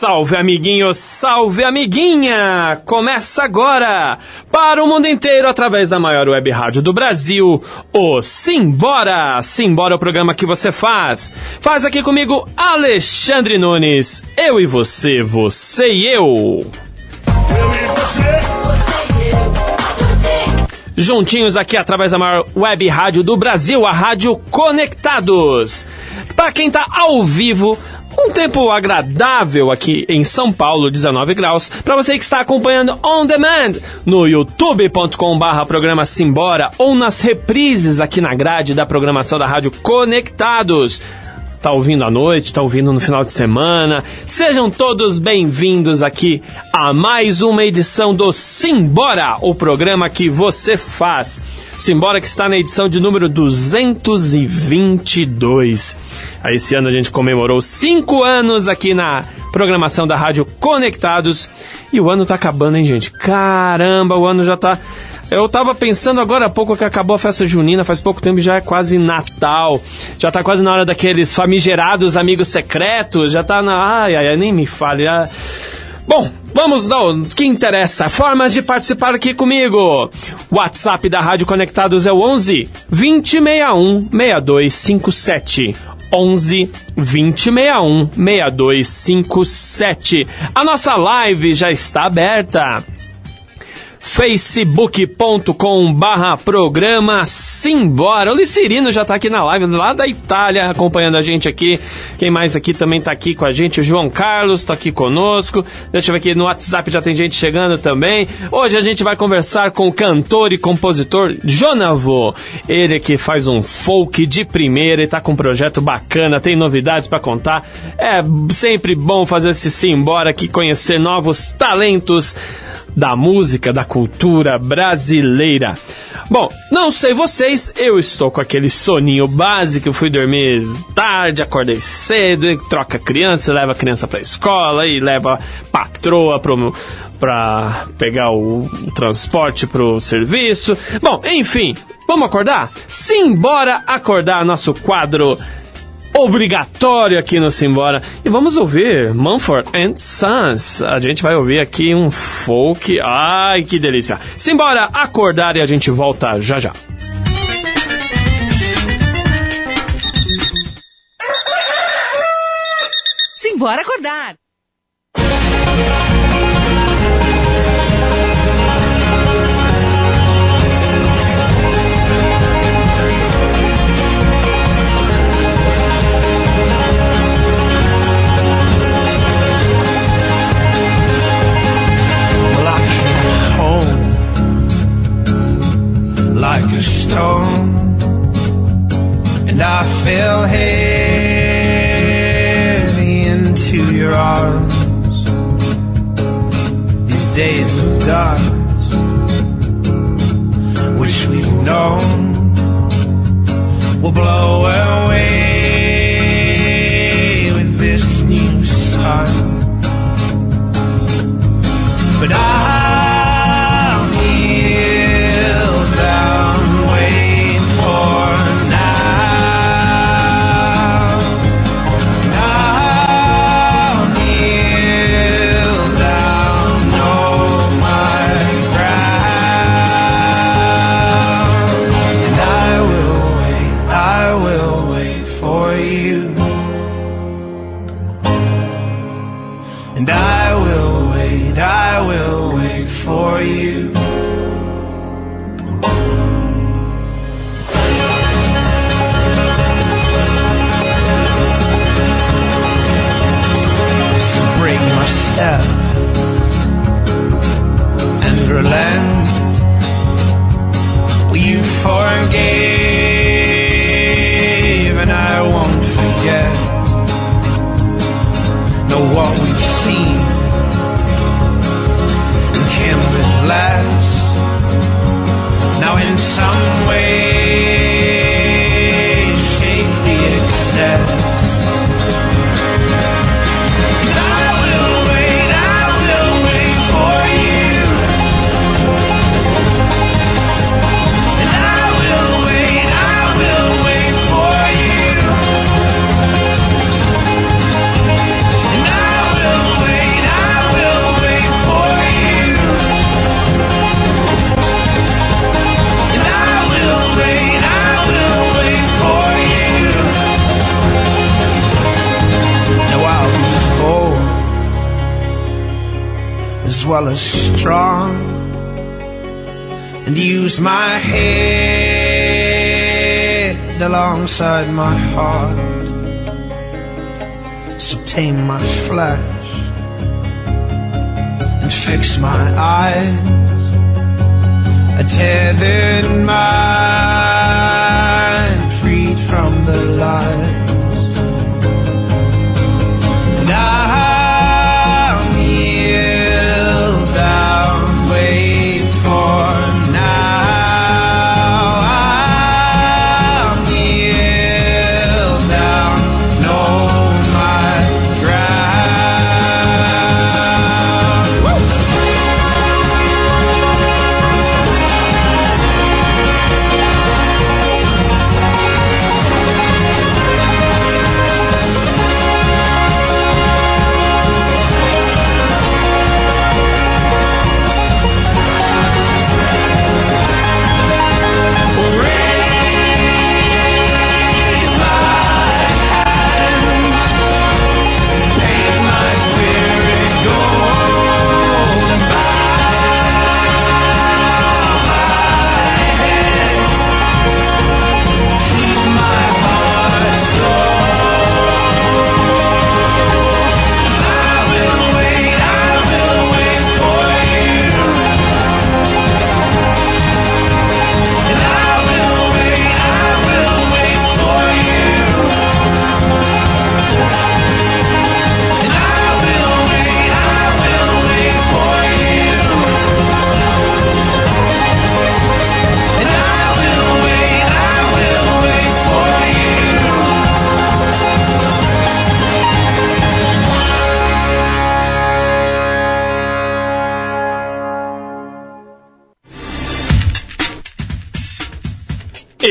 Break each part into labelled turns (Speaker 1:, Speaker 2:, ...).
Speaker 1: Salve amiguinho, salve amiguinha! Começa agora, para o mundo inteiro, através da maior web rádio do Brasil, o Simbora! Simbora é o programa que você faz. Faz aqui comigo, Alexandre Nunes. Eu e você, você e eu. Eu e você. Juntinhos aqui através da maior web rádio do Brasil, a Rádio Conectados. Para quem tá ao vivo, um tempo agradável aqui em São Paulo, 19 graus. Para você que está acompanhando on demand no youtube.com/barra programa Simbora ou nas reprises aqui na grade da programação da Rádio Conectados tá ouvindo à noite, tá ouvindo no final de semana. Sejam todos bem-vindos aqui a mais uma edição do Simbora, o programa que você faz. Simbora que está na edição de número 222. Esse ano a gente comemorou cinco anos aqui na programação da Rádio Conectados. E o ano tá acabando, hein, gente? Caramba, o ano já tá eu tava pensando agora há pouco que acabou a festa junina, faz pouco tempo já é quase Natal. Já tá quase na hora daqueles famigerados amigos secretos, já tá na. Ai, ai, ai nem me fale. Ah... Bom, vamos ao que interessa. Formas de participar aqui comigo. WhatsApp da Rádio Conectados é o 11 2061 6257. 11 2061 6257. A nossa live já está aberta facebook.com barra programa Simbora. O Licirino já tá aqui na live, lá da Itália, acompanhando a gente aqui. Quem mais aqui também tá aqui com a gente? O João Carlos tá aqui conosco. Deixa eu ver aqui no WhatsApp, já tem gente chegando também. Hoje a gente vai conversar com o cantor e compositor Jonavo. Ele que faz um folk de primeira e tá com um projeto bacana, tem novidades para contar. É sempre bom fazer esse Simbora aqui, conhecer novos talentos da música, da cultura brasileira. Bom, não sei vocês, eu estou com aquele soninho básico, fui dormir tarde, acordei cedo, troca criança, leva a criança para a escola e leva patroa pro para pegar o, o transporte pro serviço. Bom, enfim, vamos acordar? Simbora acordar nosso quadro obrigatório aqui no Simbora. E vamos ouvir Mumford and Sons. A gente vai ouvir aqui um folk. Ai, que delícia. Simbora acordar e a gente volta já já.
Speaker 2: Simbora acordar.
Speaker 3: Stone, and I fell heavy into your arms. These days of darkness, which we've known, will blow away with this new sun. But I use my head alongside my heart. So tame my flesh and fix my eyes, a tethered mind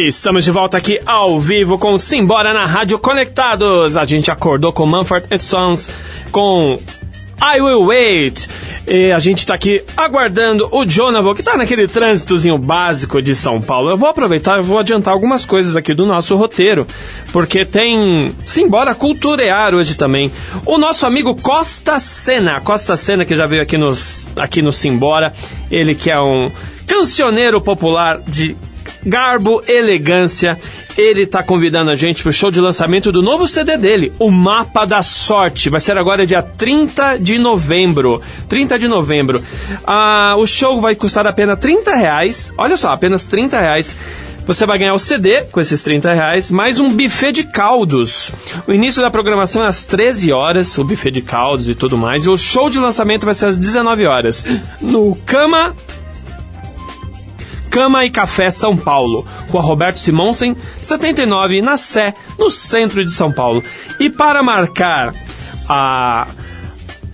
Speaker 1: Estamos de volta aqui ao vivo com Simbora na Rádio Conectados. A gente acordou com Mumford Sons com I Will Wait. E a gente tá aqui aguardando o Jonathan, que tá naquele trânsitozinho básico de São Paulo. Eu vou aproveitar e vou adiantar algumas coisas aqui do nosso roteiro, porque tem Simbora Culturear hoje também. O nosso amigo Costa Sena, Costa Sena que já veio aqui, nos, aqui no Simbora, ele que é um cancioneiro popular de garbo, elegância. Ele está convidando a gente para o show de lançamento do novo CD dele, O Mapa da Sorte. Vai ser agora dia 30 de novembro. 30 de novembro. Ah, o show vai custar apenas 30 reais. Olha só, apenas 30 reais. Você vai ganhar o CD com esses 30 reais, mais um buffet de caldos. O início da programação é às 13 horas, o buffet de caldos e tudo mais. E o show de lançamento vai ser às 19 horas. No Cama Cama e Café São Paulo, Rua Roberto Simonsen, 79, na Sé, no centro de São Paulo. E para marcar a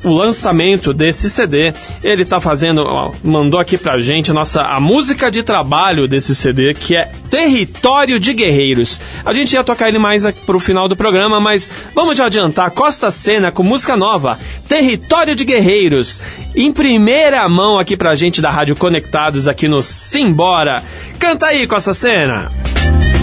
Speaker 1: o lançamento desse CD, ele tá fazendo, ó, mandou aqui pra gente a nossa a música de trabalho desse CD, que é Território de Guerreiros. A gente ia tocar ele mais pro final do programa, mas vamos já adiantar, Costa Cena com música nova, Território de Guerreiros, em primeira mão aqui pra gente da Rádio Conectados aqui no Simbora. Canta aí, Costa Cena.
Speaker 4: Periferia,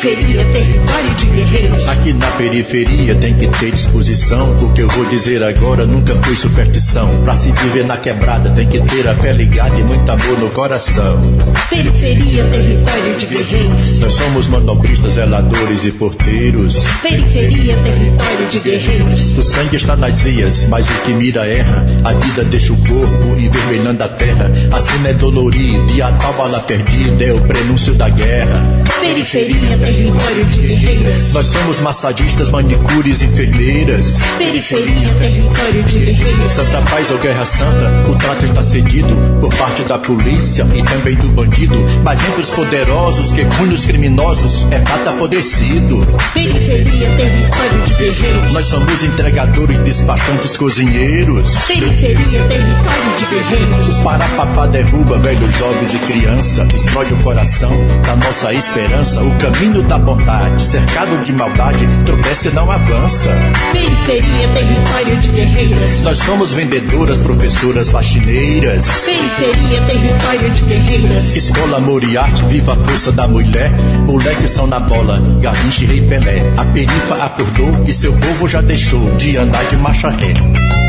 Speaker 4: Periferia, território de guerreiros.
Speaker 5: Aqui na periferia tem que ter disposição. O que eu vou dizer agora nunca foi superstição. Pra se viver na quebrada tem que ter a pé ligada e muito amor no coração.
Speaker 4: Periferia, território de guerreiros.
Speaker 5: Nós somos manobristas, zeladores e porteiros.
Speaker 4: Periferia, território de guerreiros.
Speaker 5: O sangue está nas veias, mas o que mira erra. A vida deixa o corpo envermelhando a terra. A cena é dolorida e a tal bala perdida é o prenúncio da guerra.
Speaker 4: Periferia, território de guerreiros.
Speaker 5: Nós somos massagistas, manicures, enfermeiras.
Speaker 4: Periferia, território de guerreiros.
Speaker 5: Santa Paz ou Guerra Santa, o trato está seguido por parte da polícia e também do bandido. Mas entre os poderosos que punham os criminosos é rato apodrecido.
Speaker 4: Periferia, território de guerreiros.
Speaker 5: Nós somos entregadores, despachantes, cozinheiros.
Speaker 4: Periferia, território de guerreiros.
Speaker 5: Os parapapá derruba velhos, jovens e criança. Destrói o coração da nossa esperança. O caminho da bondade, cercado de maldade, tropeça e não avança.
Speaker 4: Periferia, território de guerreiras.
Speaker 5: Nós somos vendedoras, professoras, faxineiras.
Speaker 4: Periferia, território de guerreiras.
Speaker 5: Escola Moriarty, viva a força da mulher. Moleques são na bola, Garrincha e Rei Pelé. A perifa acordou e seu povo já deixou de andar de marcha ré.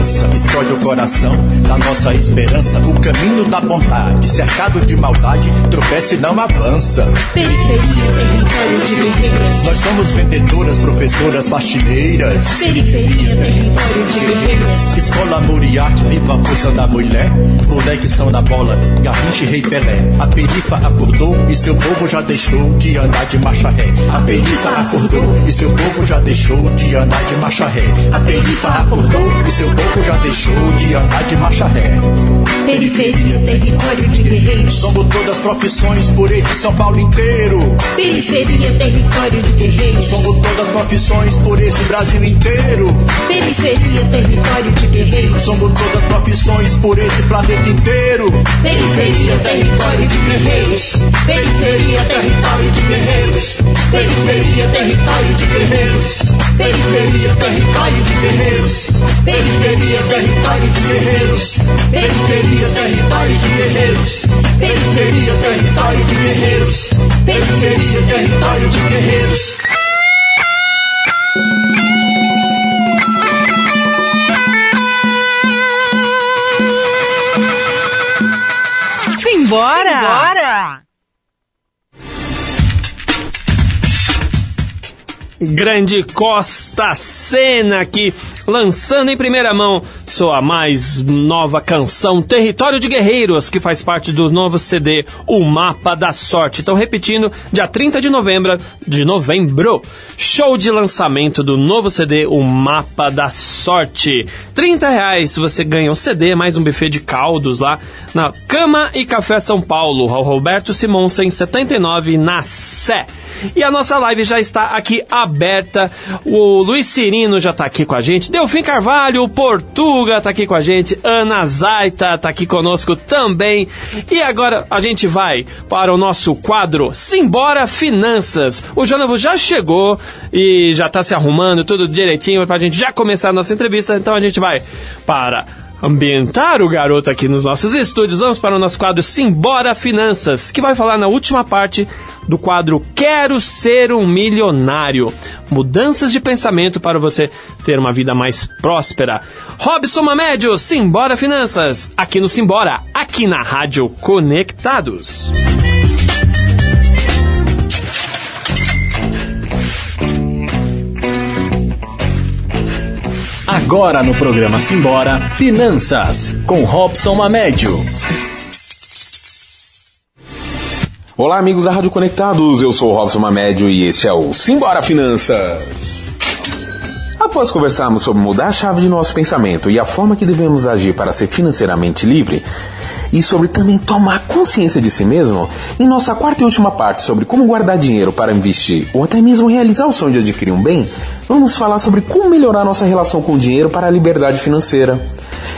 Speaker 5: dança e criança. Explode o coração da nossa esperança. O caminho da bondade, cercado de maldade, tropeça e não avança.
Speaker 4: Periferia, território de guerreiras.
Speaker 5: Nós somos vendedoras, professoras, faxineiras.
Speaker 4: Periferia, território de guerreiras.
Speaker 5: Escola Moriarty, viva a força da mulher. Moleques são na bola, Garrincha e Rei Pelé. A perifa acordou e seu povo já deixou de andar de marcha ré. A perifa acordou e seu povo já deixou de andar de marcha ré. A perifa acordou e seu povo já deixou de andar de marcha ré.
Speaker 4: Periferia, território de guerreiros.
Speaker 5: Somos todas profissões por esse São Paulo inteiro.
Speaker 4: Periferia, território de guerreiros.
Speaker 5: Somos todas profissões por esse Brasil inteiro.
Speaker 4: Periferia, território de guerreiros.
Speaker 5: Somos todas profissões por esse planeta inteiro.
Speaker 4: Periferia, território de guerreiros.
Speaker 5: Periferia, território de guerreiros. Periferia, território de guerreiros. Periferia, território de guerreiros. Periferia, território de guerreiros. Periferia, território de guerreiros. Periferia, território de guerreiros. Periferia, território de guerreiros.
Speaker 2: Simbora! Simbora!
Speaker 1: Grande Costa Cena aqui, lançando em primeira mão sua mais nova canção, Território de Guerreiros, que faz parte do novo CD, O Mapa da Sorte. Então, repetindo, dia 30 de novembro, de novembro, show de lançamento do novo CD, O Mapa da Sorte. 30 reais você ganha o CD, mais um buffet de caldos lá na Cama e Café São Paulo, ao Roberto Simonsen 79 na Sé. E a nossa live já está aqui aberta. O Luiz Cirino já está aqui com a gente. Delfim Carvalho, Portuga está aqui com a gente. Ana Zaita está aqui conosco também. E agora a gente vai para o nosso quadro Simbora Finanças. O Jonavo já chegou e já está se arrumando tudo direitinho para a gente já começar a nossa entrevista. Então a gente vai para ambientar o garoto aqui nos nossos estúdios, vamos para o nosso quadro Simbora Finanças, que vai falar na última parte do quadro Quero Ser um Milionário. Mudanças de pensamento para você ter uma vida mais próspera. Robson Mamédio, Simbora Finanças, aqui no Simbora, aqui na Rádio Conectados.
Speaker 6: Agora no programa Simbora, Finanças, com Robson Mamédio.
Speaker 7: Olá, amigos da Rádio Conectados. Eu sou o Robson Mamédio e este é o Simbora Finanças. Após conversarmos sobre mudar a chave de nosso pensamento e a forma que devemos agir para ser financeiramente livre, e sobre também tomar consciência de si mesmo, em nossa quarta e última parte sobre como guardar dinheiro para investir ou até mesmo realizar o sonho de adquirir um bem, vamos falar sobre como melhorar nossa relação com o dinheiro para a liberdade financeira.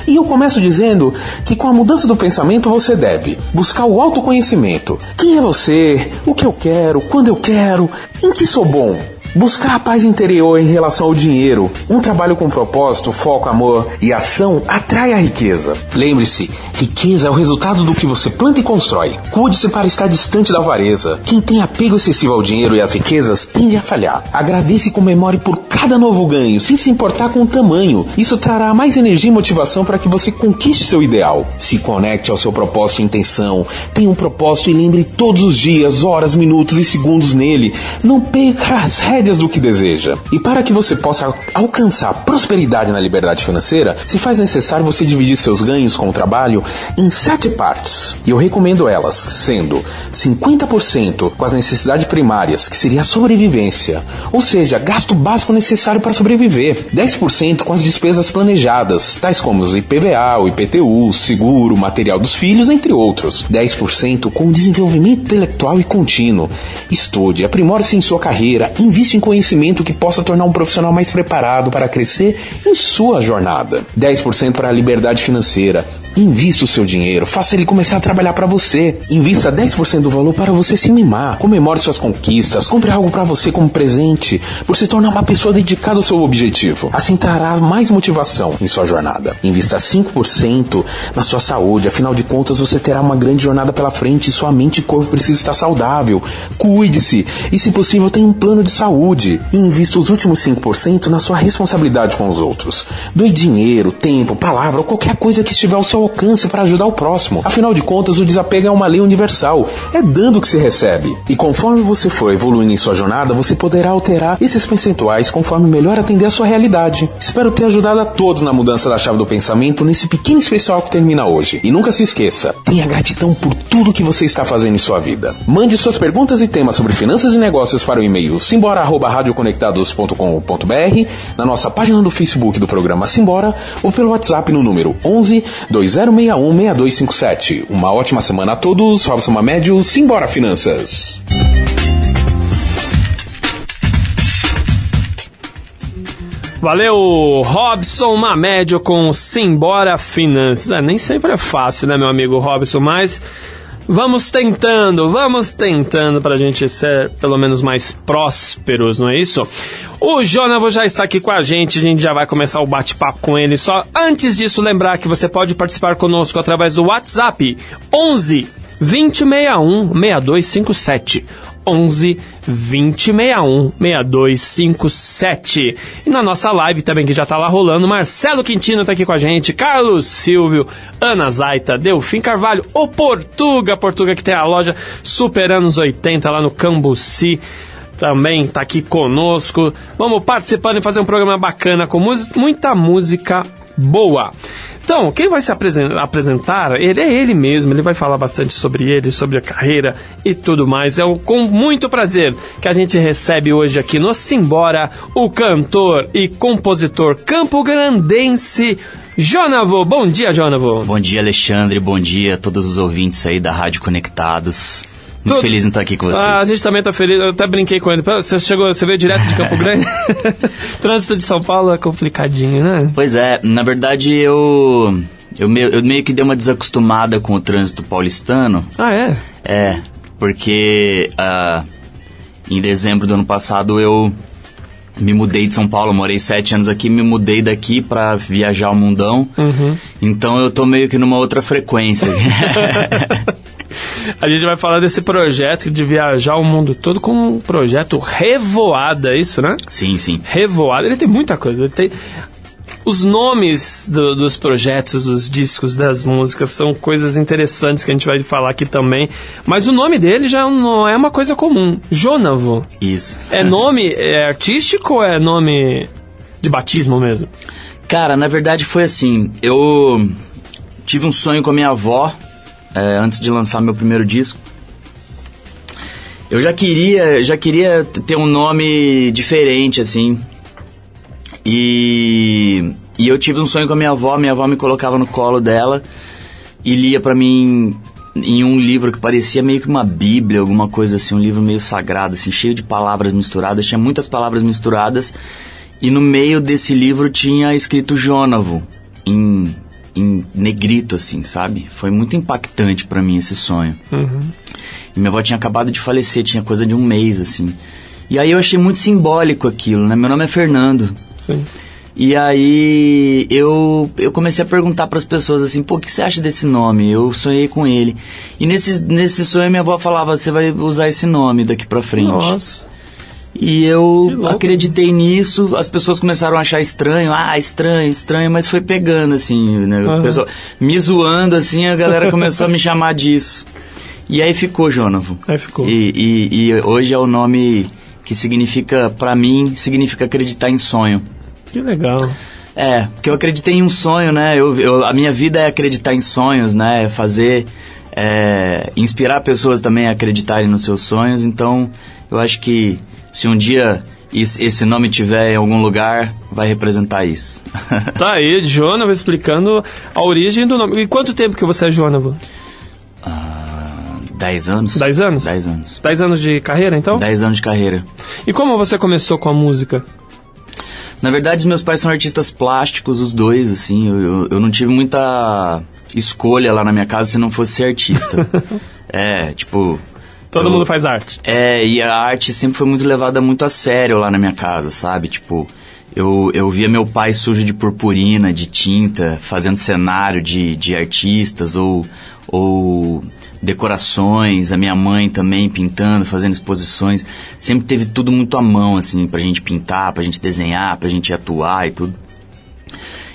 Speaker 7: E eu começo dizendo que com a mudança do pensamento você deve buscar o autoconhecimento. Quem é você? O que eu quero? Quando eu quero? Em que sou bom? Buscar a paz interior em relação ao dinheiro. Um trabalho com propósito, foco, amor e ação atrai a riqueza. Lembre-se, riqueza é o resultado do que você planta e constrói. Cuide-se para estar distante da avareza. Quem tem apego excessivo ao dinheiro e às riquezas tende a falhar. Agradeça e comemore por cada novo ganho, sem se importar com o tamanho. Isso trará mais energia e motivação para que você conquiste seu ideal. Se conecte ao seu propósito e intenção. Tenha um propósito e lembre todos os dias, horas, minutos e segundos nele. Não perca as rédeas do que deseja. E para que você possa alcançar prosperidade na liberdade financeira, se faz necessário você dividir seus ganhos com o trabalho em sete partes. E eu recomendo elas, sendo 50% com as necessidades primárias, que seria a sobrevivência, ou seja, gasto básico necessário para sobreviver. 10% com as despesas planejadas, tais como os IPVA, o IPTU, seguro, material dos filhos, entre outros. 10% com o desenvolvimento intelectual e contínuo. Estude, aprimore-se em sua carreira, invista Invista em conhecimento que possa tornar um profissional mais preparado para crescer em sua jornada. 10% para a liberdade financeira. Invista o seu dinheiro, faça ele começar a trabalhar para você. Invista 10% do valor para você se mimar. Comemore suas conquistas, compre algo para você como presente, por se tornar uma pessoa dedicada ao seu objetivo. Assim trará mais motivação em sua jornada. Invista 5% na sua saúde, afinal de contas você terá uma grande jornada pela frente e sua mente e corpo precisam estar saudável. Cuide-se e, se possível, tenha um plano de saúde. E invista os últimos 5% na sua responsabilidade com os outros. Doe dinheiro, tempo, palavra ou qualquer coisa que estiver ao seu alcance para ajudar o próximo. Afinal de contas, o desapego é uma lei universal. É dando que se recebe. E conforme você for evoluindo em sua jornada, você poderá alterar esses percentuais conforme melhor atender a sua realidade. Espero ter ajudado a todos na mudança da chave do pensamento nesse pequeno especial que termina hoje. E nunca se esqueça, tenha gratidão por tudo que você está fazendo em sua vida. Mande suas perguntas e temas sobre finanças e negócios para o e-mail simbora@radioconectados.com.br, na nossa página do Facebook do programa Simbora ou pelo WhatsApp no número 11 2061 6257. Uma ótima semana a todos. Robson Mamédio, Simbora Finanças.
Speaker 1: Valeu, Robson Mamédio com Simbora Finanças. É, nem sempre é fácil, né, meu amigo Robson, mas vamos tentando, vamos tentando pra gente ser pelo menos mais prósperos, não é isso? O Jonavo já está aqui com a gente, a gente já vai começar o bate-papo com ele. Só antes disso, lembrar que você pode participar conosco através do WhatsApp 11 2061 6257. 11 2061 6257. E na nossa live também, que já tá lá rolando, Marcelo Quintino tá aqui com a gente, Carlos Silvio, Ana Zaita, Delfim Carvalho, o Portuga, Portuga que tem a loja Super Anos 80 lá no Cambuci. Também tá aqui conosco. Vamos participando e fazer um programa bacana com muita música boa. Então, quem vai se apresen- apresentar, ele é ele mesmo, ele vai falar bastante sobre ele, sobre a carreira e tudo mais. É com muito prazer que a gente recebe hoje aqui no Simbora o cantor e compositor campo-grandense Jonavo. Bom dia, Jonavo.
Speaker 8: Bom dia, Alexandre. Bom dia a todos os ouvintes aí da Rádio Conectados. Muito
Speaker 1: Tudo-
Speaker 8: feliz em estar aqui com vocês.
Speaker 1: Ah, a gente também tá feliz, eu até brinquei com ele. Você chegou, você veio direto de Campo Grande? Trânsito de São Paulo é complicadinho, né?
Speaker 8: Pois é, na verdade eu, eu, meio, eu meio que dei uma desacostumada com o trânsito paulistano.
Speaker 1: Ah, é?
Speaker 8: É, porque ah, em dezembro do ano passado eu me mudei de São Paulo, morei sete anos aqui, me mudei daqui pra viajar o mundão.
Speaker 1: Uhum.
Speaker 8: Então eu tô meio que numa outra frequência.
Speaker 1: A gente vai falar desse projeto de viajar o mundo todo com um projeto Revoada, é isso, né?
Speaker 8: sim, sim.
Speaker 1: Revoada, ele tem muita coisa. Ele tem... Os nomes do- dos projetos, dos discos, das músicas são coisas interessantes que a gente vai falar aqui também. Mas o nome dele já não é uma coisa comum. Jonavo.
Speaker 8: Isso.
Speaker 1: É nome é artístico ou é nome de batismo mesmo?
Speaker 8: Cara, na verdade foi assim. Eu tive um sonho com a minha avó é, antes de lançar meu primeiro disco. Eu já queria, já queria ter um nome diferente assim. E, e eu tive um sonho com a minha avó. Minha avó me colocava no colo dela e lia pra mim em um livro que parecia meio que uma bíblia, alguma coisa assim, um livro meio sagrado, assim, cheio de palavras misturadas. Tinha muitas palavras misturadas. E no meio desse livro tinha escrito Jonavo, em, em negrito, assim, sabe? Foi muito impactante pra mim esse sonho. E minha avó tinha acabado de falecer, tinha coisa de um mês, assim. E aí eu achei muito simbólico aquilo, né? Meu nome é Fernando.
Speaker 1: Sim.
Speaker 8: E aí eu, eu comecei a perguntar para as pessoas assim, pô, o que você acha desse nome? Eu sonhei com ele. E nesse, nesse sonho minha avó falava, você vai usar esse nome daqui pra frente.
Speaker 1: Nossa.
Speaker 8: E eu acreditei nisso, as pessoas começaram a achar estranho, ah, estranho, estranho, mas foi pegando, assim, né?
Speaker 1: Aham.
Speaker 8: pessoal me zoando, assim, a galera começou a me chamar disso. E aí ficou Jonathan.
Speaker 1: Aí ficou.
Speaker 8: E, e, e hoje é o nome que significa, pra mim, significa acreditar em sonho.
Speaker 1: Que legal.
Speaker 8: É, porque eu acreditei em um sonho, né? Eu, eu- a minha vida é acreditar em sonhos, né? É fazer. é, inspirar pessoas também a acreditarem nos seus sonhos. Então, eu acho que se um dia esse nome tiver em algum lugar, vai representar isso.
Speaker 1: Tá aí, Jonavo explicando a origem do nome. E quanto tempo que você é Jonavo?
Speaker 8: 10 anos.
Speaker 1: 10 anos?
Speaker 8: 10 anos.
Speaker 1: 10 anos de carreira, então?
Speaker 8: 10 anos de carreira.
Speaker 1: E como você começou com a música?
Speaker 8: Na verdade, os meus pais são artistas plásticos, os dois, assim. Eu, eu, eu não tive muita escolha lá na minha casa se não fosse ser artista. é, tipo.
Speaker 1: Todo
Speaker 8: eu-
Speaker 1: mundo faz arte.
Speaker 8: É, e a arte sempre foi muito levada muito a sério lá na minha casa, sabe? Tipo, eu, eu via meu pai sujo de purpurina, de tinta, fazendo cenário de, de artistas ou, ou decorações, a minha mãe também pintando, fazendo exposições. Sempre teve tudo muito à mão, assim, pra gente pintar, pra gente desenhar, pra gente atuar e tudo.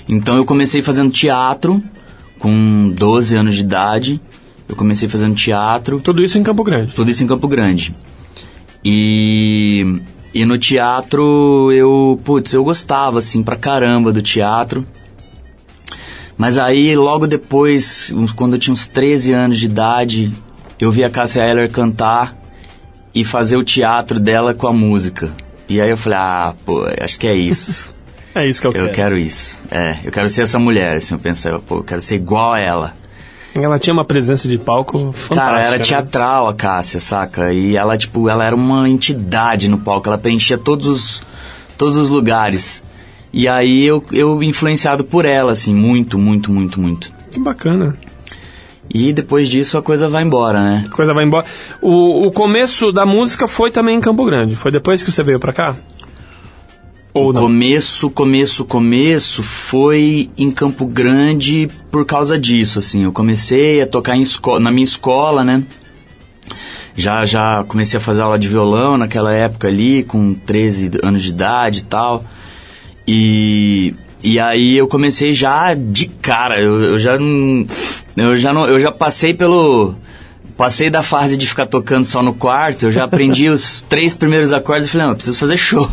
Speaker 8: Então eu comecei fazendo teatro com 12 anos de idade. Eu comecei fazendo teatro.
Speaker 1: Tudo isso em Campo Grande.
Speaker 8: Tudo isso em Campo Grande. E, e no teatro eu, putz, eu gostava assim pra caramba do teatro. Mas aí logo depois, quando eu tinha uns 13 anos de idade, eu vi a Cássia Eller cantar e fazer o teatro dela com a música. E aí eu falei, ah, pô, acho que é isso.
Speaker 1: É isso que eu,
Speaker 8: eu
Speaker 1: quero.
Speaker 8: quero isso. É, eu quero ser essa mulher, assim, eu pensava, pô, eu quero ser igual a ela.
Speaker 1: Ela tinha uma presença de palco fantástica.
Speaker 8: Cara, era
Speaker 1: né?
Speaker 8: teatral a Cássia, saca? E ela, tipo, ela era uma entidade no palco, ela preenchia todos os, todos os lugares. E aí eu, eu influenciado por ela, assim, muito, muito, muito, muito.
Speaker 1: Que bacana.
Speaker 8: E depois disso a coisa vai embora, né?
Speaker 1: A coisa vai embora. O, o começo da música foi também em Campo Grande. Foi depois que você veio pra cá? Ou
Speaker 8: o
Speaker 1: não?
Speaker 8: começo, começo, começo foi em Campo Grande por causa disso, assim. Eu comecei a tocar na minha escola, né? Já, já comecei a fazer aula de violão naquela época ali, com 13 anos de idade e tal. E, e aí eu comecei já de cara. Eu, eu já não, eu já não, eu já passei pelo passei da fase de ficar tocando só no quarto. Eu já aprendi os três primeiros acordes e falei, não, eu preciso fazer show.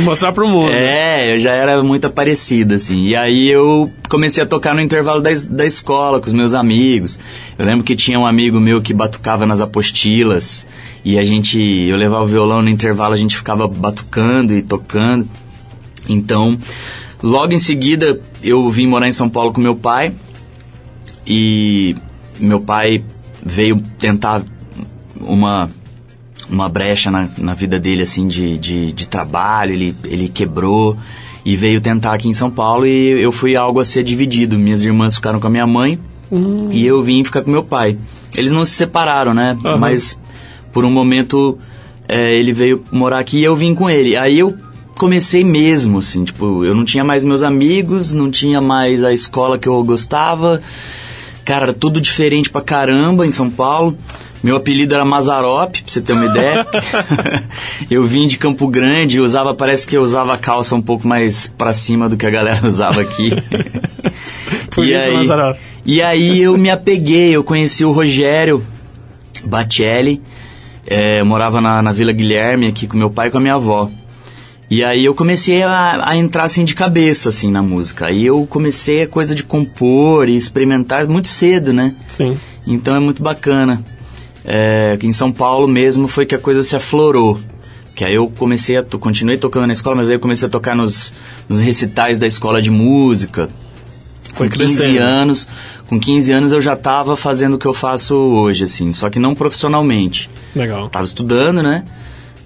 Speaker 1: Mostrar pro mundo.
Speaker 8: É, eu já era muito parecido, assim. E aí eu comecei a tocar no intervalo da, da escola com os meus amigos. Eu lembro que tinha um amigo meu que batucava nas apostilas. E a gente, eu levava o violão no intervalo, a gente ficava batucando e tocando. Então, logo em seguida, eu vim morar em São Paulo com meu pai. E meu pai veio tentar uma uma brecha na, na vida dele, assim, de, de, de trabalho, ele, ele quebrou e veio tentar aqui em São Paulo e eu fui algo a ser dividido. Minhas irmãs ficaram com a minha mãe e eu vim ficar com meu pai. Eles não se separaram, né?
Speaker 1: Aham.
Speaker 8: Mas por um momento é, ele veio morar aqui e eu vim com ele. Aí eu comecei mesmo, assim, tipo, eu não tinha mais meus amigos, não tinha mais a escola que eu gostava. Cara, era tudo diferente pra caramba em São Paulo. Meu apelido era Mazarop, pra você ter uma ideia. eu vim de Campo Grande, usava, parece que eu usava calça um pouco mais pra cima do que a galera usava aqui.
Speaker 1: Por
Speaker 8: e
Speaker 1: isso,
Speaker 8: aí,
Speaker 1: Mazarop.
Speaker 8: E aí eu me apeguei, eu conheci o Rogério Batelli, é, eu morava na, na Vila Guilherme aqui com meu pai e com a minha avó. E aí eu comecei a, a entrar assim de cabeça assim na música. Aí eu comecei a coisa de compor e experimentar muito cedo, né?
Speaker 1: Sim.
Speaker 8: Então é muito bacana. É, em São Paulo mesmo foi que a coisa se aflorou. Que aí eu comecei a... continuei tocando na escola, mas aí eu comecei a tocar nos, nos recitais da escola de música.
Speaker 1: Foi
Speaker 8: com 15
Speaker 1: crescendo.
Speaker 8: anos. Com 15 anos eu já estava fazendo o que eu faço hoje, assim. Só que não profissionalmente.
Speaker 1: Legal.
Speaker 8: Tava estudando, né?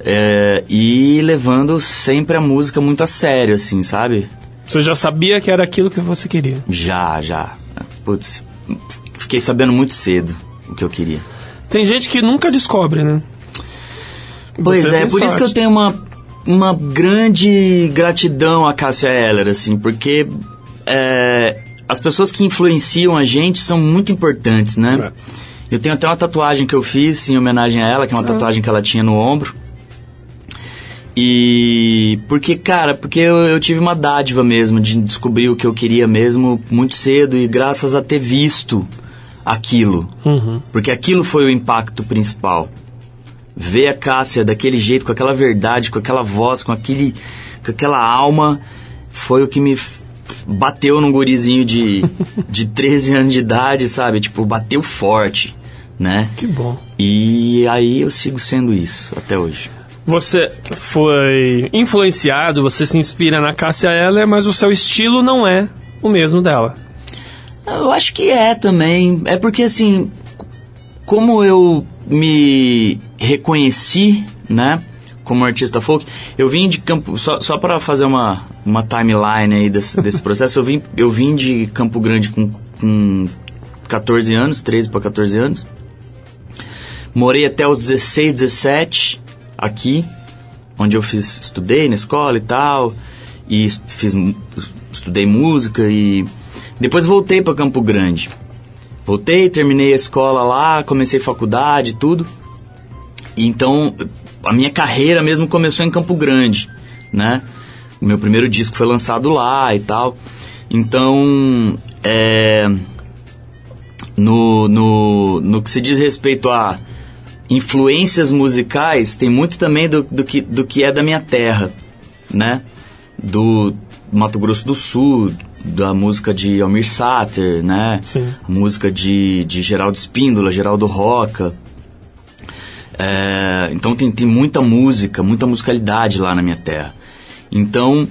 Speaker 8: É, e levando sempre a música muito a sério, assim, sabe?
Speaker 1: Você já sabia que era aquilo que você queria.
Speaker 8: Já, já. Putz, fiquei sabendo muito cedo o que eu queria.
Speaker 1: Tem gente que nunca descobre, né?
Speaker 8: Pois
Speaker 1: Você
Speaker 8: é, por isso
Speaker 1: sorte.
Speaker 8: que eu tenho uma, uma grande gratidão a Cássia Eller, assim, porque é, as pessoas que influenciam a gente são muito importantes, né?
Speaker 1: É.
Speaker 8: Eu tenho até uma tatuagem que eu fiz em homenagem a ela, que é uma
Speaker 1: Ah.
Speaker 8: tatuagem que ela tinha no ombro. E porque, cara, porque eu, eu tive uma dádiva mesmo de descobrir o que eu queria mesmo muito cedo e graças a ter visto aquilo.
Speaker 1: Uhum.
Speaker 8: Porque aquilo foi o impacto principal. Ver a Cássia daquele jeito, com aquela verdade, com aquela voz, com aquele com aquela alma, foi o que me bateu num gurizinho de, de 13 anos de idade, sabe? Tipo, bateu forte, né?
Speaker 1: Que bom.
Speaker 8: E aí eu sigo sendo isso até hoje.
Speaker 1: Você foi influenciado, você se inspira na Cássia Eller, mas o seu estilo não é o mesmo dela.
Speaker 8: Eu acho que é também. É porque assim. como eu me reconheci, né, como artista folk, eu vim de Campo, só, só para fazer uma, uma timeline aí desse, desse processo, eu vim, eu vim de Campo Grande com, com 14 anos, 13 para 14 anos. Morei até os 16, 17 aqui, onde eu fiz, estudei na escola e tal, e fiz, estudei música e depois voltei para Campo Grande. Voltei, terminei a escola lá, comecei faculdade tudo. Então, a minha carreira mesmo começou em Campo Grande, né? O meu primeiro disco foi lançado lá e tal. Então, é, no, no, no que se diz respeito a influências musicais, tem muito também do, do, que, do que é da minha terra, né? Do Mato Grosso do Sul, da música de Almir Sater, né?
Speaker 1: Sim.
Speaker 8: A música de, de Geraldo Espíndola, Geraldo Roca. É, então tem, tem muita música, muita musicalidade lá na minha terra. Então,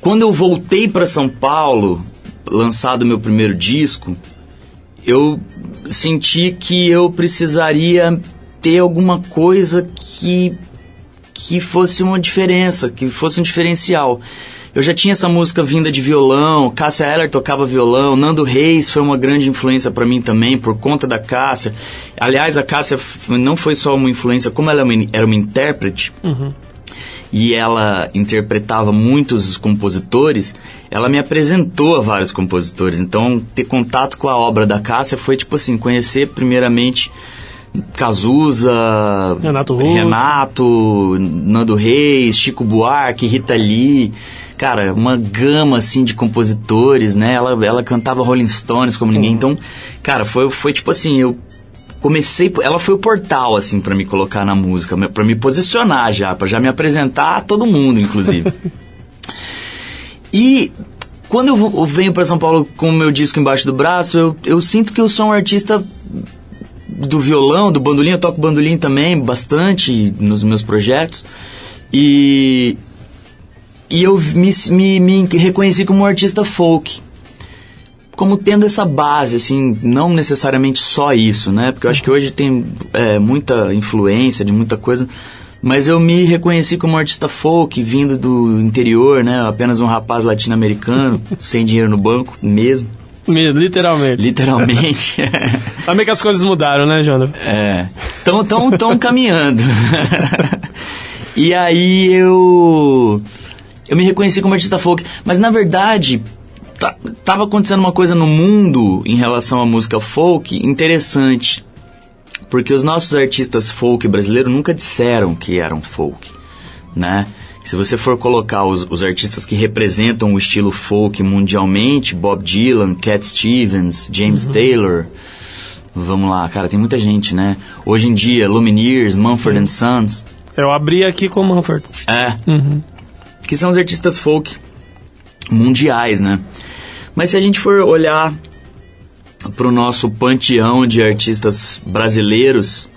Speaker 8: quando eu voltei para São Paulo, lançado meu primeiro disco, eu senti que eu precisaria ter alguma coisa que que fosse uma diferença, que fosse um diferencial. Eu já tinha essa música vinda de violão, Cássia Eller tocava violão, Nando Reis foi uma grande influência para mim também, por conta da Cássia. Aliás, a Cássia não foi só uma influência, como ela é era uma intérprete, e ela interpretava muitos compositores, ela me apresentou a vários compositores. Então, ter contato com a obra da Cássia foi tipo assim, conhecer primeiramente Cazuza,
Speaker 1: Renato Russo.
Speaker 8: Renato, Nando Reis, Chico Buarque, Rita Lee. Cara, uma gama assim de compositores, né? Ela, ela cantava Rolling Stones como ninguém. Então, cara, foi, foi tipo assim, eu comecei, ela foi o portal assim para me colocar na música, para me posicionar já, para já me apresentar a todo mundo, inclusive. e quando eu eu venho para São Paulo com o meu disco embaixo do braço, eu, eu sinto que eu sou um artista do violão, do bandolim, eu toco bandolim também bastante nos meus projetos. E e eu me, me, me reconheci como um artista folk como tendo essa base, assim, não necessariamente só isso, né? Porque eu acho que hoje tem é, muita influência de muita coisa, mas eu me reconheci como artista folk, vindo do interior, né? Apenas um rapaz latino-americano, sem dinheiro no banco mesmo,
Speaker 1: Me- Literalmente.
Speaker 8: literalmente.
Speaker 1: Mim que as coisas mudaram, né, Jonathan?
Speaker 8: É. Tão, tão, tão caminhando. e aí eu. Eu me reconheci como artista folk. Mas na verdade, tá, tava acontecendo uma coisa no mundo em relação à música folk interessante. Porque os nossos artistas folk brasileiros nunca disseram que eram folk, né? Se você for colocar os, os artistas que representam o estilo folk mundialmente, Bob Dylan, Cat Stevens, James Taylor, Vamos lá, cara, tem muita gente, né? Hoje em dia, Lumineers, Mumford and Sons,
Speaker 1: Eu abri aqui com o Manford.
Speaker 8: é, que são os artistas folk mundiais, né? Mas se a gente for olhar pro nosso panteão de artistas brasileiros,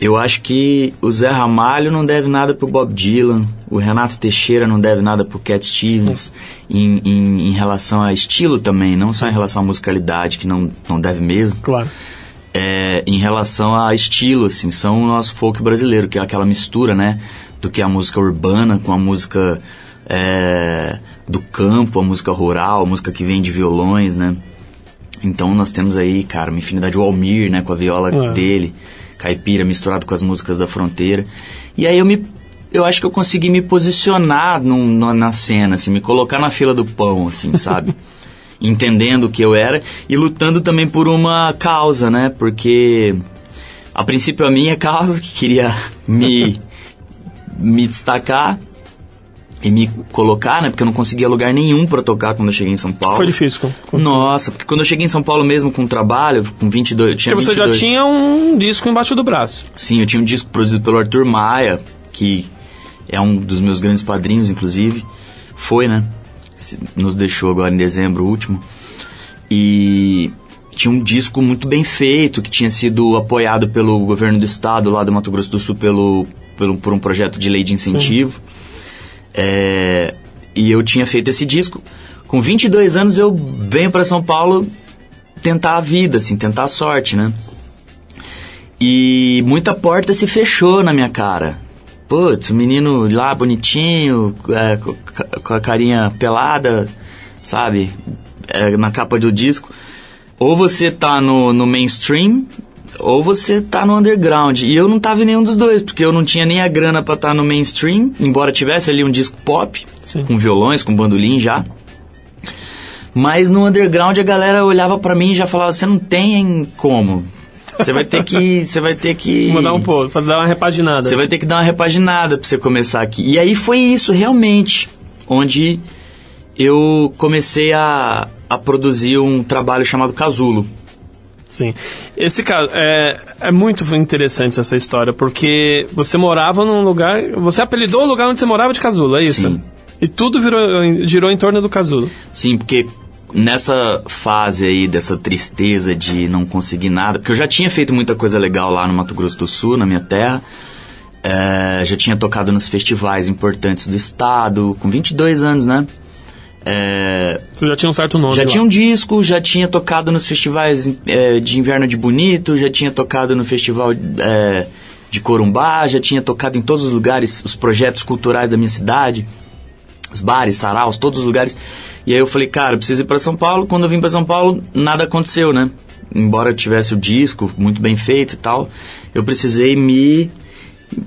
Speaker 8: eu acho que o Zé Ramalho não deve nada pro Bob Dylan, o Renato Teixeira não deve nada pro Cat Stevens, em, em, em relação a estilo também, não só em relação à musicalidade, que não, não deve mesmo.
Speaker 1: Claro.
Speaker 8: é, em relação a estilo, assim, são o nosso folk brasileiro, que é aquela mistura, né, do que é a música urbana com a música é, do campo, a música rural, a música que vem de violões, né. Então nós temos aí, cara, uma infinidade, o Almir, né, com a viola
Speaker 1: É.
Speaker 8: dele, caipira misturado com as músicas da fronteira. E aí eu me eu acho que eu consegui me posicionar num- na- na cena, assim, me colocar na fila do pão, assim, sabe? Entendendo o que eu era e lutando também por uma causa, né? Porque a princípio a minha causa que queria me me destacar e me colocar, né? Porque eu não conseguia lugar nenhum para tocar quando eu cheguei em São Paulo.
Speaker 1: Foi difícil. Com.
Speaker 8: Nossa, porque quando eu cheguei em São Paulo mesmo com trabalho, com 22, eu tinha
Speaker 1: Porque você já
Speaker 8: 22.
Speaker 1: tinha um disco embaixo do braço.
Speaker 8: Sim, eu tinha um disco produzido pelo Arthur Maia, que é um dos meus grandes padrinhos, inclusive. Foi, né? Nos deixou agora em dezembro último. E tinha um disco muito bem feito, que tinha sido apoiado pelo governo do estado lá do Mato Grosso do Sul pelo, pelo, por um projeto de lei de incentivo. É, e eu tinha feito esse disco. Com 22 anos eu venho para São Paulo tentar a vida, assim, tentar a sorte, né? E muita porta se fechou na minha cara. Putz, o menino lá bonitinho, é, com a carinha pelada, sabe? É, na capa do disco. Ou você tá no, no mainstream, ou você tá no underground. E eu não tava em nenhum dos dois, porque eu não tinha nem a grana pra estar no mainstream, embora tivesse ali um disco pop,
Speaker 1: Sim.
Speaker 8: com violões, com bandolim já. Mas no underground a galera olhava pra mim e já falava: "Você não tem como. Você vai ter que, você vai ter que
Speaker 1: Mudar um pouco, fazer dar uma repaginada.
Speaker 8: você vai ter que dar uma repaginada pra você começar aqui. E aí foi isso, realmente, onde eu comecei a, a produzir um trabalho chamado Casulo.
Speaker 1: Sim. Esse caso, é, é muito interessante essa história, porque você morava num lugar. Você apelidou o lugar onde você morava de casulo, é isso?
Speaker 8: Sim.
Speaker 1: E tudo virou, girou em torno do casulo.
Speaker 8: Sim, porque nessa fase aí dessa tristeza de não conseguir nada, porque eu já tinha feito muita coisa legal lá no Mato Grosso do Sul, na minha terra. É, já tinha tocado nos festivais importantes do estado, com 22 anos, né? É,
Speaker 1: Você já tinha um certo nome.
Speaker 8: Já
Speaker 1: lá.
Speaker 8: tinha um disco, já tinha tocado nos festivais é, de inverno de Bonito, já tinha tocado no festival é, de Corumbá, já tinha tocado em todos os lugares, os projetos culturais da minha cidade, os bares, saraus, todos os lugares. E aí eu falei, cara, eu preciso ir para São Paulo. Quando eu vim para São Paulo, nada aconteceu, né? Embora eu tivesse o disco muito bem feito e tal, eu precisei me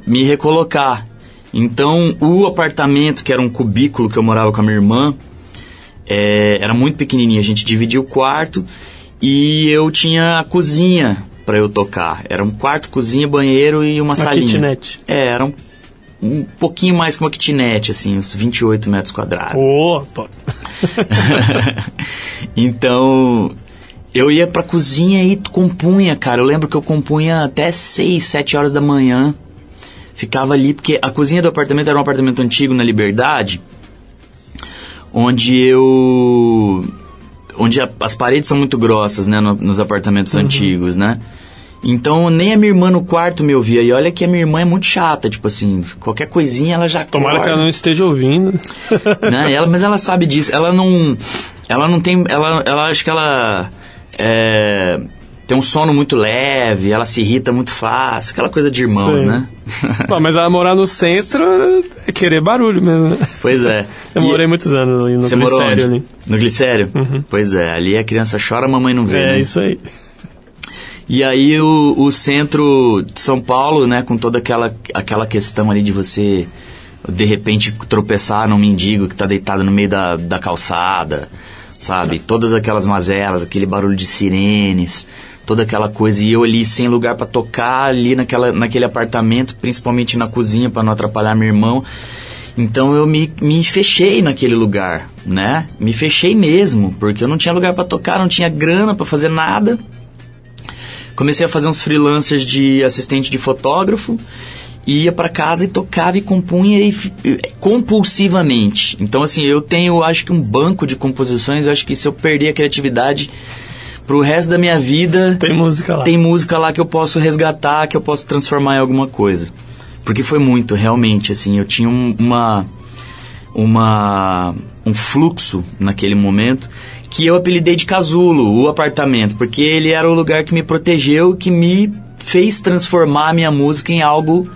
Speaker 8: me recolocar. Então, o apartamento, que era um cubículo que eu morava com a minha irmã, é, era muito pequenininho. A gente dividia o quarto e eu tinha a cozinha para eu tocar. Era um quarto, cozinha, banheiro e uma,
Speaker 1: Uma
Speaker 8: salinha.
Speaker 1: kitnet.
Speaker 8: É, era um, um pouquinho mais que uma kitnet, assim, uns 28 metros quadrados.
Speaker 1: Top.
Speaker 8: então, eu ia pra cozinha e compunha, cara. Eu lembro que eu compunha até 6, 7 horas da manhã. Ficava ali, porque a cozinha do apartamento era um apartamento antigo na Liberdade, onde eu. onde a- as paredes são muito grossas, né, no- nos apartamentos antigos, né? Então, nem a minha irmã no quarto me ouvia. E olha que a minha irmã é muito chata, tipo assim, qualquer coisinha ela já
Speaker 1: Tomara que
Speaker 8: acorda
Speaker 1: ela não esteja ouvindo.
Speaker 8: né? Ela, mas ela sabe disso. Ela não, ela não tem, ela, ela acho que ela é, tem um sono muito leve. Ela se irrita muito fácil. Aquela coisa de irmãos,
Speaker 1: Sim.
Speaker 8: né?
Speaker 1: Mas ela morar no centro é querer barulho mesmo. né?
Speaker 8: pois é.
Speaker 1: Eu
Speaker 8: E-
Speaker 1: morei muitos anos ali no
Speaker 8: Você morou
Speaker 1: Glicério
Speaker 8: onde?
Speaker 1: ali.
Speaker 8: No Glicério? Pois é. Ali a criança chora, a mamãe não vê.
Speaker 1: É,
Speaker 8: né?
Speaker 1: isso aí.
Speaker 8: E aí o, o centro de São Paulo, né, com toda aquela, aquela questão ali de você de repente tropeçar num mendigo que tá deitado no meio da, da calçada, sabe? Todas aquelas mazelas, aquele barulho de sirenes, toda aquela coisa. E eu ali sem lugar para tocar, ali naquela, naquele apartamento, principalmente na cozinha para não atrapalhar meu irmão. Então eu me, me fechei naquele lugar, né? Me fechei mesmo, porque eu não tinha lugar para tocar, não tinha grana para fazer nada. Comecei a fazer uns freelancers de assistente de fotógrafo, ia para casa e tocava e compunha e, compulsivamente. Então assim, eu tenho, acho que um banco de composições, eu acho que se eu perder a criatividade pro resto da minha vida,
Speaker 1: Tem música lá.
Speaker 8: tem música lá que eu posso resgatar, que eu posso transformar em alguma coisa. Porque foi muito, realmente, assim, eu tinha um- uma uma um fluxo naquele momento que eu apelidei de casulo, o apartamento, porque ele era o lugar que me protegeu, que me fez transformar a minha música em algo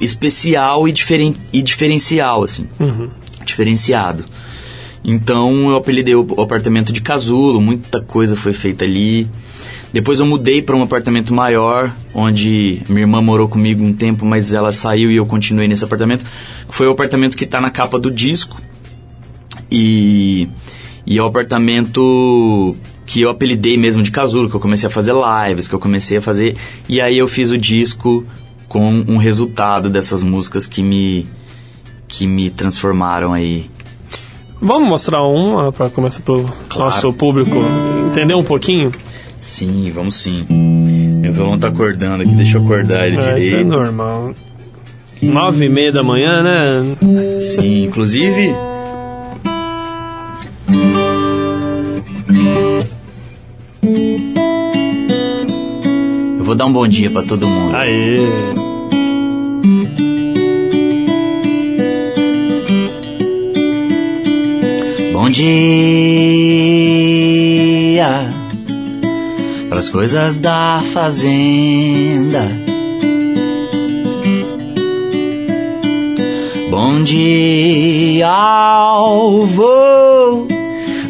Speaker 8: especial e, diferen, e diferencial, assim. Diferenciado. Então eu apelidei o apartamento de casulo, muita coisa foi feita ali. Depois eu mudei para um apartamento maior, onde minha irmã morou comigo um tempo, mas ela saiu e eu continuei nesse apartamento. Foi o apartamento que está na capa do disco. E, e é o apartamento que eu apelidei mesmo de casulo, que eu comecei a fazer lives, que eu comecei a fazer. E aí eu fiz o disco com um resultado dessas músicas que me, que me transformaram aí.
Speaker 1: Vamos mostrar uma para começar pro
Speaker 8: Claro.
Speaker 1: nosso público entender um pouquinho?
Speaker 8: Sim, vamos sim. Meu violão tá acordando aqui, deixa eu acordar ele
Speaker 1: É, isso é
Speaker 8: direito.
Speaker 1: normal. Nove e meia da manhã, né?
Speaker 8: Sim, inclusive. Eu vou dar um bom dia pra todo mundo.
Speaker 1: Aê!
Speaker 8: Bom dia pras coisas da fazenda. Bom dia ao vô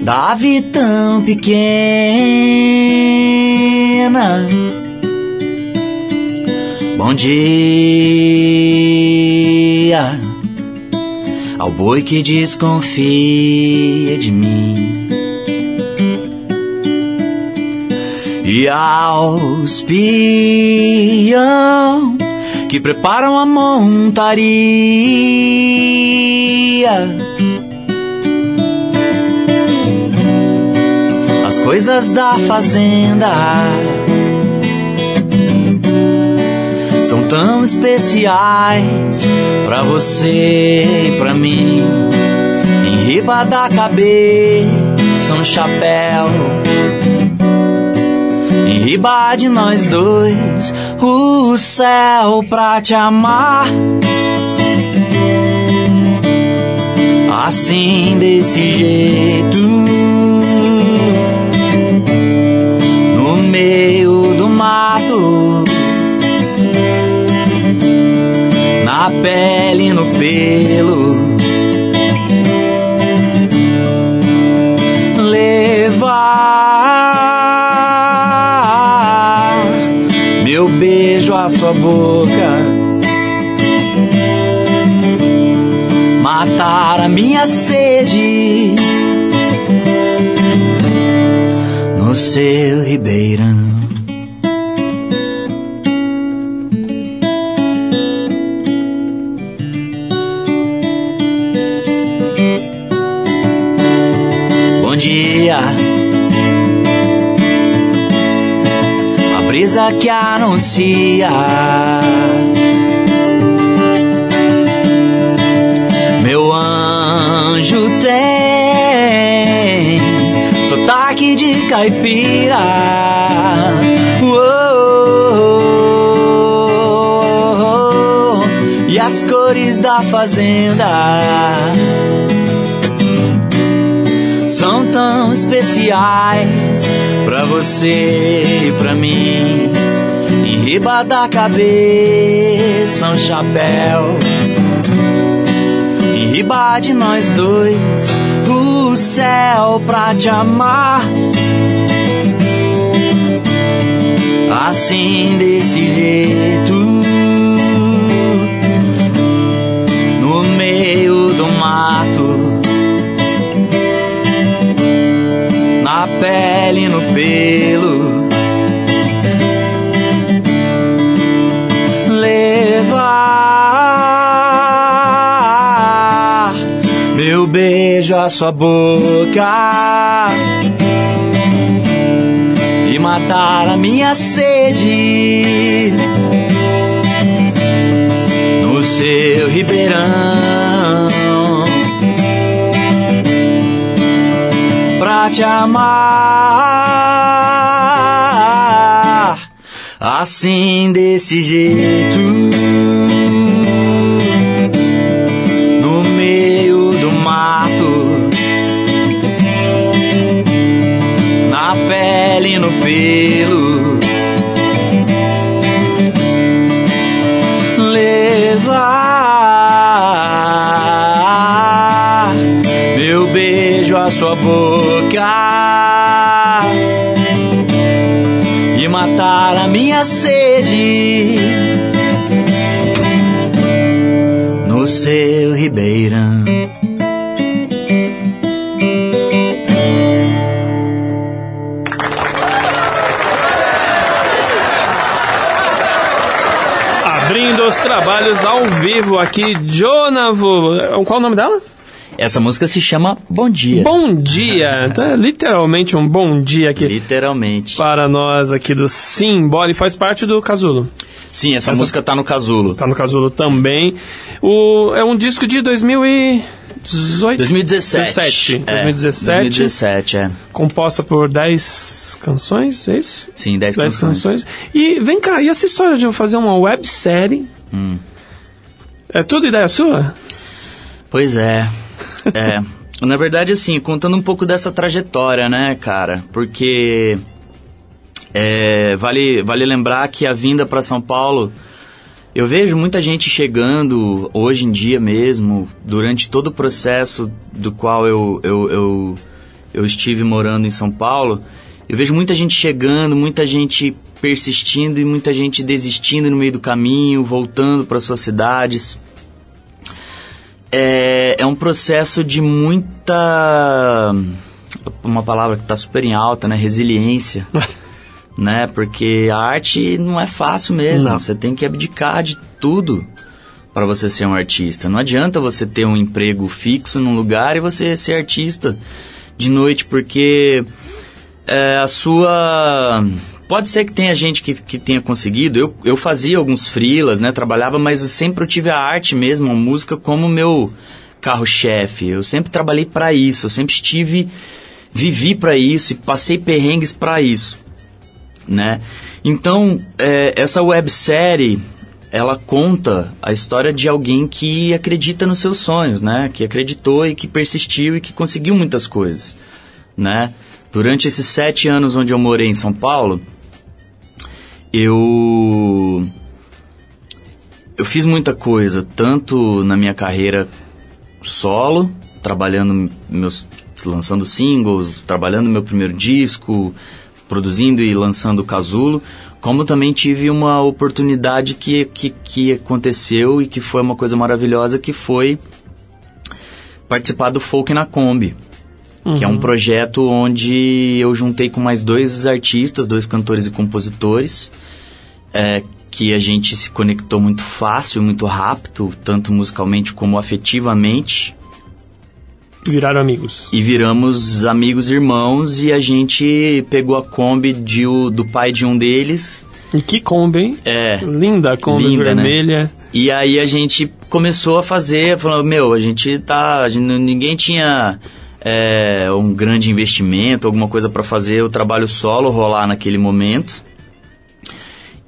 Speaker 8: da vida tão pequena. Bom dia ao boi que desconfia de mim. E aos peão que preparam a montaria. As coisas da fazenda são tão especiais pra você e pra mim. Em riba da cabeça um chapéu. Em riba de nós dois o céu pra te amar. Assim desse jeito no meio do mato, na pele no pelo. Levar meu beijo à sua boca, matar a minha sede no seu ribeirão. Que anuncia. Meu anjo tem sotaque de caipira. E as cores da fazenda são tão especiais pra você e pra mim. Em riba da cabeça um chapéu. Em riba de nós dois o céu pra te amar. Assim desse jeito. No meio do mato. Pele no pelo. Levar meu beijo à sua boca e matar a minha sede no seu ribeirão. Te amar. Assim desse jeito no meio do mato na pele no pelo
Speaker 1: Os trabalhos ao vivo aqui, Jonavo. Qual o nome dela?
Speaker 8: Essa música se chama Bom Dia.
Speaker 1: Bom dia. Então, é literalmente um bom dia aqui
Speaker 8: Literalmente.
Speaker 1: para nós aqui do Simbora e faz parte do Casulo.
Speaker 8: Sim, essa,
Speaker 1: Essa-
Speaker 8: música tá no casulo.
Speaker 1: Tá no Casulo também. O, é um disco de 2018.
Speaker 8: 2017.
Speaker 1: 17.
Speaker 8: É,
Speaker 1: 2017.
Speaker 8: 2017, é.
Speaker 1: Composta por 10 canções, é isso?
Speaker 8: Sim, 10
Speaker 1: 10
Speaker 8: canções.
Speaker 1: canções. E vem cá, e essa história de eu fazer uma websérie?
Speaker 8: Hum.
Speaker 1: É tudo ideia sua?
Speaker 8: Pois é. É. Na verdade, assim, contando um pouco dessa trajetória, né, cara? Porque É, vale, vale lembrar que a vinda para São Paulo, eu vejo muita gente chegando hoje em dia mesmo, durante todo o processo do qual eu, eu, eu, eu estive morando em São Paulo, eu vejo muita gente chegando, muita gente persistindo e muita gente desistindo no meio do caminho, voltando para suas cidades. É, é um processo de muita. Uma palavra que está super em alta, né? Resiliência. né? Porque a arte não é fácil mesmo.
Speaker 1: Não.
Speaker 8: Você tem que abdicar de tudo para você ser um artista. Não adianta você ter um emprego fixo num lugar e você ser artista de noite, porque é, a sua. Pode ser que tenha gente que, que tenha conseguido. Eu, eu fazia alguns freelas, né? Trabalhava, mas eu sempre tive a arte mesmo, a música como meu carro-chefe. Eu sempre trabalhei para isso. Eu sempre estive, vivi para isso e passei perrengues para isso, né? Então, é, essa websérie, ela conta a história de alguém que acredita nos seus sonhos, né? Que acreditou e que persistiu e que conseguiu muitas coisas, né? Durante esses sete anos onde eu morei em São Paulo, eu eu fiz muita coisa, tanto na minha carreira solo, trabalhando meus lançando singles, trabalhando meu primeiro disco, produzindo e lançando o Casulo, como também tive uma oportunidade que, que, que aconteceu e que foi uma coisa maravilhosa, que foi participar do Folk na Kombi, que é um projeto onde eu juntei com mais dois artistas, dois cantores e compositores, é, que a gente se conectou muito fácil, muito rápido, tanto musicalmente como afetivamente,
Speaker 1: Viraram amigos.
Speaker 8: e viramos amigos e irmãos, e a gente pegou a Kombi de, do pai de um deles,
Speaker 1: E que Kombi, hein?
Speaker 8: é,
Speaker 1: Linda a Kombi
Speaker 8: Linda, né?
Speaker 1: vermelha.
Speaker 8: E aí a gente começou a fazer, falando, meu, a gente tá. a gente- ninguém tinha é, um grande investimento, alguma coisa para fazer o trabalho solo rolar naquele momento.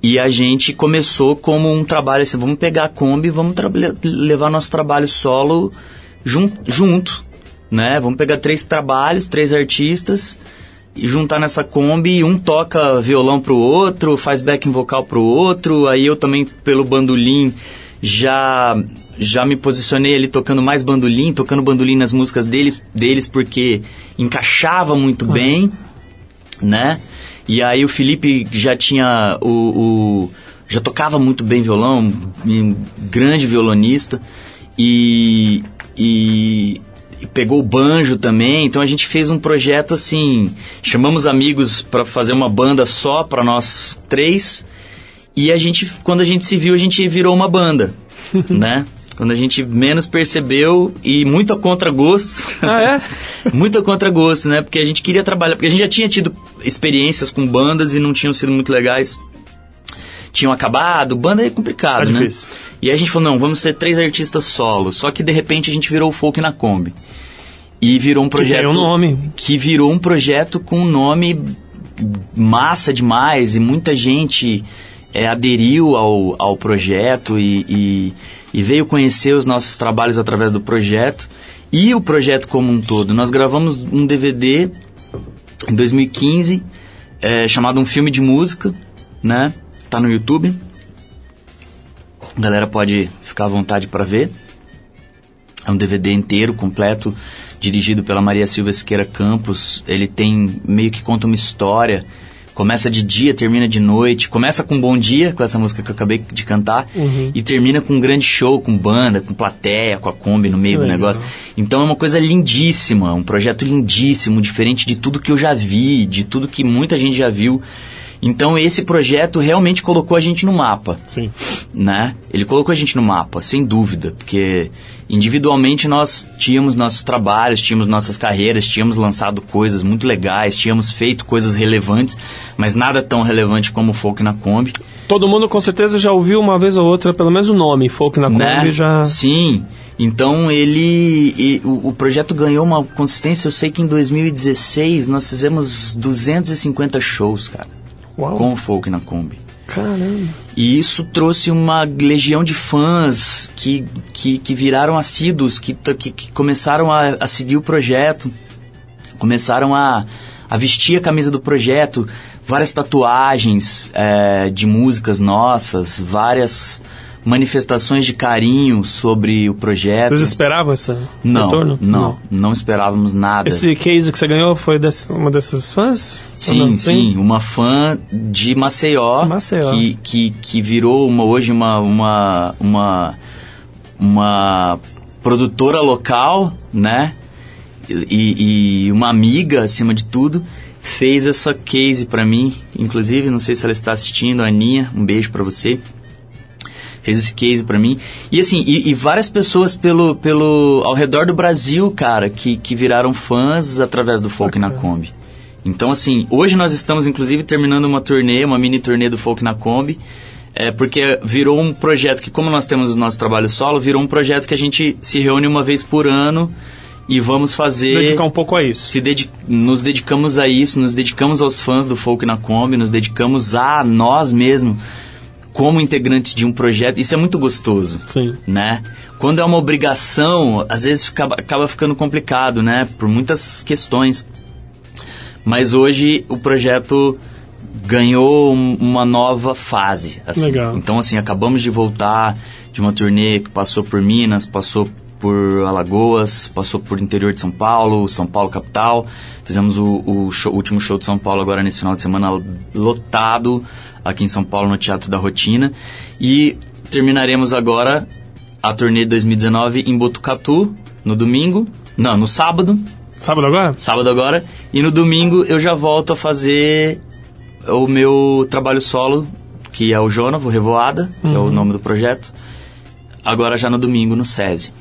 Speaker 8: E a gente começou como um trabalho assim, vamos pegar a Kombi vamos levar nosso trabalho solo jun- junto, né? Vamos pegar três trabalhos, três artistas e juntar nessa Kombi, um toca violão pro outro, faz backing vocal pro outro, aí eu também pelo bandolim já já me posicionei ali tocando mais bandolim, tocando bandolim nas músicas dele, deles porque encaixava muito bem, né? E aí o Felipe já tinha o, o- já tocava muito bem violão, um grande violonista e, e e pegou o banjo também. Então a gente fez um projeto assim, chamamos amigos para fazer uma banda só para nós três. E a gente, quando a gente se viu, a gente virou uma banda, né? Quando a gente menos percebeu e muito a contragosto.
Speaker 1: Ah,
Speaker 8: muito a contragosto, né? Porque a gente queria trabalhar, porque a gente já tinha tido experiências com bandas e não tinham sido muito legais. Tinham acabado, banda é complicado,
Speaker 1: É
Speaker 8: né?
Speaker 1: difícil.
Speaker 8: E aí a gente falou, não, vamos ser três artistas solo. Só que de repente a gente virou o folk na Kombi. E virou um projeto.
Speaker 1: tem um nome.
Speaker 8: Que virou um projeto com um nome massa demais e muita gente é, aderiu ao, ao projeto e, e, e veio conhecer os nossos trabalhos através do projeto e o projeto como um todo. Nós gravamos um DVD em 2015 é, chamado Um Filme de Música, né? Tá no YouTube. A galera pode ficar à vontade para ver. É um DVD inteiro, completo, dirigido pela Maria Silva Siqueira Campos. Ele tem meio que conta uma história. Começa de dia, termina de noite. Começa com Bom Dia, com essa música que eu acabei de cantar. E termina com um grande show, com banda, com plateia, com a Kombi no meio
Speaker 1: Que
Speaker 8: do
Speaker 1: legal.
Speaker 8: negócio. Então é uma coisa lindíssima, um projeto lindíssimo, diferente de tudo que eu já vi, de tudo que muita gente já viu. Então esse projeto realmente colocou a gente no mapa
Speaker 1: Sim.
Speaker 8: né? Ele colocou a gente no mapa, sem dúvida, porque individualmente nós tínhamos nossos trabalhos, tínhamos nossas carreiras, tínhamos lançado coisas muito legais, tínhamos feito coisas relevantes, mas nada tão relevante como o Folk na Kombi,
Speaker 1: Todo mundo com certeza já ouviu uma vez ou outra, pelo menos o nome, Folk na Kombi
Speaker 8: né?
Speaker 1: já.
Speaker 8: Sim. Então ele, e o, o projeto ganhou uma consistência. Eu sei que em 2016 nós fizemos 250 shows, cara,
Speaker 1: Uau.
Speaker 8: com o Folk na Kombi.
Speaker 1: Caramba.
Speaker 8: E isso trouxe uma legião de fãs que, que, que viraram assíduos, que, que, que começaram a, a seguir o projeto, começaram a, a vestir a camisa do projeto, várias tatuagens é, de músicas nossas, várias manifestações de carinho sobre o projeto.
Speaker 1: Vocês esperavam esse
Speaker 8: Não,
Speaker 1: retorno?
Speaker 8: não, não esperávamos nada.
Speaker 1: Esse case que você ganhou foi desse, uma dessas fãs?
Speaker 8: Sim,
Speaker 1: não?
Speaker 8: sim, uma fã de Maceió,
Speaker 1: Maceió.
Speaker 8: Que, que, que virou uma, hoje uma, uma, uma, uma produtora local, né? E, e uma amiga, acima de tudo, fez essa case pra mim. Inclusive, não sei se ela está assistindo, a Aninha, um beijo pra você. Fez esse case pra mim. E assim, e, e várias pessoas pelo, pelo, ao redor do Brasil, cara, que, que viraram fãs através do Folk na Kombi. Então, assim, hoje nós estamos, inclusive, terminando uma turnê, uma mini turnê do Folk na Kombi, é, porque virou um projeto que, como nós temos o nosso trabalho solo, virou um projeto que a gente se reúne uma vez por ano e vamos fazer...
Speaker 1: Dedicar um pouco a isso.
Speaker 8: Se dedi nos dedicamos a isso, nos dedicamos aos fãs do Folk na Kombi, nos dedicamos a nós mesmos como integrantes de um projeto. Isso é muito gostoso
Speaker 1: Sim.
Speaker 8: né? Quando é uma obrigação, às vezes fica, acaba ficando complicado, né? Por muitas questões. Mas hoje o projeto ganhou um- uma nova fase. Assim.
Speaker 1: Legal.
Speaker 8: Então, assim, acabamos de voltar de uma turnê que passou por Minas, passou por Alagoas, passou por interior de São Paulo, São Paulo capital. Fizemos o, o show- o último show de São Paulo agora nesse final de semana lotado aqui em São Paulo no Teatro da Rotina. E terminaremos agora a turnê 2019 em Botucatu no domingo. Não, no sábado.
Speaker 1: Sábado agora?
Speaker 8: Sábado agora. E no domingo eu já volto a fazer o meu trabalho solo, que é o Jonovo, Revoada, que é o nome do projeto. Agora já no domingo no SESI.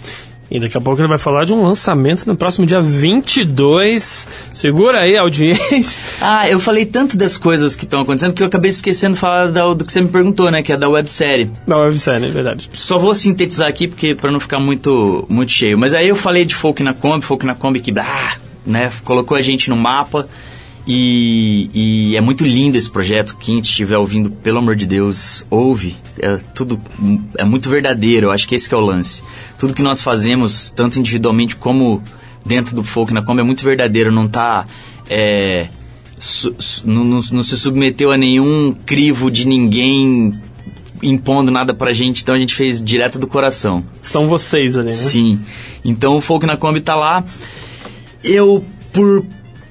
Speaker 1: E daqui a pouco ele vai falar de um lançamento no próximo dia 22. Segura aí audiência.
Speaker 8: Ah, eu falei tanto das coisas que estão acontecendo que eu acabei esquecendo de falar da- do que você me perguntou, né? Que é da websérie.
Speaker 1: Da websérie, é verdade.
Speaker 8: Só vou sintetizar aqui porque para não ficar muito muito cheio. Mas aí eu falei de Folk na Kombi, Folk na Kombi que ah, né, colocou a gente no mapa e, e é muito lindo esse projeto. Quem estiver ouvindo, pelo amor de Deus, ouve. É tudo é muito verdadeiro. Eu acho que esse que é o lance. Tudo que nós fazemos, tanto individualmente como dentro do Folk na Kombi, é muito verdadeiro. Não tá é, su- su- não, não- não se submeteu a nenhum crivo de ninguém impondo nada pra gente, então a gente fez direto do coração.
Speaker 1: São vocês ali, né?
Speaker 8: Sim. Então o Folk na Kombi tá lá. Eu, por.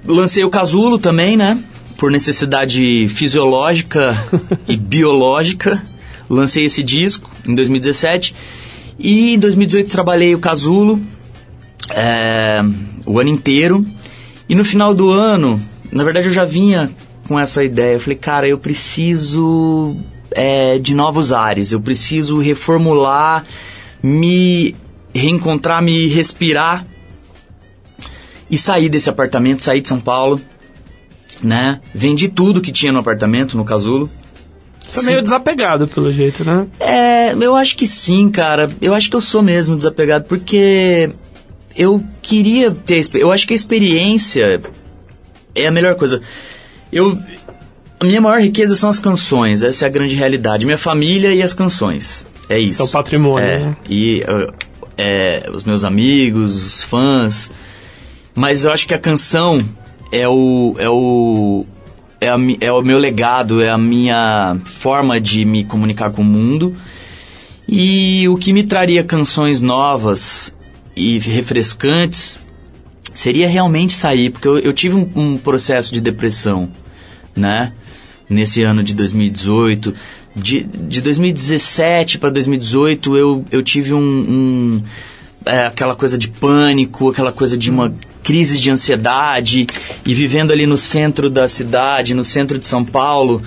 Speaker 8: Lancei o Casulo também, né? Por necessidade fisiológica e biológica. Lancei esse disco em 2017. E em 2018 trabalhei o Casulo é, o ano inteiro. E no final do ano, na verdade eu já vinha com essa ideia. Eu falei, cara, eu preciso é, de novos ares. Eu preciso reformular, me reencontrar, me respirar e sair desse apartamento, sair de São Paulo, né? Vendi tudo que tinha no apartamento, no casulo.
Speaker 1: Você é meio desapegado, pelo jeito, né?
Speaker 8: É, eu acho que sim, cara. Eu acho que eu sou mesmo desapegado, porque eu queria ter. Eu acho que a experiência é a melhor coisa. Eu. A minha maior riqueza são as canções, essa é a grande realidade. Minha família e as canções. É isso.
Speaker 1: Seu patrimônio,
Speaker 8: É,
Speaker 1: né?
Speaker 8: E uh, é, os meus amigos, os fãs. Mas eu acho que a canção é o. É o é, a é o meu legado, é a minha forma de me comunicar com o mundo. E o que me traria canções novas e refrescantes seria realmente sair, porque eu, eu tive um, um processo de depressão, né? Nesse ano de 2018. De, de 2017 para 2018 eu, eu tive um, um é, aquela coisa de pânico, aquela coisa de uma crise de ansiedade e vivendo ali no centro da cidade, no centro de São Paulo,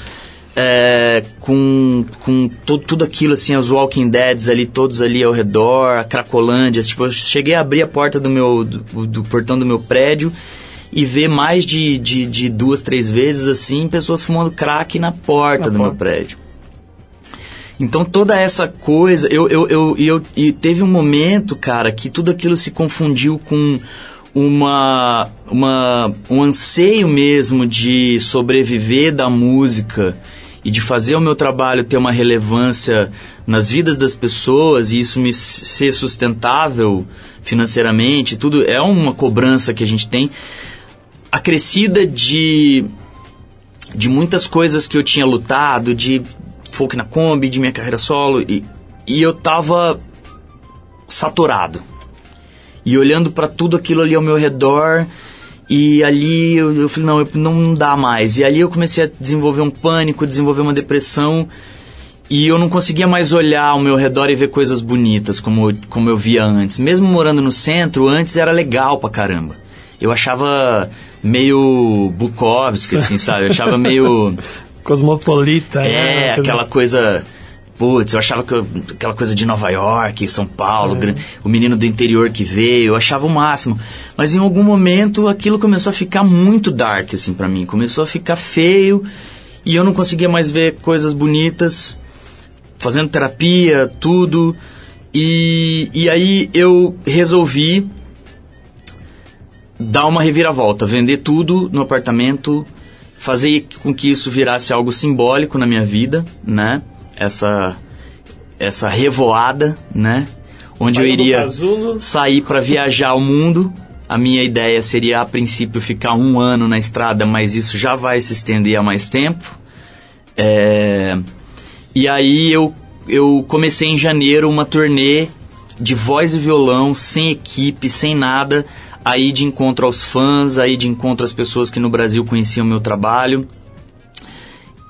Speaker 8: é, com, com to- tudo aquilo assim, os Walking Deads ali, todos ali ao redor, a Cracolândia, tipo, eu cheguei a abrir a porta do meu, do, do portão do meu prédio e ver mais de, de, de duas, três vezes assim, pessoas fumando crack na porta
Speaker 1: Na
Speaker 8: do meu
Speaker 1: porta.
Speaker 8: prédio. Então toda essa coisa, eu, eu, eu, eu e teve um momento, cara, que tudo aquilo se confundiu com uma, uma um anseio mesmo de sobreviver da música e de fazer o meu trabalho ter uma relevância nas vidas das pessoas e isso me ser sustentável financeiramente, tudo é uma cobrança que a gente tem acrescida de de muitas coisas que eu tinha lutado, de folk na Kombi, de minha carreira solo, e, e eu tava saturado. E olhando pra tudo aquilo ali ao meu redor, e ali eu, eu falei, não, eu, não dá mais. E ali eu comecei a desenvolver um pânico, desenvolver uma depressão, e eu não conseguia mais olhar ao meu redor e ver coisas bonitas como, eu- como eu via antes. Mesmo morando no centro, antes era legal pra caramba. Eu achava meio Bukowski, assim, sabe? Eu achava meio...
Speaker 1: Cosmopolita. né?
Speaker 8: É, aquela coisa. Putz, eu achava que eu- aquela coisa de Nova York, São Paulo, gran- o menino do interior que veio, eu achava o máximo. Mas em algum momento aquilo começou a ficar muito dark, assim, pra mim. Começou a ficar feio e eu não conseguia mais ver coisas bonitas, fazendo terapia, tudo. E, e aí eu resolvi dar uma reviravolta, vender tudo no apartamento, fazer com que isso virasse algo simbólico na minha vida, né? Essa essa revoada, né? Onde
Speaker 1: Saiu
Speaker 8: eu iria sair para viajar o mundo. A minha ideia seria a princípio ficar um ano na estrada, mas isso já vai se estender a mais tempo. É, E aí eu, eu comecei em janeiro uma turnê de voz e violão, sem equipe, sem nada, aí de encontro aos fãs, aí de encontro às pessoas que no Brasil conheciam meu trabalho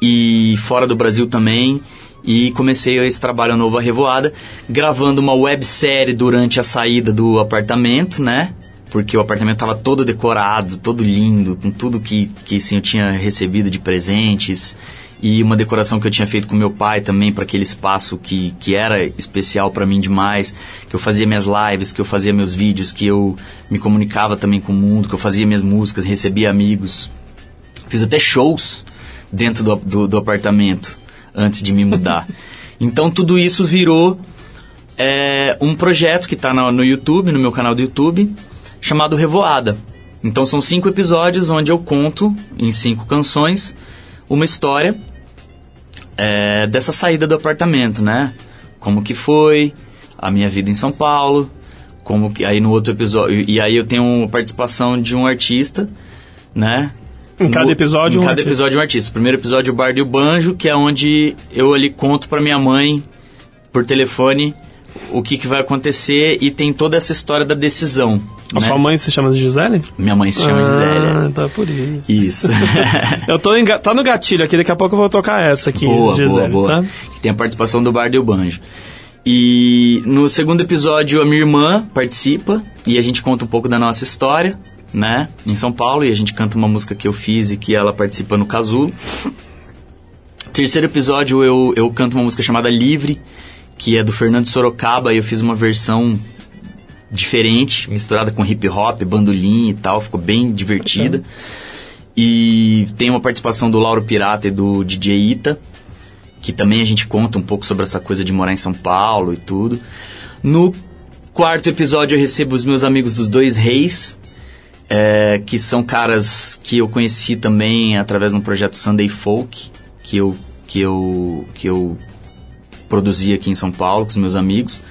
Speaker 8: e fora do Brasil também. E comecei esse trabalho novo, a Revoada, gravando uma websérie durante a saída do apartamento, né? Porque o apartamento estava todo decorado, todo lindo, com tudo que, que assim, eu tinha recebido de presentes. E uma decoração que eu tinha feito com meu pai também para aquele espaço que, que era especial para mim demais. Que eu fazia minhas lives, que eu fazia meus vídeos, que eu me comunicava também com o mundo, que eu fazia minhas músicas, recebia amigos. Fiz até shows dentro do, do, do apartamento antes de me mudar. então tudo isso virou é, um projeto que está no, no YouTube, no meu canal do YouTube, chamado Revoada. Então são cinco episódios onde eu conto em cinco canções uma história é, dessa saída do apartamento, né? Como que foi a minha vida em São Paulo, como que aí no outro episódio e aí eu tenho a participação de um artista, né?
Speaker 1: Em cada
Speaker 8: No-
Speaker 1: episódio,
Speaker 8: em
Speaker 1: um
Speaker 8: cada
Speaker 1: artista.
Speaker 8: episódio um artista. O primeiro episódio é o Bardo e o Banjo, que é onde eu ali conto pra minha mãe por telefone o que, que vai acontecer e tem toda essa história da decisão.
Speaker 1: A
Speaker 8: né?
Speaker 1: sua mãe se chama Gisele?
Speaker 8: Minha mãe se chama
Speaker 1: ah,
Speaker 8: Gisele.
Speaker 1: tá por isso.
Speaker 8: Isso.
Speaker 1: Eu tô tá no gatilho aqui, daqui a pouco eu vou tocar essa aqui,
Speaker 8: boa,
Speaker 1: Gisele,
Speaker 8: boa, boa.
Speaker 1: tá?
Speaker 8: Que tem a participação do Bardo e o Banjo. E no segundo episódio a minha irmã participa e a gente conta um pouco da nossa história, né? Em São Paulo e a gente canta uma música que eu fiz e que ela participa no Casulo. Terceiro episódio eu, eu canto uma música chamada Livre, que é do Fernando Sorocaba e eu fiz uma versão diferente, misturada com hip hop, bandolim e tal, ficou bem divertida. E tem uma participação do Lauro Pirata e do DJ Ita, que também a gente conta um pouco sobre essa coisa de morar em São Paulo e tudo. No quarto episódio eu recebo os meus amigos dos Dois Reis, é, que são caras que eu conheci também através de um projeto Sunday Folk, que eu, que eu, que eu produzi aqui em São Paulo com os meus amigos.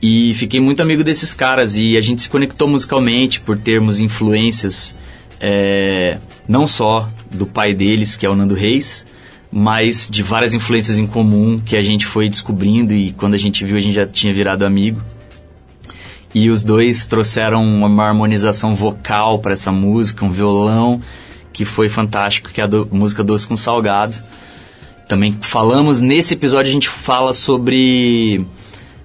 Speaker 8: E fiquei muito amigo desses caras e a gente se conectou musicalmente por termos influências é, não só do pai deles, que é o Nando Reis, mas de várias influências em comum que a gente foi descobrindo e quando a gente viu a gente já tinha virado amigo. E os dois trouxeram uma harmonização vocal para essa música, um violão que foi fantástico, que é a do- música Doce com Salgado. Também falamos nesse episódio a gente fala sobre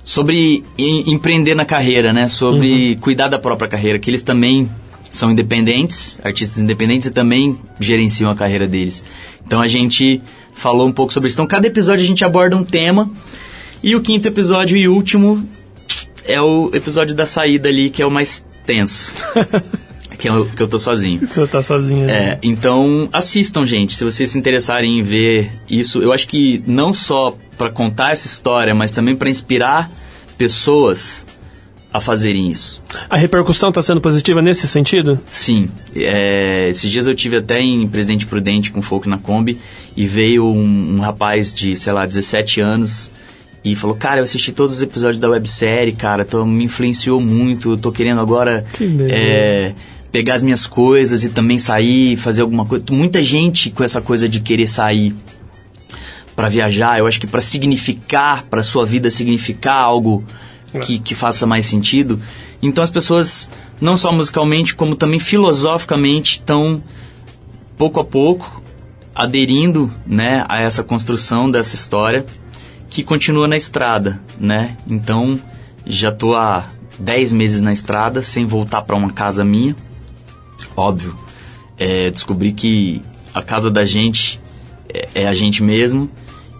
Speaker 8: sobre em- empreender na carreira, né? Sobre cuidar da própria carreira, que eles também são independentes, artistas independentes e também gerenciam a carreira deles. Então a gente falou um pouco sobre isso. Então cada episódio a gente aborda um tema e o quinto episódio e último é o episódio da saída ali, que é o mais tenso. que, é o, que eu tô sozinho.
Speaker 1: Você tá sozinha. né?
Speaker 8: É, então assistam, gente. Se vocês se interessarem em ver isso, eu acho que não só para contar essa história, mas também para inspirar pessoas a fazerem isso.
Speaker 1: A repercussão tá sendo positiva nesse sentido?
Speaker 8: Sim, é, esses dias eu tive até em Presidente Prudente com Folk na Kombi e veio um, um rapaz de, sei lá, 17 anos e falou, cara, eu assisti todos os episódios da websérie, cara, então me influenciou muito, eu tô querendo agora
Speaker 1: Que
Speaker 8: é, pegar as minhas coisas e também sair, fazer alguma coisa. Muita gente com essa coisa de querer sair para viajar, eu acho que para significar, para sua vida significar algo que, que faça mais sentido. Então as pessoas, não só musicalmente, como também filosoficamente, estão pouco a pouco aderindo, né, a essa construção dessa história que continua na estrada, né? Então já tô há 10 meses na estrada sem voltar para uma casa minha. Óbvio, é, descobri que a casa da gente é, é a gente mesmo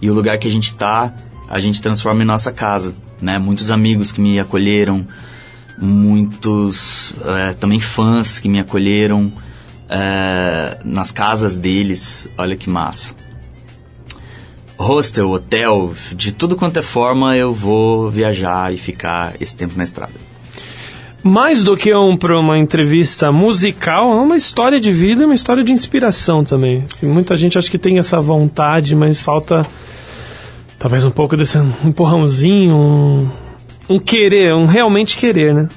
Speaker 8: e o lugar que a gente tá, a gente transforma em nossa casa, né? Muitos amigos que me acolheram, muitos é, também fãs que me acolheram é, nas casas deles, olha que massa. Hostel, hotel, de tudo quanto é forma eu vou viajar e ficar esse tempo na estrada.
Speaker 1: Mais do que um, para uma entrevista musical, é uma história de vida e uma história de inspiração também. Muita gente acha que tem essa vontade, mas falta talvez um pouco desse empurrãozinho, um, um querer, um realmente querer, né?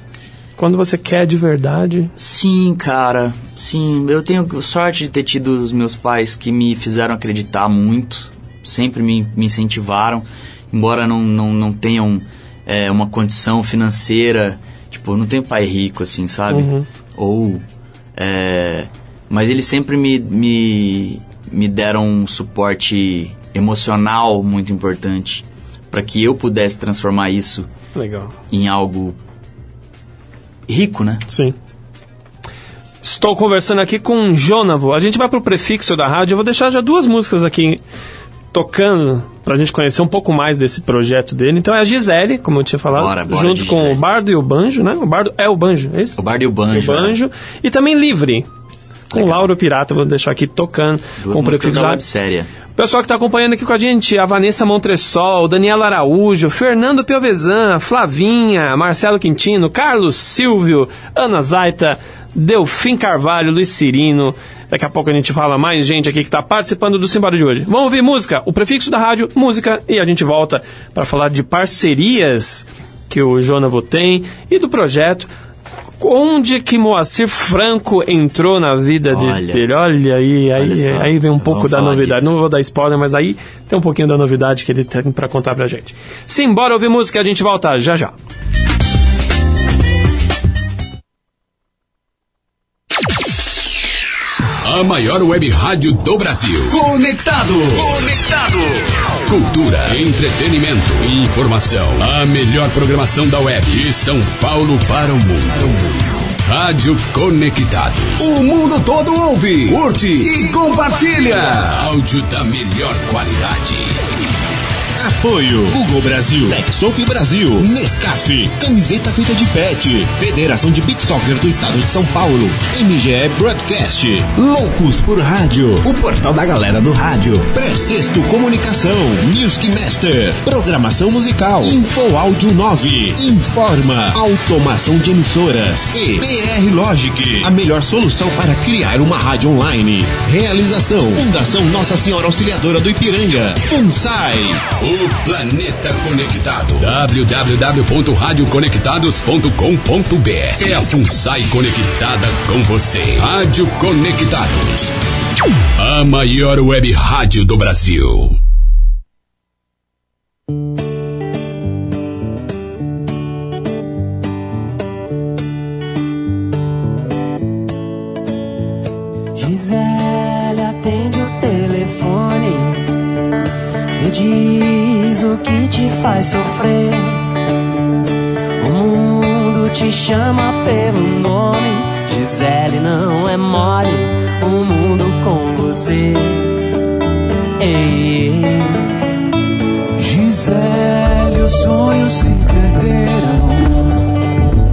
Speaker 1: Quando você quer de verdade.
Speaker 8: Sim, cara. Sim, eu tenho sorte de ter tido os meus pais que me fizeram acreditar muito, sempre me, me incentivaram, embora não, não, não tenham é, uma condição financeira, tipo, não tenho pai rico, assim, sabe?
Speaker 1: Uhum.
Speaker 8: Ou. é, mas eles sempre me, me, me deram um suporte emocional muito importante para que eu pudesse transformar isso
Speaker 1: Legal.
Speaker 8: em algo rico, né?
Speaker 1: Sim. Estou conversando aqui com o Jonavo. A gente vai pro prefixo da rádio. Eu vou deixar já duas músicas aqui tocando pra gente conhecer um pouco mais desse projeto dele. Então é a Gisele, como eu tinha falado,
Speaker 8: Bora, bora,
Speaker 1: junto com
Speaker 8: Gisele.
Speaker 1: o Bardo e o Banjo, né? O Bardo é o Banjo, é isso?
Speaker 8: O Bardo e o Banjo.
Speaker 1: o Banjo. E também Livre. Com
Speaker 8: Legal.
Speaker 1: Lauro Pirata, vou deixar aqui tocando
Speaker 8: Duas
Speaker 1: com o prefixo
Speaker 8: da
Speaker 1: o pessoal que está acompanhando aqui com a gente, a Vanessa Montresol, Daniela Araújo, Fernando Piovesan, Flavinha, Marcelo Quintino, Carlos Silvio, Ana Zaita, Delfim Carvalho, Luiz Cirino. Daqui a pouco a gente fala mais gente aqui que está participando do Simbora de hoje. Vamos ouvir música, o prefixo da rádio, música, e a gente volta para falar de parcerias que o Jonavo tem e do projeto. Onde que Moacir Franco entrou na vida de
Speaker 8: Olha.
Speaker 1: dele? Olha aí, aí,
Speaker 8: Olha só.
Speaker 1: aí vem um pouco da novidade.
Speaker 8: disso.
Speaker 1: Não vou dar spoiler, mas aí tem um pouquinho da novidade que ele tem pra contar pra gente. Simbora ouvir música, a gente volta já já.
Speaker 9: A maior web rádio do Brasil. Conectado. Conectado. Cultura, entretenimento, informação. A melhor programação da web. De São Paulo para o mundo. Rádio Conectados.
Speaker 5: O mundo todo ouve, curte e compartilha.
Speaker 9: Áudio da melhor qualidade.
Speaker 10: Apoio Google Brasil, Texop Brasil, Nescaf, camiseta feita de pet, Federação de Beach Soccer do Estado de São Paulo, MGE Broadcast,
Speaker 5: Loucos por Rádio, o portal da galera do rádio.
Speaker 10: Precesto Comunicação, Music Master, Programação Musical, Info Áudio 9, Informa, Automação de Emissoras e PR Logic, a melhor solução para criar uma rádio online. Realização, Fundação Nossa Senhora Auxiliadora do Ipiranga, FUNSAI.
Speaker 9: O planeta conectado. www.radioconectados.com.br É a FUNSAI conectada com você. Rádio Conectados. A maior web rádio do Brasil.
Speaker 4: Gisele atende o telefone Me diz o que te faz sofrer O mundo te chama pelo nome Gisele não é mole O mundo com você Ei, ei.
Speaker 3: Gisele, os sonhos se perderam,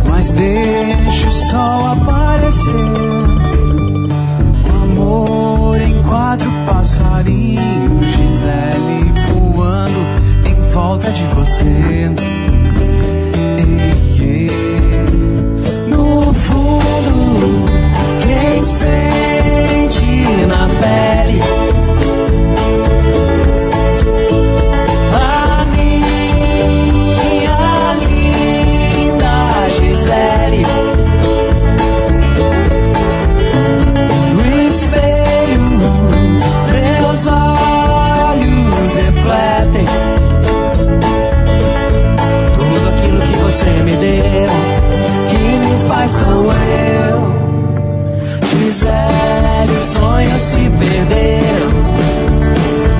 Speaker 3: mas deixa o sol aparecer. Amor em quatro passarinhos, Gisele voando em volta de você. Ei, ei. sente na pele. A minha linda Gisele.
Speaker 4: No espelho, meus olhos refletem tudo aquilo que você me deu, que me faz tão velho sonhos se perderam,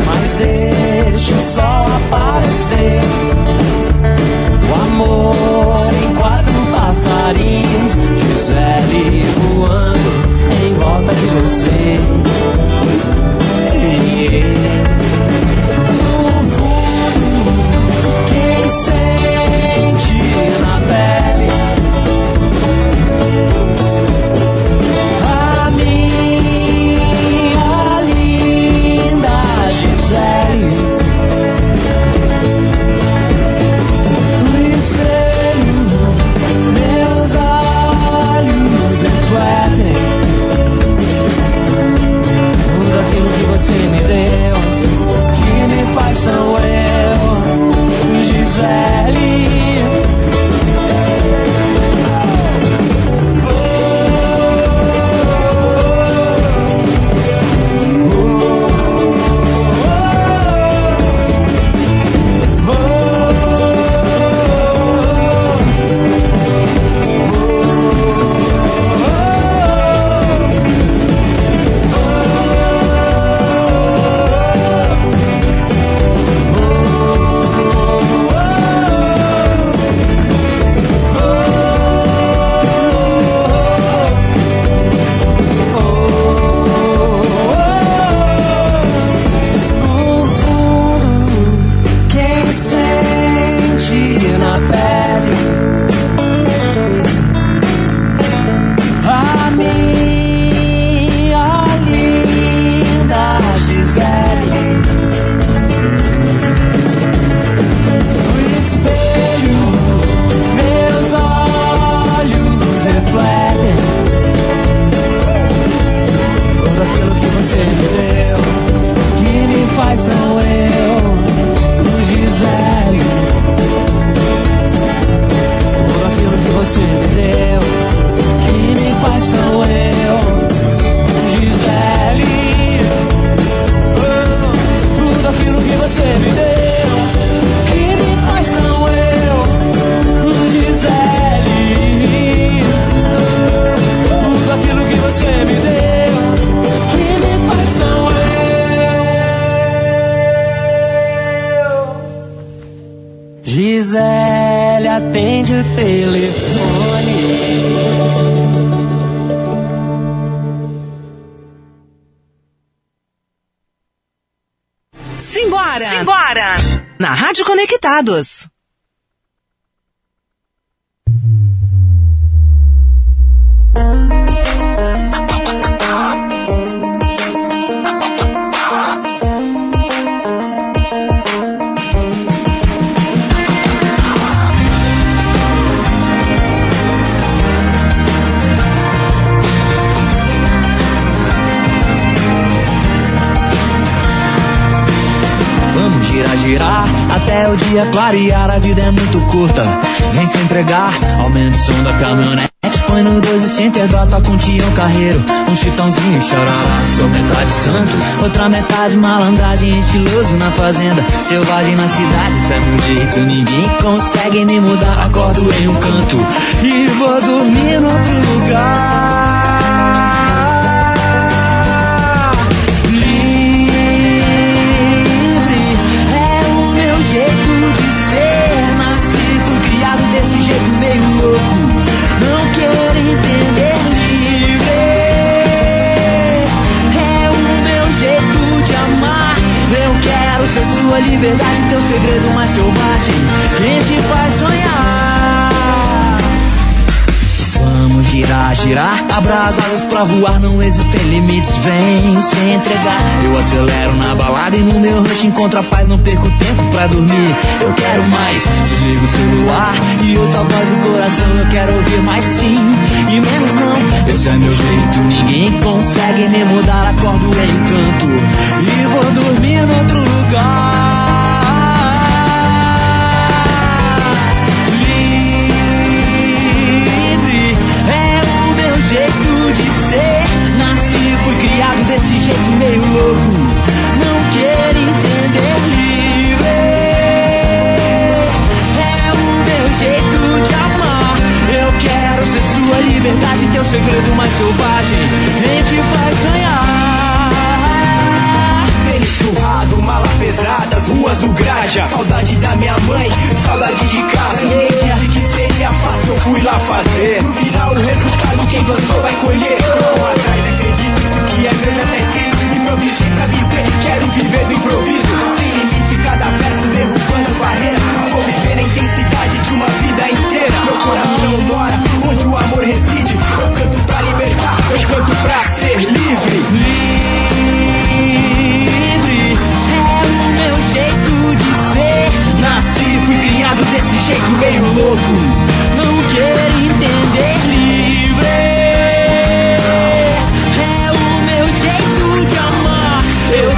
Speaker 4: Mas deixa o sol aparecer. O amor em quatro passarinhos, Gisele voando em volta de você. É no fundo, quem sei. fazenda, selvagem na cidade, sabe é jeito, ninguém consegue me mudar. Acordo em um canto e vou abra asas pra voar, não existem limites, vem se entregar. Eu acelero na balada e no meu rush encontro a paz, não perco tempo pra dormir. Eu quero mais, desligo o celular e ouço a voz do coração. Eu quero ouvir mais sim e menos não. Esse é meu jeito, ninguém consegue me mudar. Acordo encanto e vou dormir em outro lugar. fui criado desse jeito meio louco. Não quero entender livre. É o meu jeito de amar. Eu quero ser sua liberdade, teu segredo mais selvagem. Nem te faz sonhar.
Speaker 5: Pelo surrado, mala pesada, as ruas do Graja. Saudade da minha mãe, saudade de casa. Ninguém disse que seria fácil, eu fui lá fazer. No final, o resultado quem plantou vai colher. Não atrás, acredita que é meu já tá escrito. Improvisei pra viver, quero viver do improviso. Sem limite, cada verso derrubando as barreiras. Vou viver na intensidade de uma vida inteira. Meu coração mora onde o amor reside. Eu canto pra libertar, eu canto pra ser livre.
Speaker 4: livre é o meu jeito de ser. Nasci, fui criado desse jeito meio louco. Não quero entender livre.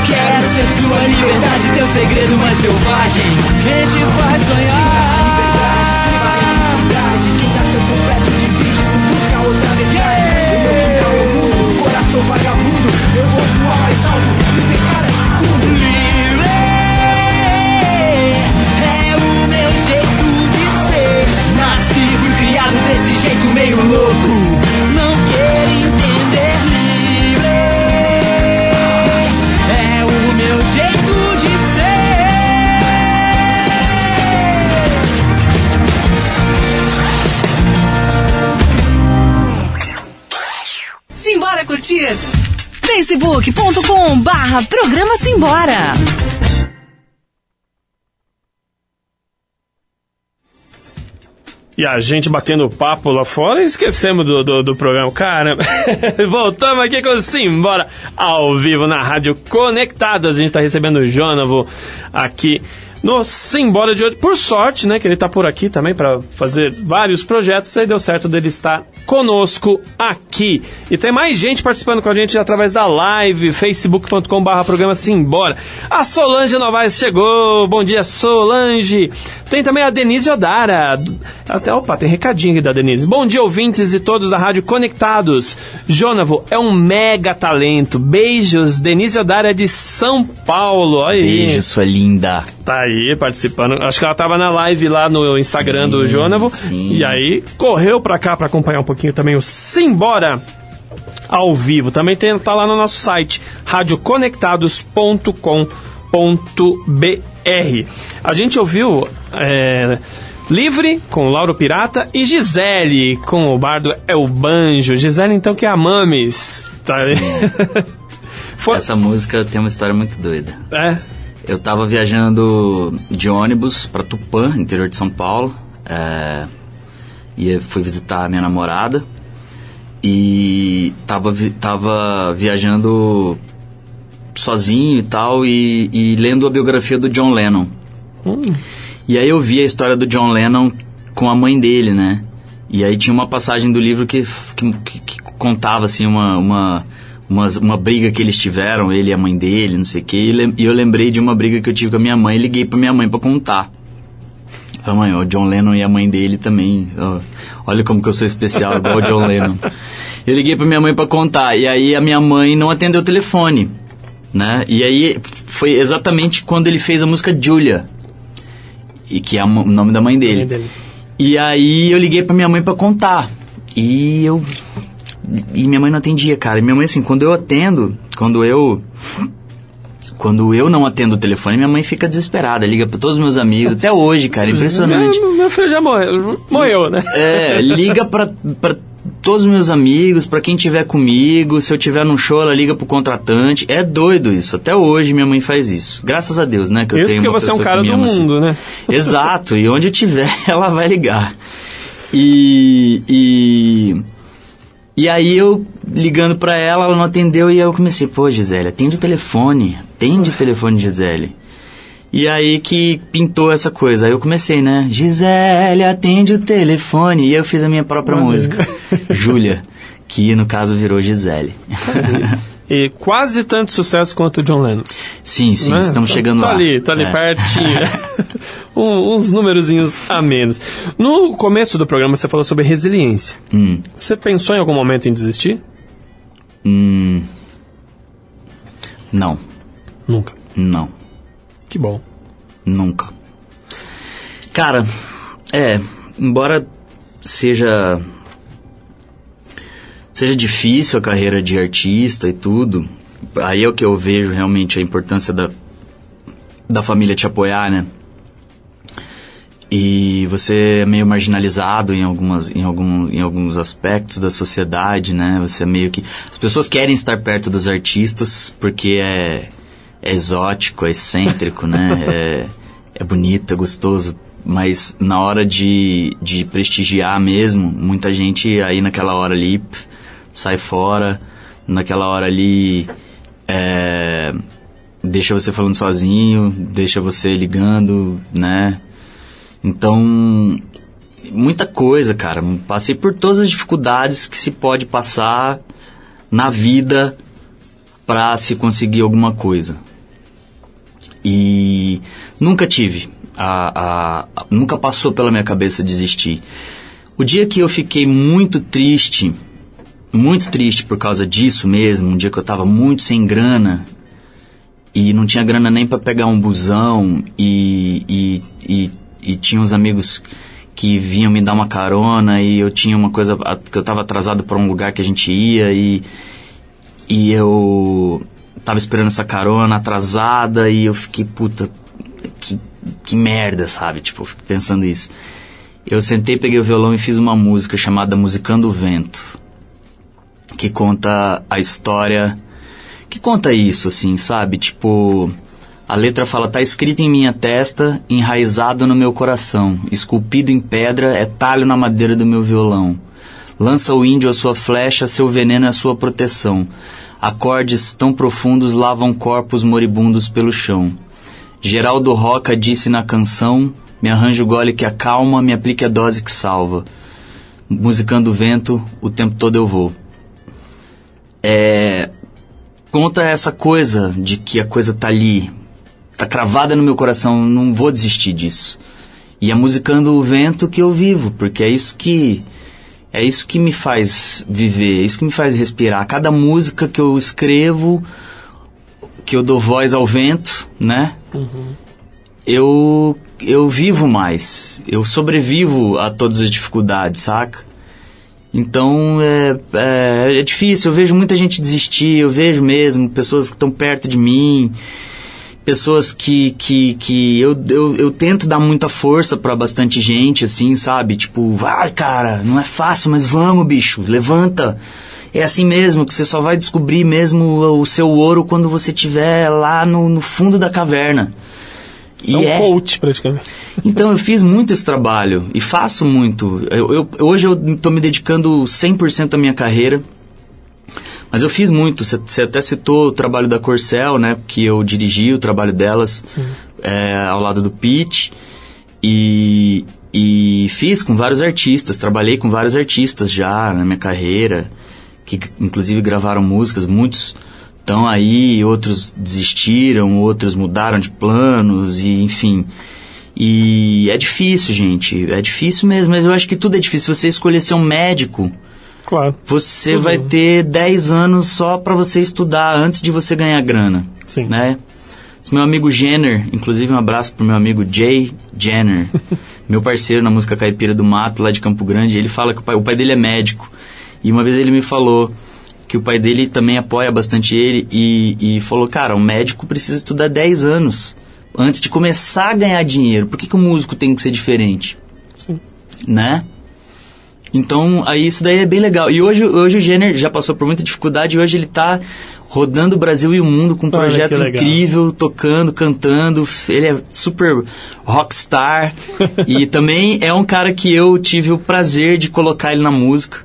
Speaker 4: Quero ser sua liberdade, teu segredo mais selvagem. Quem te faz sonhar?
Speaker 5: Quem nasceu completo de vídeo, busca outra metade. O meu quintal é o mundo, coração vagabundo. Eu vou voar mais alto, viver cada segundo.
Speaker 4: Livre é o meu jeito de ser. Nasci, fui criado desse jeito meio louco.
Speaker 2: facebook.com barra programa Simbora.
Speaker 1: E a gente batendo papo lá fora e esquecemos do, do, do programa. Caramba, voltamos aqui com Simbora ao vivo na Rádio Conectados. A gente tá recebendo o Jonavo aqui no Simbora de hoje. Por sorte, né, que ele tá por aqui também para fazer vários projetos. Aí deu certo dele estar conosco aqui. E tem mais gente participando com a gente através da live, facebook.com barra programa Simbora. A Solange Novaes chegou. Bom dia, Solange. Tem também a Denise Odara. Até, opa, tem recadinho aqui da Denise. Bom dia, ouvintes e todos da Rádio Conectados. Jonavo é um mega talento. Beijos, Denise Odara é de São Paulo. Olha aí.
Speaker 8: Beijo, sua linda.
Speaker 1: Tá aí participando. Acho que ela tava na live lá no Instagram do Jonavo.
Speaker 8: sim.
Speaker 1: E aí correu pra cá pra acompanhar um pouquinho também o Simbora ao vivo. Também tem, tá lá no nosso site radioconectados.com.br. A gente ouviu é, Livre com Lauro Pirata e Gisele com o bardo É o Banjo. Gisele então que é a Mames. Tá. Foi-
Speaker 8: Essa música tem uma história muito doida.
Speaker 1: É.
Speaker 8: Eu tava viajando de ônibus pra Tupã, interior de São Paulo. É, e fui visitar a minha namorada. E tava, tava viajando sozinho e tal, e, e lendo a biografia do John Lennon. E aí eu vi a história do John Lennon com a mãe dele, né? E aí tinha uma passagem do livro que, que, que- contava, assim, uma, uma, umas- uma briga que eles tiveram, ele e a mãe dele, não sei o quê. E, e eu lembrei de uma briga que eu tive com a minha mãe e liguei pra minha mãe pra contar. Mãe, o John Lennon e a mãe dele também. ó, olha como que eu sou especial, igual o John Lennon. Eu liguei pra minha mãe pra contar. E aí a minha mãe não atendeu o telefone. Né? E aí foi exatamente quando ele fez a música Julia. E que é o nome da mãe dele.
Speaker 1: Mãe dele.
Speaker 8: E aí eu liguei pra minha mãe pra contar. E eu. E minha mãe não atendia, cara. E minha mãe, assim, quando eu atendo, quando eu. Quando eu não atendo o telefone, minha mãe fica desesperada, liga pra todos os meus amigos, até hoje, cara, impressionante.
Speaker 1: Meu, meu filho já morreu, morreu né?
Speaker 8: É, liga pra todos os meus amigos, pra quem tiver comigo, se eu tiver num show, ela liga pro contratante. É doido isso, até hoje minha mãe faz isso. Graças a Deus, né, que eu
Speaker 1: Isso
Speaker 8: tenho
Speaker 1: porque você é um cara do
Speaker 8: assim.
Speaker 1: mundo, né?
Speaker 8: Exato, e onde eu tiver, ela vai ligar. E, e, e aí eu ligando pra ela, ela não atendeu e eu comecei, pô, Gisele, atende o telefone, atende o telefone, Gisele. E aí que pintou essa coisa. Aí eu comecei, né? Gisele, atende o telefone. E eu fiz a minha própria
Speaker 1: Olha.
Speaker 8: música. Júlia, que no caso virou Gisele.
Speaker 1: E quase tanto sucesso quanto o John Lennon.
Speaker 8: sim, sim,
Speaker 1: né?
Speaker 8: estamos
Speaker 1: Tá-
Speaker 8: chegando
Speaker 1: tá
Speaker 8: lá.
Speaker 1: ali, tá ali
Speaker 8: É.
Speaker 1: pertinho. Um- uns numerozinhos a menos. No começo do programa você falou sobre resiliência.
Speaker 8: Hum,
Speaker 1: Você pensou em algum momento em desistir?
Speaker 8: hum, não,
Speaker 1: Nunca.
Speaker 8: não.
Speaker 1: Que bom.
Speaker 8: Nunca. Cara, é, embora seja seja difícil a carreira de artista e tudo, aí é o que eu vejo realmente a importância da, da família te apoiar, né? E você é meio marginalizado em, algumas, em, algum, em alguns aspectos da sociedade, né? Você é meio que. As pessoas querem estar perto dos artistas porque é, é exótico, é excêntrico, né? É, é bonito, é gostoso. Mas na hora de, de prestigiar mesmo, muita gente aí naquela hora ali sai fora, naquela hora ali é, deixa você falando sozinho, deixa você ligando, né? Então, muita coisa, cara. Passei por todas as dificuldades que se pode passar na vida para se conseguir alguma coisa. E nunca tive, a, a- a- nunca passou pela minha cabeça desistir. O dia que eu fiquei muito triste, muito triste por causa disso mesmo, um dia que eu tava muito sem grana e não tinha grana nem para pegar um busão e, e, e, e tinha uns amigos que vinham me dar uma carona e eu tinha uma coisa que eu tava atrasado para um lugar que a gente ia e e eu tava esperando essa carona atrasada e eu fiquei puta que, que merda, sabe? Tipo, eu pensando isso. Eu sentei, peguei o violão e fiz uma música chamada Musicando o Vento, que conta a história que conta isso, assim, sabe? Tipo, a letra fala: tá escrito em minha testa, enraizado no meu coração, esculpido em pedra, é talho na madeira do meu violão. Lança o índio a sua flecha, seu veneno é a sua proteção. Acordes tão profundos lavam corpos moribundos pelo chão. Geraldo Roca disse na canção: Me arranjo o gole que acalma, me aplique a dose que salva. Musicando o vento, o tempo todo eu vou. É, conta essa coisa de que a coisa tá ali, tá cravada no meu coração, não vou desistir disso. E é musicando o vento que eu vivo, porque é isso que é isso que me faz viver, é isso que me faz respirar. Cada música que eu escrevo, que eu dou voz ao vento, né? Eu eu vivo mais, eu sobrevivo a todas as dificuldades, saca? Então é, é, é difícil, eu vejo muita gente desistir, eu vejo mesmo pessoas que estão perto de mim, pessoas que, que, que eu, eu, eu tento dar muita força pra bastante gente, assim, sabe? Tipo, vai cara, não é fácil, mas vamos, bicho, levanta. É assim mesmo, que você só vai descobrir mesmo o seu ouro quando você estiver lá no, no fundo da caverna.
Speaker 1: Você é um coach, praticamente.
Speaker 8: Então eu fiz muito esse trabalho e faço muito. Eu, eu- hoje eu estou me dedicando 100% à minha carreira. Mas eu fiz muito. Você até citou o trabalho da Corcel, né? Que eu dirigi o trabalho delas é, ao lado do Pete. E, e fiz com vários artistas. Trabalhei com vários artistas já na minha carreira. Que inclusive gravaram músicas. Muitos estão aí, outros desistiram, outros mudaram de planos e enfim. E é difícil, gente. É difícil mesmo, mas eu acho que tudo é difícil. Se você escolher ser um médico,
Speaker 1: Claro.
Speaker 8: você
Speaker 1: Tudo.
Speaker 8: vai ter 10 anos só pra você estudar antes de você ganhar grana.
Speaker 1: Sim.
Speaker 8: Né? Meu amigo Jenner, inclusive um abraço pro meu amigo Jay Jenner, meu parceiro na música Caipira do Mato, lá de Campo Grande, ele fala que o pai, o pai dele é médico. E uma vez ele me falou que o pai dele também apoia bastante ele e, e falou, cara, um médico precisa estudar 10 anos antes de começar a ganhar dinheiro. Por que, que o músico tem que ser diferente?
Speaker 1: Sim.
Speaker 8: Né? Então, aí isso daí é bem legal. E hoje, hoje o Jenner já passou por muita dificuldade e hoje ele tá rodando o Brasil e o mundo com um
Speaker 1: Olha
Speaker 8: projeto incrível, tocando, cantando. Ele é super rockstar. e também é um cara que eu tive o prazer de colocar ele na música.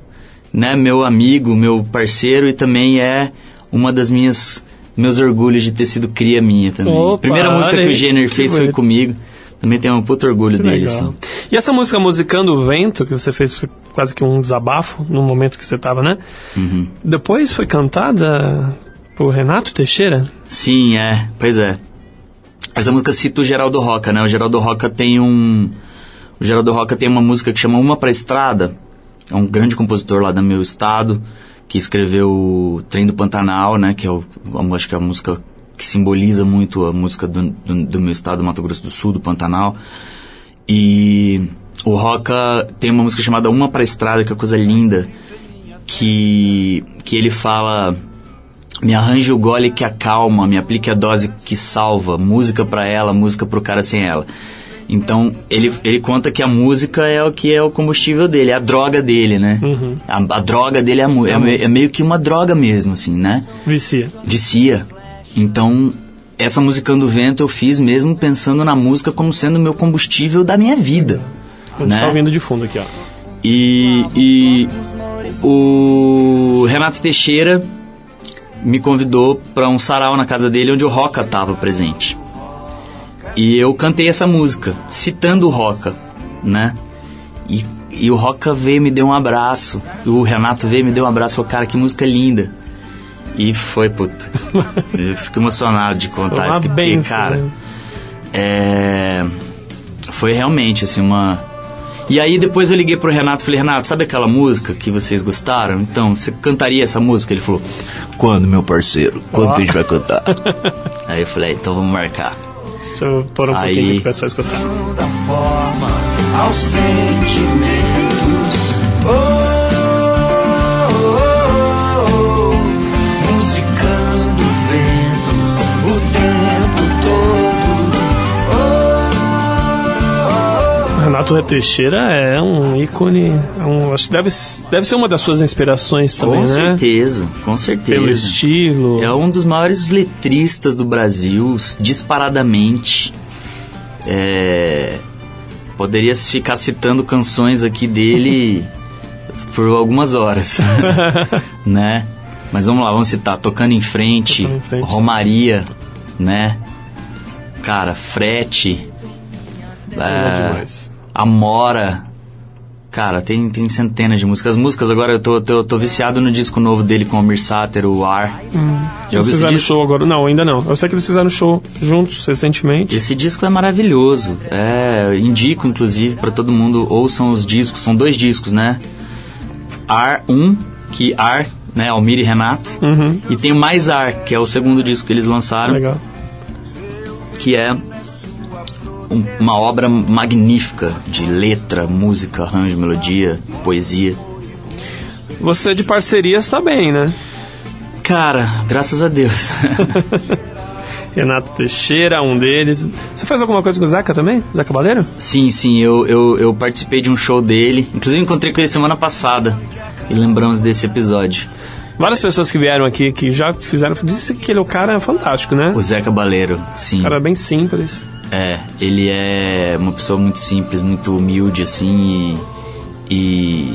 Speaker 8: Né? Meu amigo, meu parceiro e também é uma das minhas meus orgulhos de ter sido cria minha também.
Speaker 1: Opa,
Speaker 8: Primeira música que o Jenner fez foi comigo. Também tenho um puto orgulho
Speaker 1: Que
Speaker 8: dele,
Speaker 1: legal.
Speaker 8: assim.
Speaker 1: E essa música Musicando o Vento, que você fez, foi quase que um desabafo no momento que você tava, né?
Speaker 8: Uhum.
Speaker 1: Depois foi cantada por Renato Teixeira?
Speaker 8: Sim, é. Pois é. Essa música cita o Geraldo Roca, né? O Geraldo Roca tem um... O Geraldo Roca tem uma música que chama Uma Pra Estrada. É um grande compositor lá do meu estado, que escreveu o Trem do Pantanal, né? Que é o... Acho que é a música que simboliza muito a música do, do, do meu estado, Mato Grosso do Sul, do Pantanal. E o Roca tem uma música chamada Uma Pra Estrada, que é coisa linda. que, que ele fala me arranje o gole que acalma, me aplique a dose que salva, música pra ela, música pro cara sem ela. Então, ele, ele conta que a música é o que é o combustível dele, é a droga dele, né? A, a droga dele é, a, é, me- é meio que uma droga mesmo, assim, né?
Speaker 1: Vicia.
Speaker 8: Vicia. Então, essa Musicando Vento eu fiz mesmo pensando na música como sendo o meu combustível da minha vida.
Speaker 1: A gente
Speaker 8: né?
Speaker 1: tá ouvindo de fundo aqui, ó.
Speaker 8: E, e o Renato Teixeira me convidou para um sarau na casa dele onde o Roca estava presente. E eu cantei essa música, citando o Roca, né? E, e o Roca veio e me deu um abraço. O Renato veio e me deu um abraço. Falou, cara, que música linda. E foi, puta. eu fico emocionado de contar isso. porque, cara,
Speaker 1: né?
Speaker 8: é, foi realmente assim uma e aí depois eu liguei pro Renato e falei Renato sabe aquela música que vocês gostaram então você cantaria essa música ele falou quando meu parceiro quando que a gente vai cantar aí eu falei então vamos marcar
Speaker 1: Deixa eu pôr um
Speaker 8: Aí-
Speaker 1: pouquinho aqui pra pessoal escutar.
Speaker 4: forma aos sentimentos. Oh, oh,
Speaker 1: Renato Teixeira é um ícone. é um- acho que deve, deve ser uma das suas inspirações também,
Speaker 8: com
Speaker 1: né?
Speaker 8: certeza com certeza
Speaker 1: Pelo estilo.
Speaker 8: É um dos maiores letristas do Brasil, disparadamente. É, Poderia ficar citando canções aqui dele por algumas horas, né? Mas vamos lá, vamos citar Tocando em Frente,
Speaker 1: Tocando em Frente.
Speaker 8: Romaria, né? Cara, Frete, é,
Speaker 1: demais.
Speaker 8: Amora. Cara, tem, tem centenas de músicas. As músicas agora eu tô, tô, tô viciado no disco novo dele com o Mir Sater, o Ar. Já
Speaker 1: Eles
Speaker 8: ouviu esse
Speaker 1: fizeram
Speaker 8: disco?
Speaker 1: show agora. Não, ainda não. Eu sei que eles fizeram show juntos recentemente.
Speaker 8: Esse disco é maravilhoso. É, indico inclusive para todo mundo ouçam os discos. São dois discos, né? Ar 1, que Ar, né, Almir e Renato.
Speaker 1: Uhum.
Speaker 8: E tem o Mais Ar, que é o segundo disco que eles lançaram,
Speaker 1: Legal.
Speaker 8: que é um- uma obra magnífica de letra, música, arranjo, melodia, poesia.
Speaker 1: Você de parceria está bem, né?
Speaker 8: Cara, graças a Deus.
Speaker 1: Renato Teixeira, um deles. Você faz alguma coisa com o Zeca também? Zé Cabaleiro?
Speaker 8: Sim, sim, eu, eu, eu participei de um show dele. Inclusive encontrei com ele semana passada. E lembramos desse episódio.
Speaker 1: Várias pessoas que vieram aqui que já fizeram. Disse que ele é o cara fantástico, né?
Speaker 8: O Zé Cabaleiro, sim.
Speaker 1: Um cara bem simples.
Speaker 8: É, ele é uma pessoa muito simples, muito humilde, assim, e,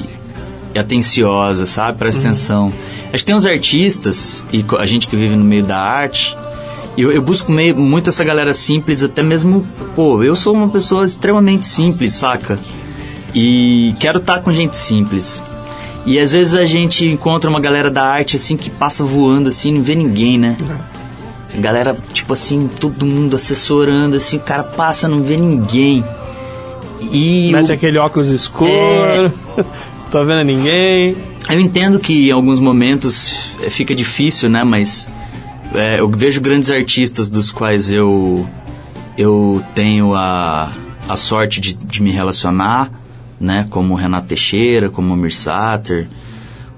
Speaker 8: e, atenciosa, sabe? Presta atenção. Acho que tem uns artistas, e a gente que vive no meio da arte, eu, eu busco meio, muito essa galera simples, até mesmo, pô, eu sou uma pessoa extremamente simples, saca? E quero estar com gente simples. E às vezes a gente encontra uma galera da arte, assim, que passa voando, assim, não vê ninguém, né? A galera, tipo assim, todo mundo assessorando, assim, o cara passa, não vê ninguém. E
Speaker 1: Mete
Speaker 8: o-
Speaker 1: aquele óculos escuro.
Speaker 8: É.
Speaker 1: tá vendo ninguém.
Speaker 8: eu entendo que em alguns momentos eh, fica difícil, né? Mas é, eu vejo grandes artistas dos quais eu, eu tenho a, a sorte de, de me relacionar, né? Como o Renato Teixeira, como o Mir Sater,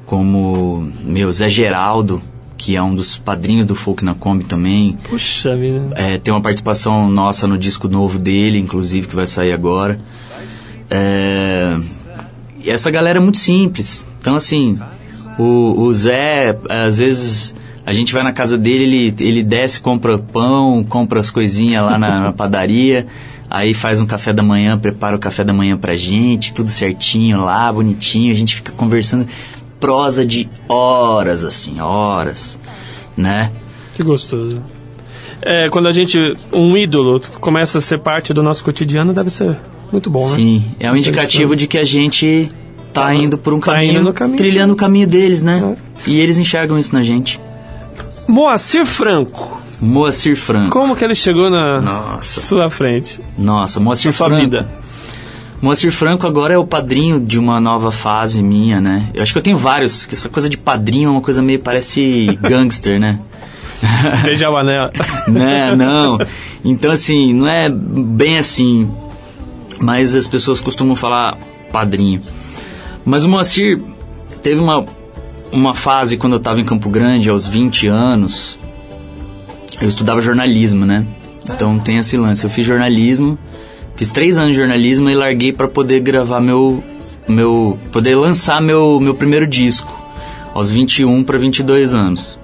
Speaker 8: como meu Zé Geraldo, que é um dos padrinhos do Folk na Kombi também.
Speaker 1: Puxa vida.
Speaker 8: É, tem uma participação nossa no disco novo dele, inclusive, que vai sair agora. É, e essa galera é muito simples. Então, assim, o, o Zé, às vezes, a gente vai na casa dele, ele, ele desce, compra pão, compra as coisinhas lá na, na padaria, aí faz um café da manhã, prepara o café da manhã pra gente, tudo certinho lá, bonitinho, a gente fica conversando prosa de horas, assim, horas, né?
Speaker 1: Que gostoso. É, quando a gente. Um ídolo começa a ser parte do nosso cotidiano, deve ser muito bom, né?
Speaker 8: Sim, é um indicativo de que a gente tá,
Speaker 1: Tá-
Speaker 8: indo por um
Speaker 1: tá
Speaker 8: caminho,
Speaker 1: caminho,
Speaker 8: trilhando
Speaker 1: sim.
Speaker 8: o caminho deles, né? E eles enxergam isso na gente.
Speaker 1: Moacir Franco.
Speaker 8: Moacir Franco.
Speaker 1: Como que ele chegou na
Speaker 8: Nossa.
Speaker 1: sua frente?
Speaker 8: Nossa, Moacir
Speaker 1: Na sua
Speaker 8: Franco.
Speaker 1: vida?
Speaker 8: Moacir Franco agora é o padrinho de uma nova fase minha, né? Eu acho que eu tenho vários, que essa coisa de padrinho é uma coisa meio parece gangster, né?
Speaker 1: Beijar o anel.
Speaker 8: né? Não. Então, assim, não é bem assim. Mas as pessoas costumam falar padrinho. Mas o Moacir teve uma uma fase quando eu tava em Campo Grande, aos 20 anos, eu estudava jornalismo, né? Então tem esse lance. Eu fiz jornalismo, fiz três anos de jornalismo e larguei pra poder gravar meu. meu poder lançar meu, meu primeiro disco, aos 21 para 22 anos.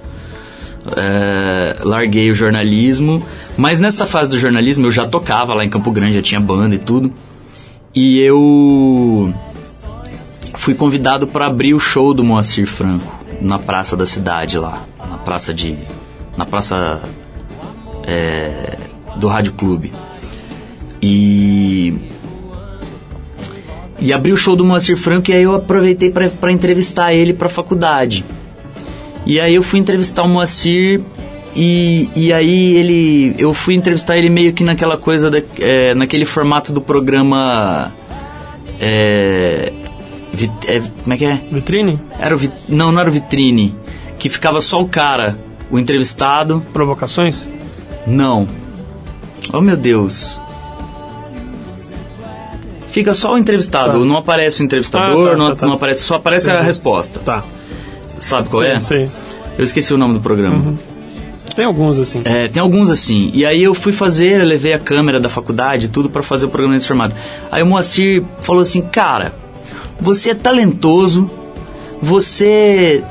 Speaker 8: É, larguei o jornalismo, mas nessa fase do jornalismo eu já tocava lá em Campo Grande, já tinha banda e tudo. E eu fui convidado para abrir o show do Moacir Franco na praça da cidade lá, na praça de na praça é, do Rádio Clube. E e abri o show do Moacir Franco e aí eu aproveitei para entrevistar ele para faculdade. E aí eu fui entrevistar o Moacir e, e aí ele. Eu fui entrevistar ele meio que naquela coisa, da, é, naquele formato do programa. É, vit- é, como é que é?
Speaker 1: Vitrine?
Speaker 8: Era o vit- não, não era o vitrine. Que ficava só o cara, o entrevistado.
Speaker 1: Provocações?
Speaker 8: Não. Oh meu Deus. Fica só o entrevistado,
Speaker 1: Tá.
Speaker 8: não aparece o entrevistador,
Speaker 1: Ah, tá,
Speaker 8: não,
Speaker 1: tá, tá.
Speaker 8: não aparece, só aparece a
Speaker 1: Entendi.
Speaker 8: resposta.
Speaker 1: Tá.
Speaker 8: Sabe qual
Speaker 1: Sim,
Speaker 8: é?
Speaker 1: sei.
Speaker 8: Eu esqueci o nome do programa.
Speaker 1: Tem alguns assim.
Speaker 8: É, tem alguns assim. E aí eu fui fazer, eu levei a câmera da faculdade, tudo pra fazer o programa nesse formato. Aí o Moacir falou assim: "Cara, você é talentoso, você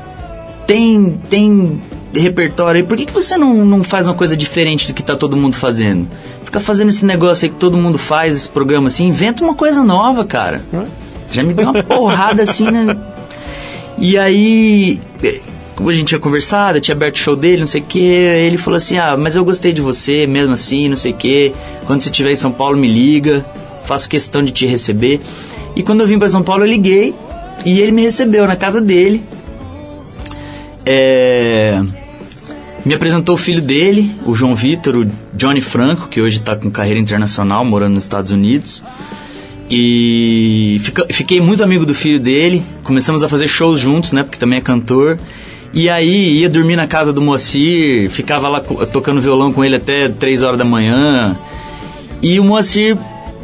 Speaker 8: tem tem repertório aí, por que, que você não, não faz uma coisa diferente do que tá todo mundo fazendo? Fica fazendo esse negócio aí que todo mundo faz, esse programa assim, inventa uma coisa nova, cara. Já me deu uma porrada assim, né? E aí, como a gente tinha conversado, eu tinha aberto o show dele, não sei o que, ele falou assim, ah, mas eu gostei de você mesmo assim, não sei o que. Quando você estiver em São Paulo, me liga, faço questão de te receber. E quando eu vim para São Paulo, eu liguei e ele me recebeu na casa dele. É, me apresentou o filho dele, o João Vitor, o Johnny Franco, que hoje está com carreira internacional, morando nos Estados Unidos. E fica- fiquei muito amigo do filho dele. Começamos a fazer shows juntos, né? Porque também é cantor. E aí ia dormir na casa do Moacir, ficava lá tocando violão com ele até 3 horas da manhã. E o Moacir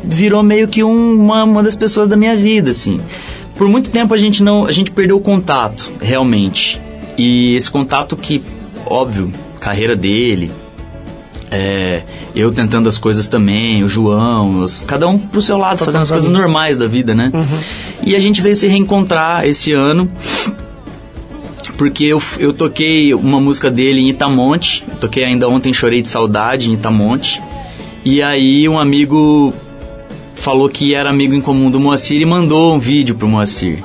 Speaker 8: virou meio que um- uma, uma das pessoas da minha vida, assim. Por muito tempo a gente não, a gente perdeu o contato, realmente. E esse contato que, óbvio, carreira dele, é, eu tentando as coisas também, o João, os- cada um pro seu lado, fazendo as coisas normais da vida, né? E a gente veio se reencontrar esse ano, porque eu, eu toquei uma música dele em Itamonte, eu toquei ainda ontem Chorei de Saudade em Itamonte, e aí um amigo falou que era amigo em comum do Moacir e mandou um vídeo pro Moacir.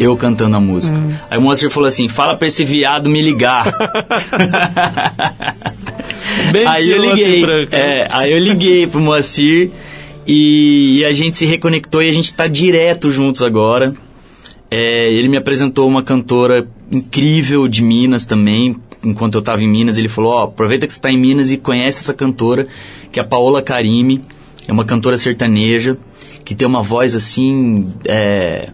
Speaker 8: Eu cantando a música. Aí o Moacir falou assim: fala pra esse viado me ligar.
Speaker 1: Bem
Speaker 8: aí eu liguei.
Speaker 1: Franco.
Speaker 8: É, aí eu liguei pro Moacir e, e a gente se reconectou e a gente tá direto juntos agora. É, ele me apresentou uma cantora incrível de Minas também. Enquanto eu tava em Minas, ele falou: Ó, aproveita que você tá em Minas e conhece essa cantora, que é a Paola Karime. É uma cantora sertaneja que tem uma voz assim. É,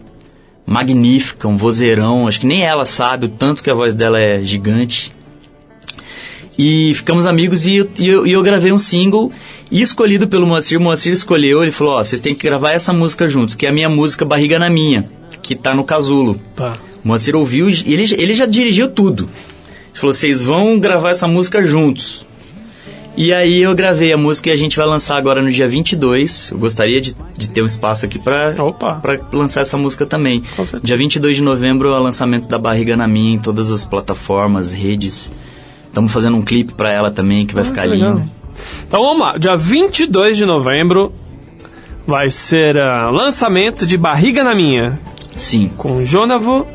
Speaker 8: magnífica, um vozeirão. Acho que nem ela sabe o tanto que a voz dela é gigante. E ficamos amigos e eu, e eu, e eu gravei um single e escolhido pelo Moacir. O Moacir escolheu, ele falou: Ó, vocês têm que gravar essa música juntos, que é a minha música Barriga na Minha, que tá no casulo.
Speaker 1: Tá.
Speaker 8: O Moacir ouviu e ele, ele já dirigiu tudo. Ele falou: vocês vão gravar essa música juntos. E aí eu gravei a música e a gente vai lançar agora no dia 22. Eu gostaria de, de ter um espaço aqui pra,
Speaker 1: Opa.
Speaker 8: pra lançar essa música também. Dia 22 de novembro é o lançamento da Barriga na Minha em todas as plataformas, redes. Estamos fazendo um clipe pra ela também que vai ficar
Speaker 1: Ah, que legal.
Speaker 8: lindo.
Speaker 1: Então vamos lá, dia 22 de novembro vai ser o lançamento de Barriga na Minha,
Speaker 8: Sim,
Speaker 1: com Jonavo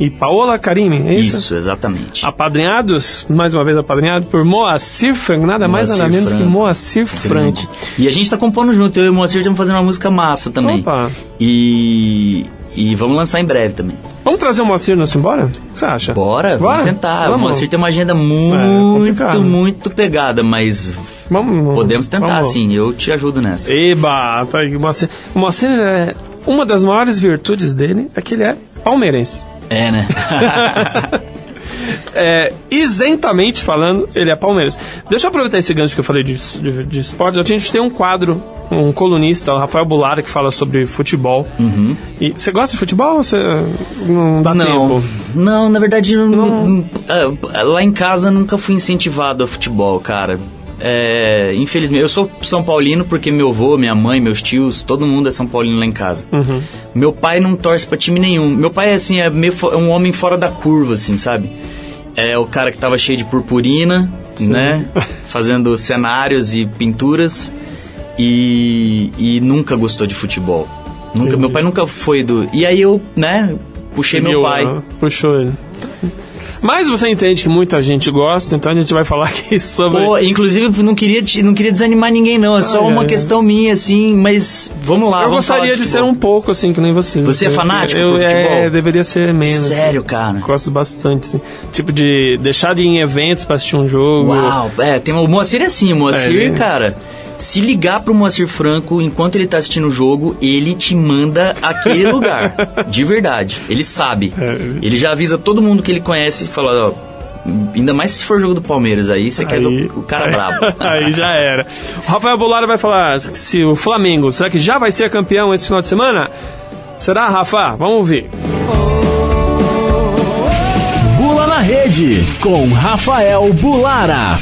Speaker 1: e Paola Karime, é isso?
Speaker 8: isso, exatamente.
Speaker 1: Apadrinhados, mais uma vez apadrinhado por Moacir Franco, nada mais
Speaker 8: Moacir
Speaker 1: nada menos que. Moacir Franco.
Speaker 8: E a gente tá compondo junto, eu e o Moacir estamos fazendo uma música massa também.
Speaker 1: Opa.
Speaker 8: E, e vamos lançar em breve também.
Speaker 1: Vamos trazer o Moacir no Simbora? O que você acha?
Speaker 8: Bora,
Speaker 1: Bora?
Speaker 8: vamos tentar. O
Speaker 1: Vamos.
Speaker 8: Moacir tem uma agenda
Speaker 1: É,
Speaker 8: muito,
Speaker 1: complicado.
Speaker 8: muito pegada, mas
Speaker 1: Vamos,
Speaker 8: podemos tentar
Speaker 1: vamos.
Speaker 8: sim, eu te ajudo nessa.
Speaker 1: Eba, tá aí, o Moacir, o Moacir é, uma das maiores virtudes dele é que ele é palmeirense.
Speaker 8: É, né?
Speaker 1: É, isentamente falando, ele é palmeirense. Deixa eu aproveitar esse gancho que eu falei de, de, de esportes. A gente tem um quadro um colunista, o Rafael Bulara, que fala sobre futebol. E você gosta de futebol ou você não dá
Speaker 8: Não,
Speaker 1: tempo?
Speaker 8: não, na verdade, não- ah, lá em casa eu nunca fui incentivado a futebol, cara. É, infelizmente, eu sou São Paulino porque meu avô, minha mãe, meus tios, todo mundo é São Paulino lá em casa. Meu pai não torce pra time nenhum. Meu pai, assim, é meio é um homem fora da curva, assim, sabe? É o cara que tava cheio de purpurina, né? Fazendo cenários e pinturas e, e nunca gostou de futebol. Nunca, meu pai nunca foi do. E aí eu, né, puxei meu
Speaker 1: Seguiu,
Speaker 8: pai.
Speaker 1: né? Puxou ele. Mas você entende que muita gente gosta, então a gente vai falar aqui sobre.
Speaker 8: Pô, inclusive não queria, te- não queria desanimar ninguém, não. É só
Speaker 1: Ai,
Speaker 8: uma
Speaker 1: ai,
Speaker 8: questão minha, assim, mas vamos lá.
Speaker 1: eu
Speaker 8: vamos
Speaker 1: gostaria de, ser
Speaker 8: futebol.
Speaker 1: um pouco assim, que nem você.
Speaker 8: Você é
Speaker 1: Porque
Speaker 8: fanático
Speaker 1: eu,
Speaker 8: por
Speaker 1: É, deveria ser menos.
Speaker 8: Sério,
Speaker 1: assim.
Speaker 8: cara?
Speaker 1: Gosto bastante, assim. Tipo de deixar de ir em eventos pra assistir um jogo.
Speaker 8: Uau, é, tem, o Moacir é assim, o Moacir,
Speaker 1: É.
Speaker 8: cara. Se ligar pro Moacir Franco enquanto ele tá assistindo o jogo, ele te manda aquele lugar. de verdade. Ele sabe.
Speaker 1: É.
Speaker 8: Ele já avisa todo mundo que ele conhece e fala, ó. Ainda mais se for jogo do Palmeiras aí, você quer ver o, cara brabo.
Speaker 1: Aí já era. O Rafael Bolaro vai falar se o Flamengo, será que já vai ser campeão esse final de semana? Será, Rafa? Vamos ouvir.
Speaker 6: Bula na Rede, com Rafael Bulara.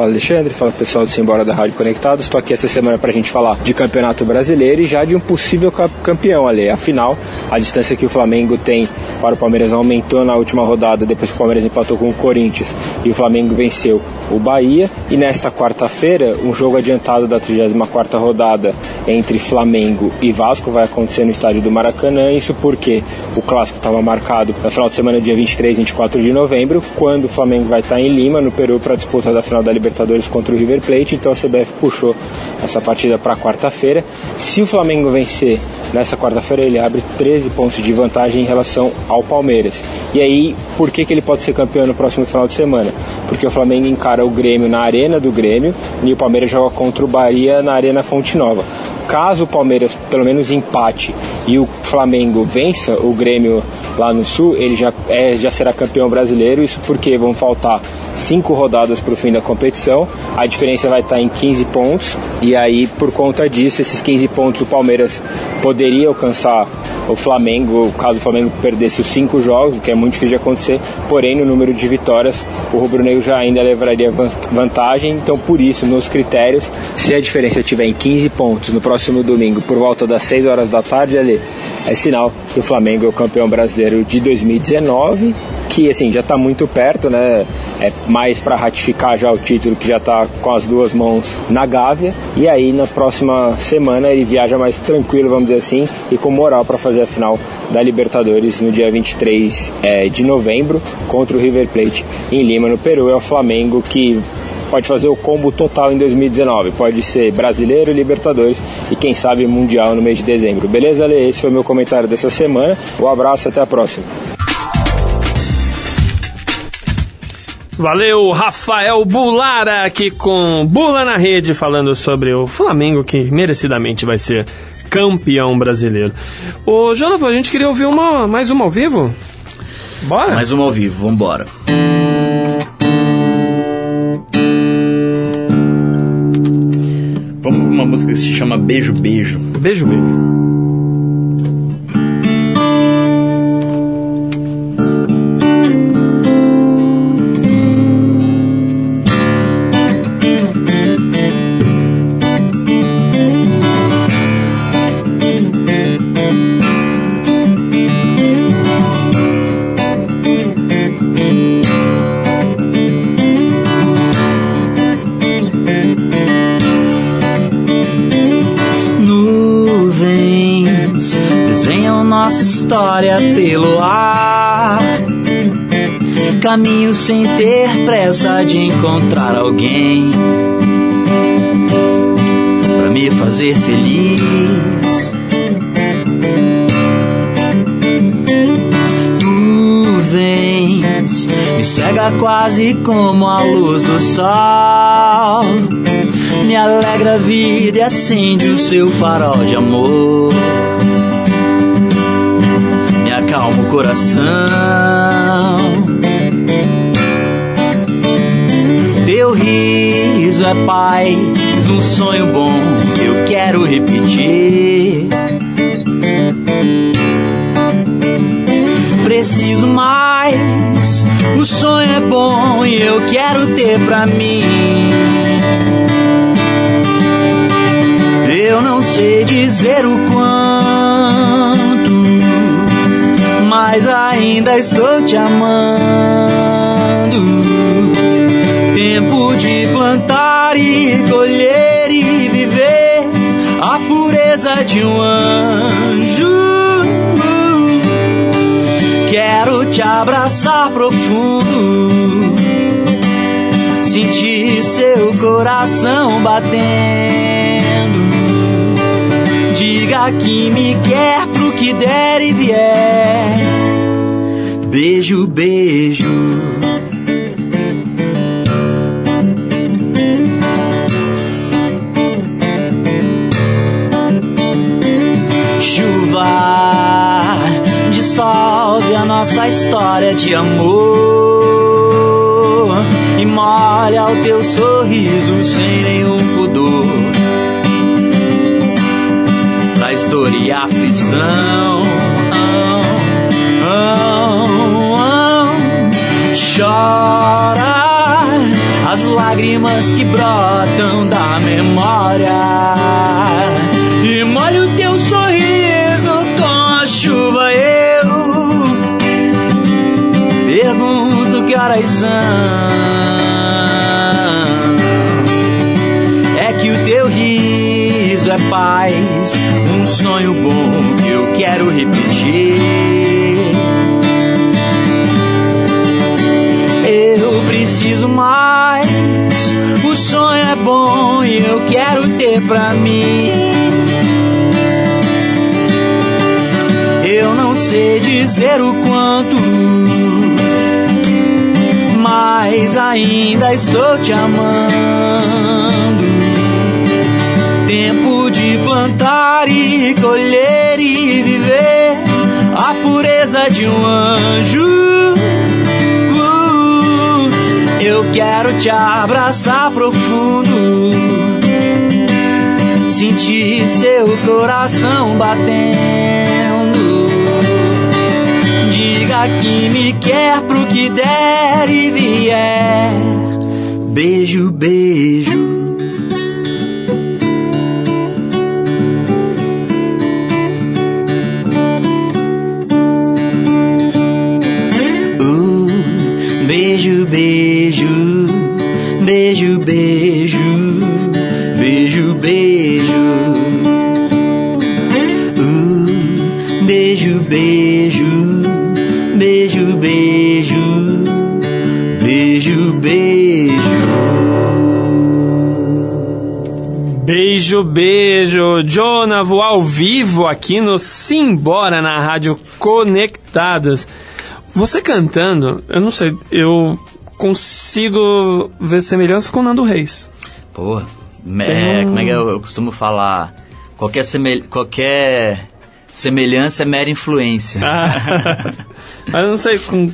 Speaker 11: Fala Alexandre, fala pessoal do Simbora da Rádio Conectados. Estou aqui essa semana para a gente falar de Campeonato Brasileiro e já de um possível ca- campeão ali. Afinal, a distância que o Flamengo tem para o Palmeiras aumentou na última rodada, depois que o Palmeiras empatou com o Corinthians e o Flamengo venceu o Bahia. E nesta quarta-feira, um jogo adiantado da 34ª rodada entre Flamengo e Vasco vai acontecer no estádio do Maracanã. Isso porque o clássico estava marcado no final de semana, dia 23 e 24 de novembro, quando o Flamengo vai estar em Lima, no Peru, para a disputa da final da Libertadores contra o River Plate. Então a CBF puxou essa partida para quarta-feira. Se o Flamengo vencer nessa quarta-feira, ele abre 13 pontos de vantagem em relação ao Palmeiras. E aí, por que, que ele pode ser campeão no próximo final de semana? Porque o Flamengo encara o Grêmio na Arena do Grêmio e o Palmeiras joga contra o Bahia na Arena Fonte Nova. Caso o Palmeiras pelo menos empate e o Flamengo vença o Grêmio lá no Sul, ele já, é, já será campeão brasileiro. Isso porque vão faltar cinco rodadas para o fim da competição. A diferença vai estar em 15 pontos. E aí, por conta disso, esses 15 pontos o Palmeiras poderia alcançar o Flamengo, caso o Flamengo perdesse os cinco jogos, o que é muito difícil de acontecer. Porém, no número de vitórias, o rubro-negro já ainda levaria van- vantagem. Então, por isso, nos critérios, se a diferença estiver em 15 pontos no próximo domingo, por volta das 6 horas da tarde, ali, é sinal que o Flamengo é o campeão brasileiro de 2019 que assim já está muito perto, né? É mais para ratificar já o título que já está com as duas mãos na Gávea e aí na próxima semana ele viaja mais tranquilo, vamos dizer assim, e com moral para fazer a final da Libertadores no dia 23 eh, de novembro contra o River Plate em Lima, no Peru. É o Flamengo que pode fazer o combo total em 2019. Pode ser brasileiro, Libertadores e quem sabe Mundial no mês de dezembro. Beleza, Ale? Esse foi o meu comentário dessa semana. Um abraço, até a próxima.
Speaker 1: Valeu, Rafael Bulara aqui com Bula na Rede, falando sobre o Flamengo que merecidamente vai ser campeão brasileiro. Ô, Jonathan, a gente queria ouvir uma, mais uma ao vivo? Bora?
Speaker 8: Mais uma ao vivo, vambora. Vamos se chama Beijo Beijo.
Speaker 1: Beijo, beijo.
Speaker 8: Sem ter pressa de encontrar alguém pra me fazer feliz. Tu me cega quase como a luz do sol. Me alegra a vida e acende o seu farol de amor. Me acalma o coração. Teu riso é mais um sonho bom que eu quero repetir. Preciso mais, o sonho é bom e eu quero ter pra mim. Eu não sei dizer o quanto, mas ainda estou te amando. Tempo de plantar e colher e viver a pureza de um anjo. Quero te abraçar profundo, sentir seu coração batendo. Diga que me quer pro que der e vier. Beijo, beijo. Nossa história de amor e molha o teu sorriso sem nenhum pudor. Traz dor e aflição. Chora as lágrimas que brotam da memória são. É que o teu riso é paz, um sonho bom que eu quero repetir. Eu preciso mais, o sonho é bom e eu quero ter pra mim. Eu não sei dizer o quanto, mas ainda estou te amando. Tempo de plantar e colher e viver a pureza de um anjo. Uh, eu quero te abraçar profundo, sentir seu coração batendo. Diga que me quer que der e vier. Beijo, beijo. Beijo, beijo.
Speaker 1: Jonavo ao vivo aqui no Simbora na Rádio Conectados. Você cantando, eu não sei, eu consigo ver semelhança com o Nando Reis.
Speaker 8: Pô, é,
Speaker 1: um-
Speaker 8: como é que eu, eu costumo falar? Qualquer, semel- qualquer semelhança é mera influência.
Speaker 1: Ah, mas eu não sei, com,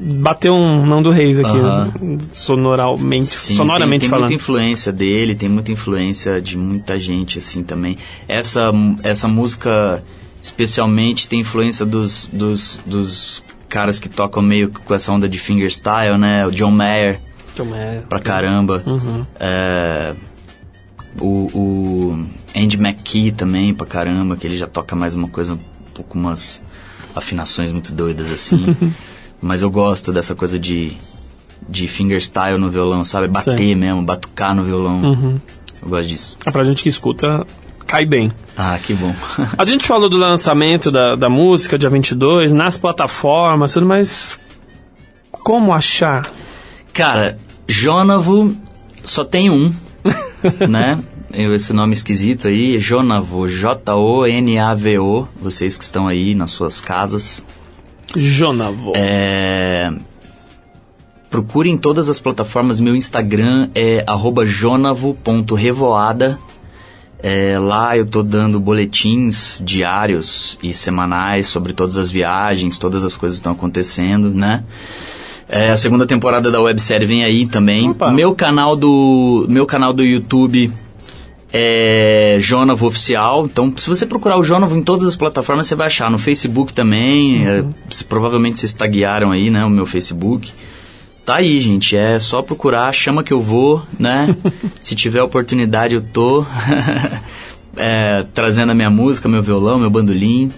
Speaker 1: bateu um Nando Reis aqui,
Speaker 8: Aham.
Speaker 1: sonoralmente,
Speaker 8: Sim,
Speaker 1: sonoramente
Speaker 8: tem, tem
Speaker 1: falando.
Speaker 8: muita influência dele, tem muita influência de muita gente assim também. Essa, essa música especialmente tem influência dos, dos, dos caras que tocam meio com essa onda de fingerstyle, né? O John Mayer pra caramba.
Speaker 1: Uhum.
Speaker 8: É, o, o Andy McKee também pra caramba, que ele já toca mais uma coisa, um pouco umas afinações muito doidas assim. Mas eu gosto dessa coisa de, de fingerstyle no violão, sabe? Bater
Speaker 1: Sei.
Speaker 8: mesmo, batucar no violão.
Speaker 1: Uhum.
Speaker 8: Eu gosto disso.
Speaker 1: Ah, pra gente que escuta, cai bem.
Speaker 8: Ah, que bom.
Speaker 1: A gente falou do lançamento da, da música, dia 22, nas plataformas, tudo, mas como achar?
Speaker 8: Cara, Jonavo só tem um, né? Eu- Esse nome esquisito aí, Jonavo, J-O-N-A-V-O. Vocês que estão aí nas suas casas.
Speaker 1: Jonavo.
Speaker 8: É... Procure em todas as plataformas. Meu Instagram é arroba jonavo.revoada. É, lá eu tô dando boletins diários e semanais sobre todas as viagens, todas as coisas que estão acontecendo, né? É, a segunda temporada da websérie vem aí também.
Speaker 1: Opa.
Speaker 8: Meu canal do meu canal do YouTube é Jonavo Oficial. Então, se você procurar o Jonavo em todas as plataformas, você vai achar. No Facebook também. é, se- provavelmente vocês taguearam aí, né? O meu Facebook. Tá aí, gente. É só procurar, chama que eu vou, né? se tiver oportunidade, eu tô. É, trazendo a minha música, meu violão, meu bandolim.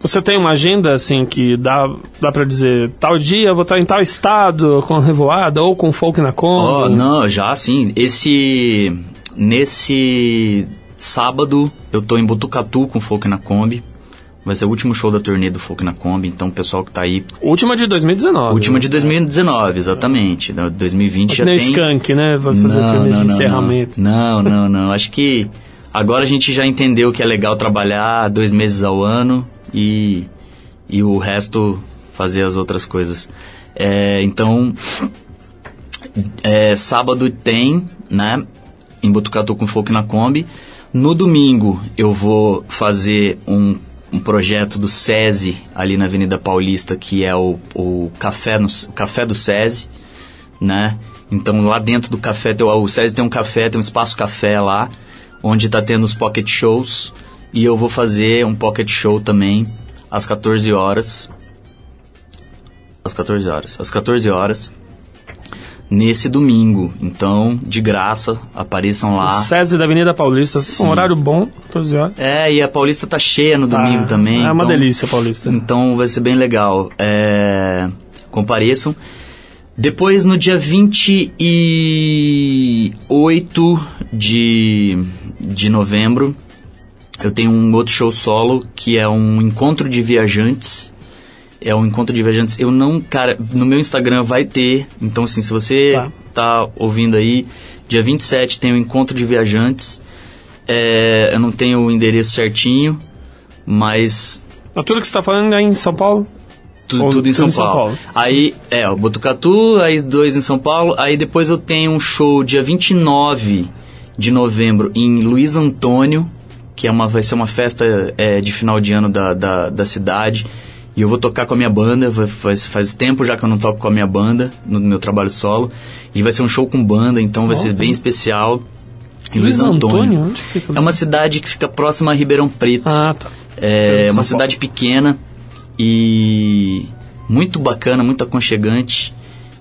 Speaker 1: Você tem uma agenda, assim, que dá, dá pra dizer, tal dia eu vou estar em tal estado, com revoada, ou com folk na
Speaker 8: Oh,
Speaker 1: Kombi?
Speaker 8: não, já sim. Esse. Nesse sábado eu tô em Botucatu com Folk na Kombi. Vai ser o último show da turnê do Folk na Kombi, então o pessoal que tá aí.
Speaker 1: Última de 2019.
Speaker 8: Última de 2019, exatamente. Da 2020
Speaker 1: Acho
Speaker 8: já tem.
Speaker 1: Skank, né? Vai fazer
Speaker 8: Não,
Speaker 1: turnê
Speaker 8: não,
Speaker 1: de
Speaker 8: não,
Speaker 1: encerramento.
Speaker 8: Não, não, não. Acho que agora a gente já entendeu que é legal trabalhar dois meses ao ano e, e o resto fazer as outras coisas. É, então, é, sábado tem, né? Em Botucatu com Folk na Kombi. No domingo eu vou fazer um, um projeto do SESI ali na Avenida Paulista, que é o, o café, no, café do SESI, né? Então lá dentro do café, o SESI tem um café, tem um espaço café lá, onde tá tendo os pocket shows. E eu vou fazer um pocket show também às 14 horas. Às 14 horas. Às 14 horas. Nesse domingo. Então, de graça, apareçam lá.
Speaker 1: O SESI da Avenida Paulista, um horário bom, 14 horas.
Speaker 8: É, e a Paulista tá cheia no
Speaker 1: Tá,
Speaker 8: domingo também.
Speaker 1: é uma
Speaker 8: então-
Speaker 1: delícia, Paulista.
Speaker 8: Então vai ser bem legal. É, compareçam. Depois, no dia 28 de, de novembro, eu tenho um outro show solo que é um encontro de viajantes. É um encontro de viajantes. Eu não, cara, no meu Instagram vai ter. Então, assim, se você tá, ouvindo aí, dia 27 tem o encontro de viajantes. É, eu não tenho o endereço certinho, mas
Speaker 1: Mas tudo que você está falando é em São Paulo?
Speaker 8: tu-
Speaker 1: Ou
Speaker 8: tudo em São, Paulo. Aí, é, o Botucatu, aí dois em São Paulo. Aí depois eu tenho um show dia 29 de novembro em Luiz Antônio, que é uma, vai ser uma festa é, de final de ano da, da, da cidade. E eu vou tocar com a minha banda, faz, faz tempo já que eu não toco com a minha banda no meu trabalho solo. E vai ser um show com banda, então vai
Speaker 1: Ó,
Speaker 8: ser bem especial. Em
Speaker 1: Luiz
Speaker 8: Luiz Antônio.
Speaker 1: Antônio? Onde fica
Speaker 8: É uma cidade que fica próxima a Ribeirão Preto.
Speaker 1: Ah, tá.
Speaker 8: É
Speaker 1: São
Speaker 8: uma
Speaker 1: Paulo.
Speaker 8: cidade pequena e muito bacana, muito aconchegante.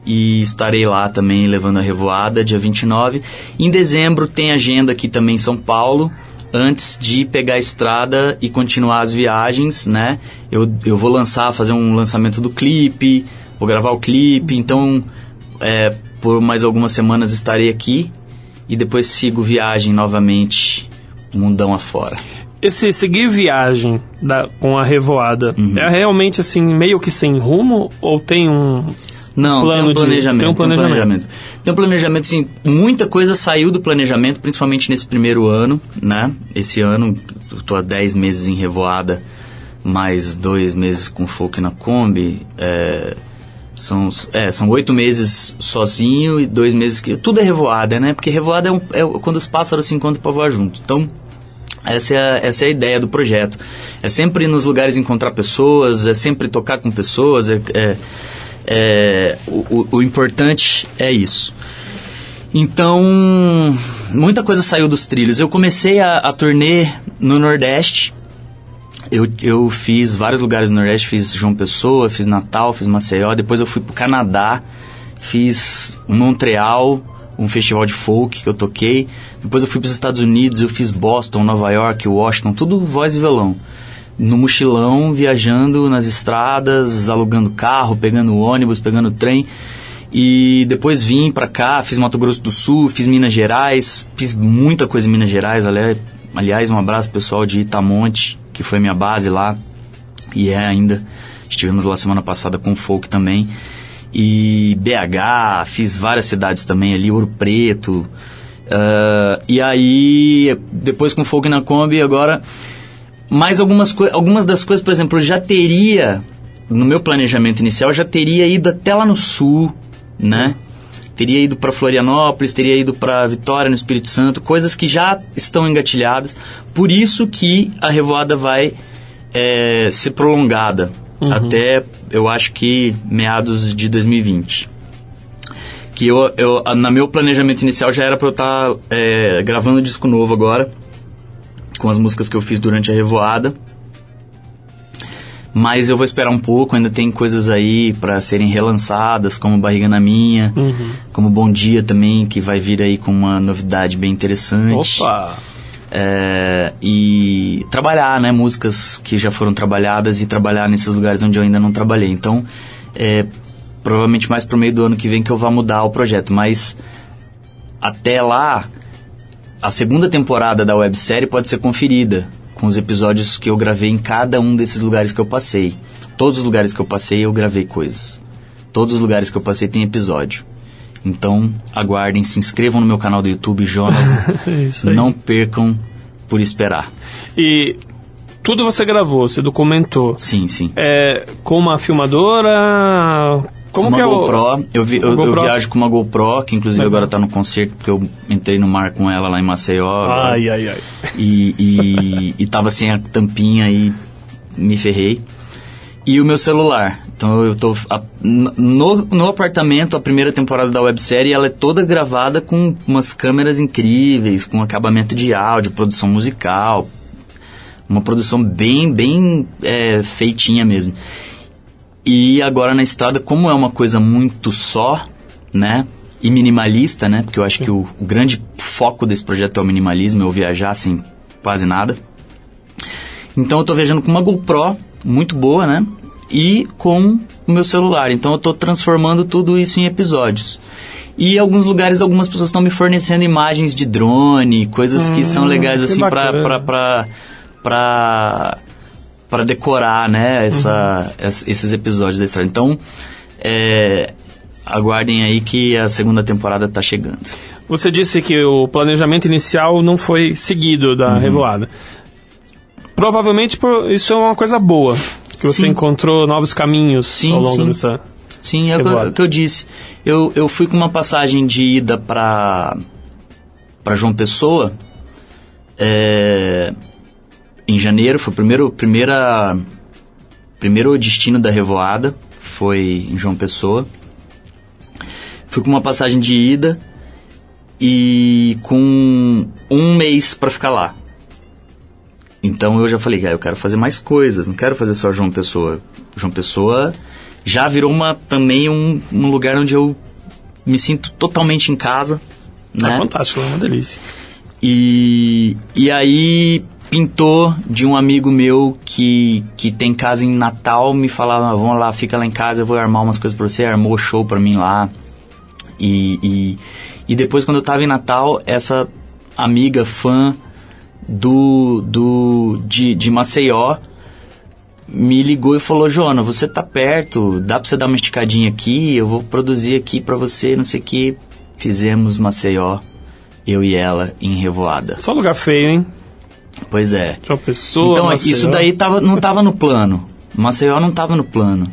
Speaker 8: E estarei lá também levando a revoada, dia 29. Em dezembro tem agenda aqui também em São Paulo. Antes de pegar a estrada e continuar as viagens, né? Eu, eu vou lançar, fazer um lançamento do clipe, vou gravar o clipe. Então, é, por mais algumas semanas estarei aqui. E depois sigo viagem novamente, mundão afora.
Speaker 1: Esse seguir viagem da, com a revoada
Speaker 8: Uhum.
Speaker 1: é realmente assim, meio que sem rumo? Ou tem um.
Speaker 8: Não,
Speaker 1: plano
Speaker 8: tem um
Speaker 1: de-
Speaker 8: planejamento.
Speaker 1: tem um planejamento.
Speaker 8: Tem um planejamento, sim. Muita coisa saiu do planejamento, principalmente nesse primeiro ano, né? Esse ano, eu tô há 10 meses em Revoada, mais dois meses com folk na Kombi. É, são, é, são oito meses sozinho e dois meses que... Tudo é Revoada, né? Porque Revoada é, um, é quando os pássaros se encontram para voar junto. Então, essa é, a, essa é a ideia do projeto. É sempre nos lugares encontrar pessoas, é sempre tocar com pessoas, é, é- é, o, o- importante é isso. Então, muita coisa saiu dos trilhos. Eu comecei a, a turnê no Nordeste. Eu, eu fiz vários lugares no Nordeste, fiz João Pessoa, fiz Natal, fiz Maceió. Depois eu fui pro Canadá, fiz Montreal, um festival de folk que eu toquei. Depois eu fui para os Estados Unidos, eu fiz Boston, Nova York, Washington, tudo voz e violão. No mochilão, viajando nas estradas, alugando carro, pegando ônibus, pegando trem. E depois vim pra cá, fiz Mato Grosso do Sul, fiz Minas Gerais, fiz muita coisa em Minas Gerais. Ali- Aliás, um abraço pessoal de Itamonte, que foi minha base lá. E é ainda. Estivemos lá semana passada com o Folk também. E BH, fiz várias cidades também ali, Ouro Preto. Ah, e aí, depois com o Folk na Kombi, agora. Mais algumas, algumas das coisas, por exemplo, eu já teria, no meu planejamento inicial, eu já teria ido até lá no sul, né? Teria ido para Florianópolis, teria ido para Vitória, no Espírito Santo, coisas que já estão engatilhadas. Por isso que a revoada vai é, ser prolongada
Speaker 1: Uhum.
Speaker 8: até, eu acho que meados de 2020. Que eu, eu, na meu planejamento inicial já era pra eu estar gravando um disco novo agora, com as músicas que eu fiz durante a revoada. Mas eu vou esperar um pouco, ainda tem coisas aí pra serem relançadas, como Barriga na Minha,
Speaker 1: Uhum.
Speaker 8: como Bom Dia também, que vai vir aí com uma novidade bem interessante.
Speaker 1: Opa!
Speaker 8: É, e trabalhar, né, músicas que já foram trabalhadas e trabalhar nesses lugares onde eu ainda não trabalhei. Então, é, provavelmente mais pro meio do ano que vem que eu vá mudar o projeto, mas até lá, a segunda temporada da websérie pode ser conferida com os episódios que eu gravei em cada um desses lugares que eu passei. Todos os lugares que eu passei eu gravei coisas. Todos os lugares que eu passei tem episódio. Então, aguardem, se inscrevam no meu canal do YouTube, Jonathan.
Speaker 1: Aí.
Speaker 8: Não percam por esperar.
Speaker 1: E tudo você gravou, você documentou.
Speaker 8: Sim, sim.
Speaker 1: É, com uma filmadora. Como
Speaker 8: uma
Speaker 1: que é o.
Speaker 8: GoPro, eu, vi- eu, eu
Speaker 1: GoPro?
Speaker 8: viajo com uma GoPro, que inclusive agora tá no concerto, porque eu entrei no mar com ela lá em Maceió.
Speaker 1: Ai, ai, ai.
Speaker 8: E, e, e tava sem a tampinha e me ferrei. E o meu celular. Então eu tô. a- no, no apartamento, a primeira temporada da websérie, ela é toda gravada com umas câmeras incríveis, com acabamento de áudio, produção musical. Uma produção bem, bem é, feitinha mesmo. E agora na estrada, como é uma coisa muito só, né? E minimalista, né? Porque eu acho que o, o grande foco desse projeto é o minimalismo, eu viajar sem quase nada. Então eu tô viajando com uma GoPro muito boa, né? E com o meu celular. Então eu tô transformando tudo isso em episódios. E em alguns lugares, algumas pessoas estão me fornecendo imagens de drone, coisas que são
Speaker 1: Hum,
Speaker 8: legais
Speaker 1: que
Speaker 8: assim pra, pra, pra decorar, né? Essa, es- esses episódios da estrada. Então, é, aguardem aí que a segunda temporada tá chegando.
Speaker 1: Você disse que o planejamento inicial não foi seguido
Speaker 8: Uhum.
Speaker 1: da revoada. Provavelmente por- isso é uma coisa boa. Que você
Speaker 8: Sim.
Speaker 1: encontrou novos caminhos
Speaker 8: Sim,
Speaker 1: ao longo
Speaker 8: sim.
Speaker 1: dessa.
Speaker 8: Sim, é o que, eu- eu disse. Eu, eu fui com uma passagem de ida pra, pra João Pessoa é, em janeiro. Foi o primeiro, primeira, primeiro destino da revoada. Foi em João Pessoa. Fui com uma passagem de ida e com um mês pra ficar lá. Então eu já falei, cara, eu quero fazer mais coisas, não quero fazer só João Pessoa. João Pessoa já virou uma, também um, um lugar onde eu me sinto totalmente em casa. Né?
Speaker 1: É fantástico, é uma delícia.
Speaker 8: E, e aí pintou de um amigo meu que, que tem casa em Natal, me falava, "Ah, vamos lá, fica lá em casa, eu vou armar umas coisas pra você, armou show pra mim lá. E, e, e depois quando eu tava em Natal, essa amiga fã do, do de, de Maceió me ligou e falou, Jona, você tá perto, dá pra você dar uma esticadinha aqui, eu vou produzir aqui pra você, não sei o que. Fizemos Maceió, eu e ela, em Revoada.
Speaker 1: Só lugar feio, hein?
Speaker 8: Pois é.
Speaker 1: Uma pessoa.
Speaker 8: Então,
Speaker 1: Maceió.
Speaker 8: isso daí tava, não tava no plano. Maceió não tava no plano,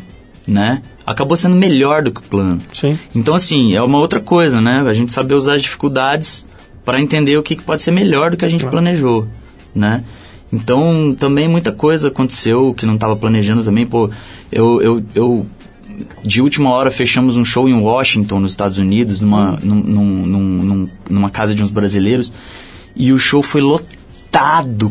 Speaker 8: né? Acabou sendo melhor do que o plano.
Speaker 1: Sim.
Speaker 8: Então, assim, é uma outra coisa, né? A gente saber usar as dificuldades para entender o que, que pode ser melhor do que a gente planejou, né? Então, também muita coisa aconteceu que não estava planejando também. Pô, eu, eu, eu, de última hora, fechamos um show em Washington, nos Estados Unidos, numa, num- num- num- num- numa casa de uns brasileiros. E o show foi lotado,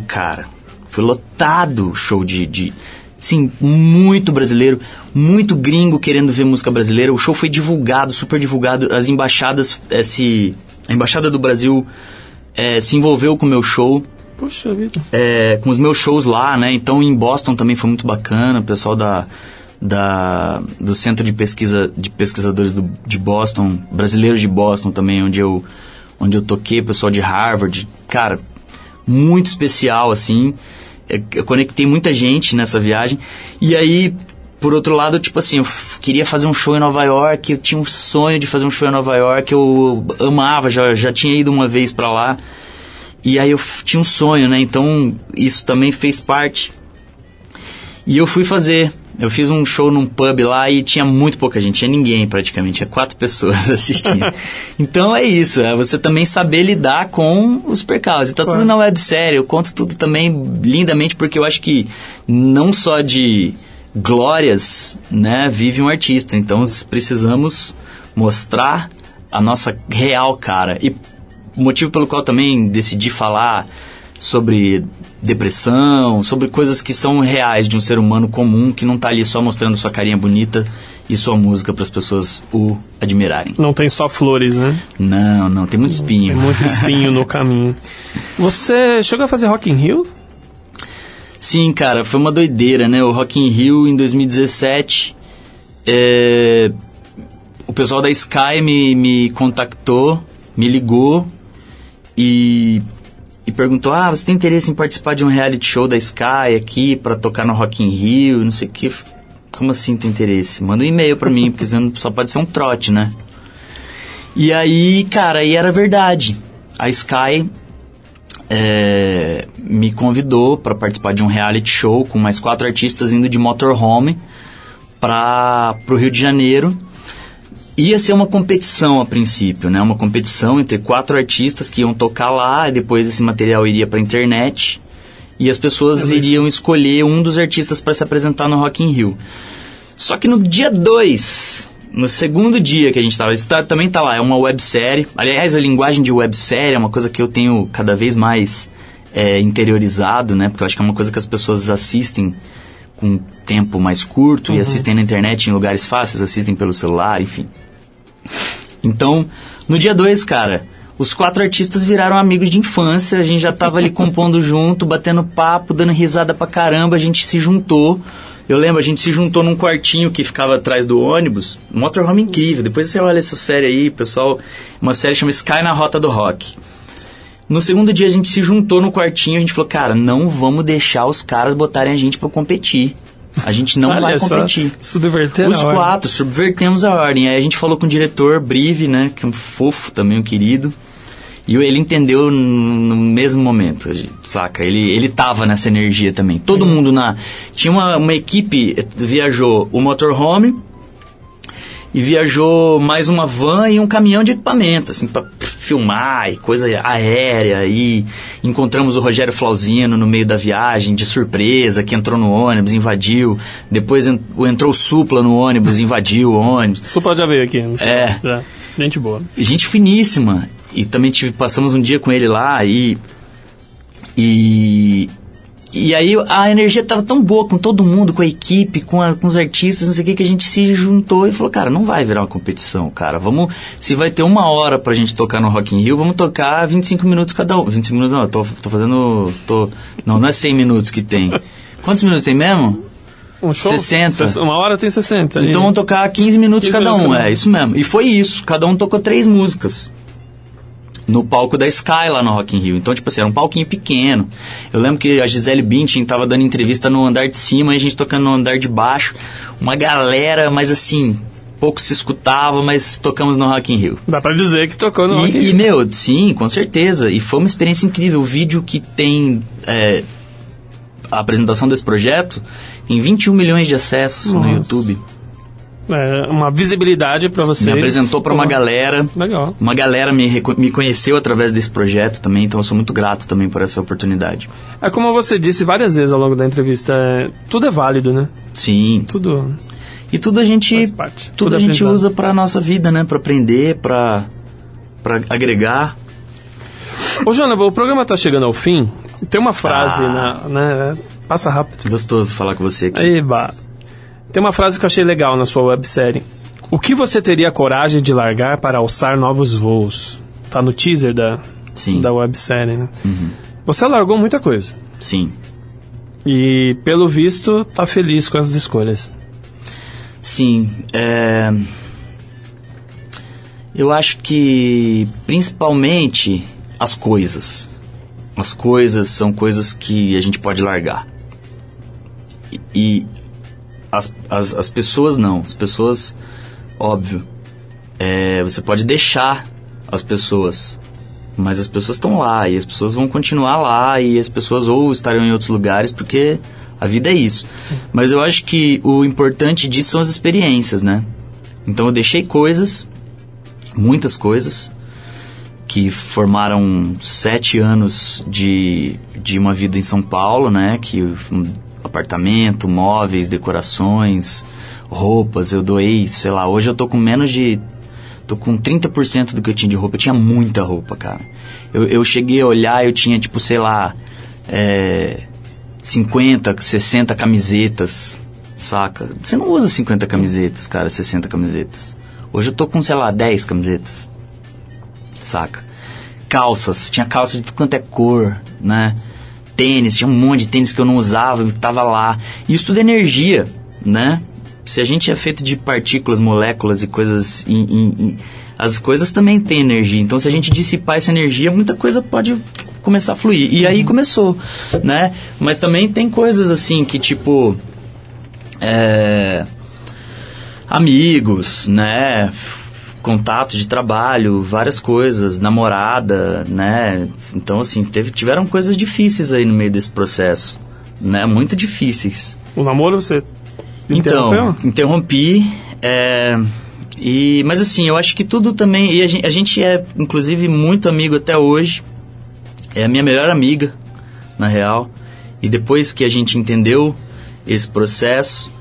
Speaker 8: cara. Foi lotado o show de, de. Sim, muito brasileiro, muito gringo querendo ver música brasileira. O show foi divulgado, super divulgado. As embaixadas, eh, se, a embaixada do Brasil eh, se envolveu com o meu show
Speaker 1: Puxa vida.
Speaker 8: é, com os meus shows lá, né? Então em Boston também foi muito bacana, o pessoal da, da do Centro de Pesquisa de Pesquisadores do, de Boston, brasileiros de Boston também, onde eu onde eu toquei, o pessoal de Harvard, cara, muito especial assim. É, Eu conectei muita gente nessa viagem e aí por outro lado, tipo assim, eu queria fazer um show em Nova York, eu tinha um sonho de fazer um show em Nova York, eu amava, já, já tinha ido uma vez pra lá. E aí eu tinha um sonho, né? Então isso também fez parte. E eu fui fazer. Eu fiz um show num pub lá e tinha muito pouca gente, tinha ninguém praticamente, tinha quatro pessoas assistindo. então é isso, é você também saber lidar com os percalços. Tá tudo na websérie, eu conto tudo também lindamente porque eu acho que não só de glórias, né, vive um artista. Então precisamos mostrar a nossa real cara. E o motivo pelo qual também decidi falar sobre depressão, sobre coisas que são reais de um ser humano comum que não tá ali só mostrando sua carinha bonita e sua música para as pessoas o admirarem.
Speaker 1: Não tem só flores, né?
Speaker 8: Não, não, tem muito espinho.
Speaker 1: Tem muito espinho no caminho. Você chegou a fazer Rock in Rio?
Speaker 8: Sim, cara, foi uma doideira, né? O Rock in Rio em 2017, é, o pessoal da Sky me, me contactou, me ligou e, e perguntou: Ah, você tem interesse em participar de um reality show da Sky aqui pra tocar no Rock in Rio? Não sei o que. Como assim tem interesse? Manda um e-mail pra mim, porque só pode ser um trote, né? E aí, cara, aí era verdade. A Sky é, me convidou para participar de um reality show com mais quatro artistas indo de motorhome para o Rio de Janeiro. Ia ser uma competição a princípio, né? Uma competição entre quatro artistas que iam tocar lá e depois esse material iria para internet e as pessoas iriam escolher um dos artistas para se apresentar no Rock in Rio. Só que no dia 2, no segundo dia que a gente estava, isso tá- também tá lá, é uma websérie. Aliás, a linguagem de websérie é uma coisa que eu tenho cada vez mais é, interiorizado, né? Porque eu acho que é uma coisa que as pessoas assistem com tempo mais curto e assistem na internet em lugares fáceis, assistem pelo celular, enfim. Então, no dia 2, cara, os quatro artistas viraram amigos de infância, a gente já tava ali compondo junto, batendo papo, dando risada pra caramba, a gente se juntou. Eu lembro, a gente se juntou num quartinho que ficava atrás do ônibus. Um motorhome incrível. Depois você olha essa série aí, pessoal. Uma série chama Sky na Rota do Rock. No segundo dia a gente se juntou no quartinho, a gente falou, cara, não vamos deixar os caras botarem a gente pra competir. A gente não
Speaker 1: Olha
Speaker 8: vai competir.
Speaker 1: subverteram
Speaker 8: Os
Speaker 1: a ordem.
Speaker 8: quatro, subvertemos a ordem. Aí a gente falou com o diretor Brive, né, que é um fofo também, um querido. E ele entendeu no mesmo momento, saca? Ele, ele tava nessa energia também. Todo mundo na... Tinha uma, uma equipe, viajou o motorhome, e viajou mais uma van e um caminhão de equipamento, assim, pra filmar e coisa aérea. E encontramos o Rogério Flauzino no meio da viagem, de surpresa, que entrou no ônibus, invadiu. Depois en- entrou o Supla no ônibus, invadiu o ônibus.
Speaker 1: Supla já veio aqui.
Speaker 8: É.
Speaker 1: Já. Gente boa.
Speaker 8: Gente finíssima. E também tive, passamos um dia com ele lá e. E. E aí a energia tava tão boa com todo mundo, com a equipe, com, a- com os artistas, não sei o que, que a gente se juntou e falou, cara, não vai virar uma competição, cara. Vamos. Se vai ter uma hora pra gente tocar no Rock in Rio, vamos tocar 25 minutos cada um. 25 minutos não, eu tô, tô fazendo. Tô, não, não é 100 minutos que tem. Quantos minutos tem mesmo?
Speaker 1: Um show?
Speaker 8: 60.
Speaker 1: Ses- Uma hora tem 60.
Speaker 8: Então
Speaker 1: E-
Speaker 8: vamos tocar 15 minutos
Speaker 1: 15
Speaker 8: cada
Speaker 1: minutos
Speaker 8: um,
Speaker 1: cada um.
Speaker 8: é isso mesmo. E foi isso, cada um tocou três músicas. No palco da Sky lá no Rock in Rio. Então, tipo assim, era um palquinho pequeno. Eu lembro que a Gisele Bündchen tava dando entrevista no andar de cima e a gente tocando no andar de baixo. Uma galera, mas assim, pouco se escutava, mas tocamos no Rock in Rio.
Speaker 1: Dá pra dizer que tocou no Rock in
Speaker 8: E, e,
Speaker 1: Rio.
Speaker 8: meu, sim, com certeza. E foi uma experiência incrível. O vídeo que tem é, a apresentação desse projeto tem 21 milhões de acessos no
Speaker 1: Nossa.
Speaker 8: YouTube.
Speaker 1: É, uma visibilidade pra vocês.
Speaker 8: Me apresentou pra uma galera.
Speaker 1: Legal.
Speaker 8: Uma galera me, me conheceu através desse projeto também, então eu sou muito grato também por essa oportunidade.
Speaker 1: É como você disse várias vezes ao longo da entrevista, é, tudo é válido, né?
Speaker 8: Sim.
Speaker 1: Tudo
Speaker 8: E tudo a gente,
Speaker 1: faz parte.
Speaker 8: tudo
Speaker 1: Tudo
Speaker 8: a gente usa pra nossa vida, né? Pra aprender, pra, pra agregar.
Speaker 1: Ô, Jonathan, o programa tá chegando ao fim. Tem uma frase,
Speaker 8: Ah.
Speaker 1: na, né? Passa rápido.
Speaker 8: Gostoso falar com você aqui.
Speaker 1: Eba. Tem uma frase que eu achei legal na sua websérie. O que você teria coragem de largar para alçar novos voos? Tá no teaser da,
Speaker 8: Sim. Uhum.
Speaker 1: da websérie, né? Você largou muita coisa.
Speaker 8: Sim.
Speaker 1: E, pelo visto, tá feliz com as escolhas.
Speaker 8: Sim, é... eu acho que principalmente as coisas. As coisas são coisas que a gente pode largar. E, e as, as, as pessoas não. As pessoas, óbvio, é, você pode deixar as pessoas, mas as pessoas estão lá e as pessoas vão continuar lá e as pessoas ou estarão em outros lugares porque a vida é isso. Mas eu acho que o importante disso são as experiências, né? Então eu deixei coisas, muitas coisas, que formaram sete anos de, de uma vida em São Paulo, né? Que apartamento, móveis, decorações, roupas, eu doei, sei lá, hoje eu tô com menos de Tô com 30% do que eu tinha de roupa. Eu tinha muita roupa, cara. Eu, eu cheguei a olhar, eu tinha, tipo, sei lá, é, 50, 60 camisetas, saca? Você não usa 50 camisetas, cara, 60 camisetas. Hoje eu tô com, sei lá, 10 camisetas, saca? Calças, tinha calça de tudo quanto é cor, né? Tênis, tinha um monte de tênis que eu não usava, que tava lá. Isso tudo é energia, né? Se a gente é feito de partículas, moléculas e coisas. as coisas também têm energia. Então, se a gente dissipar essa energia, muita coisa pode começar a fluir. E aí começou, né? Mas também tem coisas assim que, tipo. É, amigos, né? Contatos de trabalho, várias coisas, namorada, né? Então, assim, teve, tiveram coisas difíceis aí no meio desse processo, né? Muito difíceis.
Speaker 1: O namoro você
Speaker 8: Então,
Speaker 1: interrompeu?
Speaker 8: interrompi. é, e, mas assim, eu acho que tudo também. E a gente, a gente é, inclusive, muito amigo até hoje. É a minha melhor amiga, na real. E depois que a gente entendeu esse processo,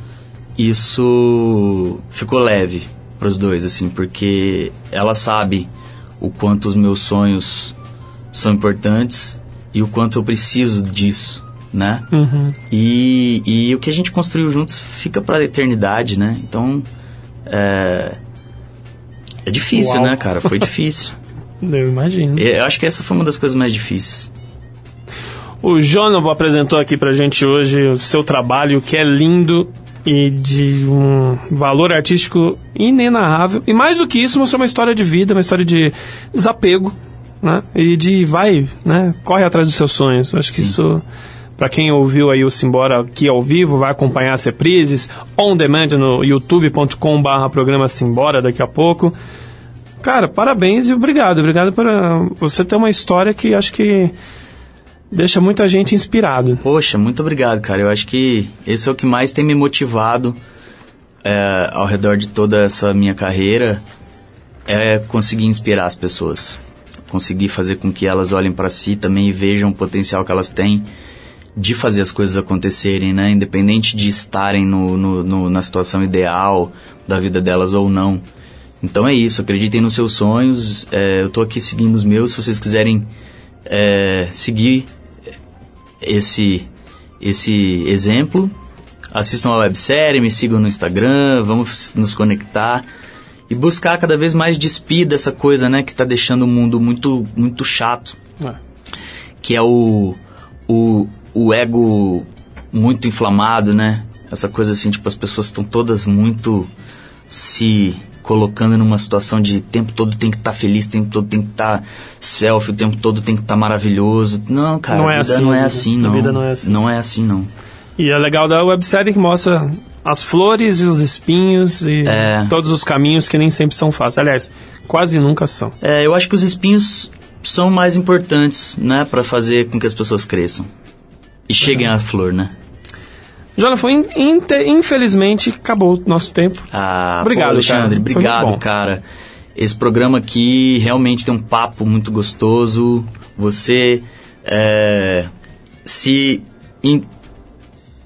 Speaker 8: isso ficou leve para os dois, assim, porque ela sabe o quanto os meus sonhos são importantes e o quanto eu preciso disso, né?
Speaker 1: Uhum.
Speaker 8: E, e o que a gente construiu juntos fica para a eternidade, né? Então, é, é difícil,
Speaker 1: Uau.
Speaker 8: né, cara? Foi difícil.
Speaker 1: Eu imagino.
Speaker 8: Eu acho que essa foi uma das coisas mais difíceis.
Speaker 1: O Jonovo apresentou aqui pra gente hoje o seu trabalho, que é lindo e de um valor artístico inenarrável. E mais do que isso, mostrou uma história de vida, uma história de desapego, né? E de vai, né? Corre atrás dos seus sonhos. Eu Acho que isso, pra quem ouviu aí o Simbora aqui ao vivo, vai acompanhar as reprises on demand no youtube.com barra programa Simbora daqui a pouco. Cara, parabéns e obrigado. Obrigado por ah, você ter uma história que acho que deixa muita gente inspirado.
Speaker 8: Poxa, muito obrigado, cara. Eu acho que esse é o que mais tem me motivado é, ao redor de toda essa minha carreira é conseguir inspirar as pessoas, conseguir fazer com que elas olhem para si também e vejam o potencial que elas têm de fazer as coisas acontecerem, né? Independente de estarem no, no- no- na situação ideal da vida delas ou não. Então é isso, acreditem nos seus sonhos. é, eu tô aqui seguindo os meus. Se vocês quiserem é, seguir esse, esse exemplo, assistam a websérie, me sigam no Instagram, vamos nos conectar e buscar cada vez mais despir dessa coisa, né, que tá deixando o mundo muito, muito chato,
Speaker 1: É.
Speaker 8: que é o, o, o ego muito inflamado, né? Essa coisa assim, tipo, as pessoas estão todas muito se colocando numa situação de tempo todo tem que estar feliz, o tempo todo tem que estar selfie, o tempo todo tem que estar maravilhoso. Não, cara,
Speaker 1: Não é assim,
Speaker 8: não é assim,
Speaker 1: vida- a
Speaker 8: não.
Speaker 1: vida não é assim.
Speaker 8: Não é assim, não.
Speaker 1: E é legal da websérie que mostra as flores e os espinhos e
Speaker 8: É.
Speaker 1: todos os caminhos que nem sempre são fáceis. Aliás, quase nunca são.
Speaker 8: É, eu acho que os espinhos são mais importantes, né, Pra fazer com que as pessoas cresçam e cheguem à flor, né?
Speaker 1: Jonathan, in- inte- infelizmente, acabou o nosso tempo.
Speaker 8: Ah,
Speaker 1: Obrigado,
Speaker 8: pô, Alexandre,
Speaker 1: cara.
Speaker 8: Obrigado, cara. Esse programa aqui realmente tem um papo muito gostoso. Você é, se in-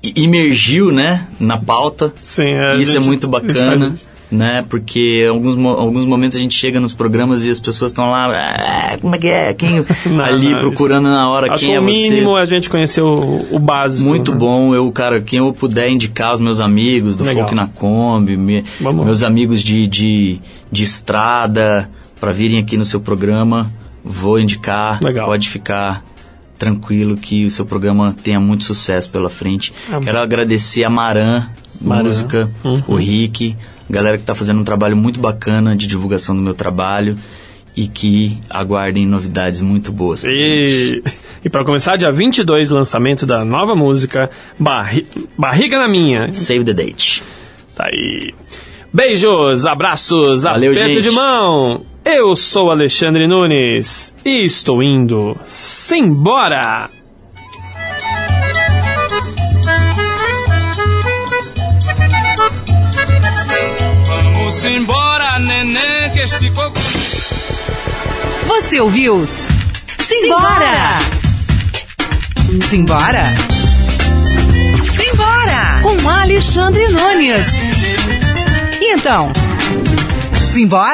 Speaker 8: imergiu, né, na pauta.
Speaker 1: Sim, é,
Speaker 8: Isso é muito bacana. Né? Porque alguns, alguns momentos a gente chega nos programas e as pessoas estão lá, "Ah, como é que é? Quem
Speaker 1: Não,
Speaker 8: ali
Speaker 1: não,
Speaker 8: procurando na hora
Speaker 1: Acho
Speaker 8: quem
Speaker 1: que
Speaker 8: é
Speaker 1: o
Speaker 8: você.
Speaker 1: mínimo é a gente conhecer o, o básico.
Speaker 8: Muito
Speaker 1: né?
Speaker 8: bom, eu, cara, quem eu puder indicar os meus amigos do
Speaker 1: Legal.
Speaker 8: Folk na Kombi, me- meus amigos de, de, de estrada, para virem aqui no seu programa, vou indicar.
Speaker 1: Legal.
Speaker 8: Pode ficar tranquilo que o seu programa tenha muito sucesso pela frente.
Speaker 1: Amém.
Speaker 8: Quero agradecer a Maran,
Speaker 1: Maran.
Speaker 8: música,
Speaker 1: Uhum.
Speaker 8: o Rick, galera que tá fazendo um trabalho muito bacana de divulgação do meu trabalho e que aguardem novidades muito boas.
Speaker 1: E, e para começar, dia 22, lançamento da nova música Barri- Barriga na Minha.
Speaker 8: Save the date.
Speaker 1: Tá aí. Beijos, abraços,
Speaker 8: Valeu,
Speaker 1: aperto
Speaker 8: gente.
Speaker 1: de mão. Eu sou Alexandre Nunes e estou indo. Simbora!
Speaker 3: Vamos embora, neném, que este coco.
Speaker 2: Você ouviu? Simbora! Simbora? Simbora! Com Alexandre Nunes. E então? Simbora?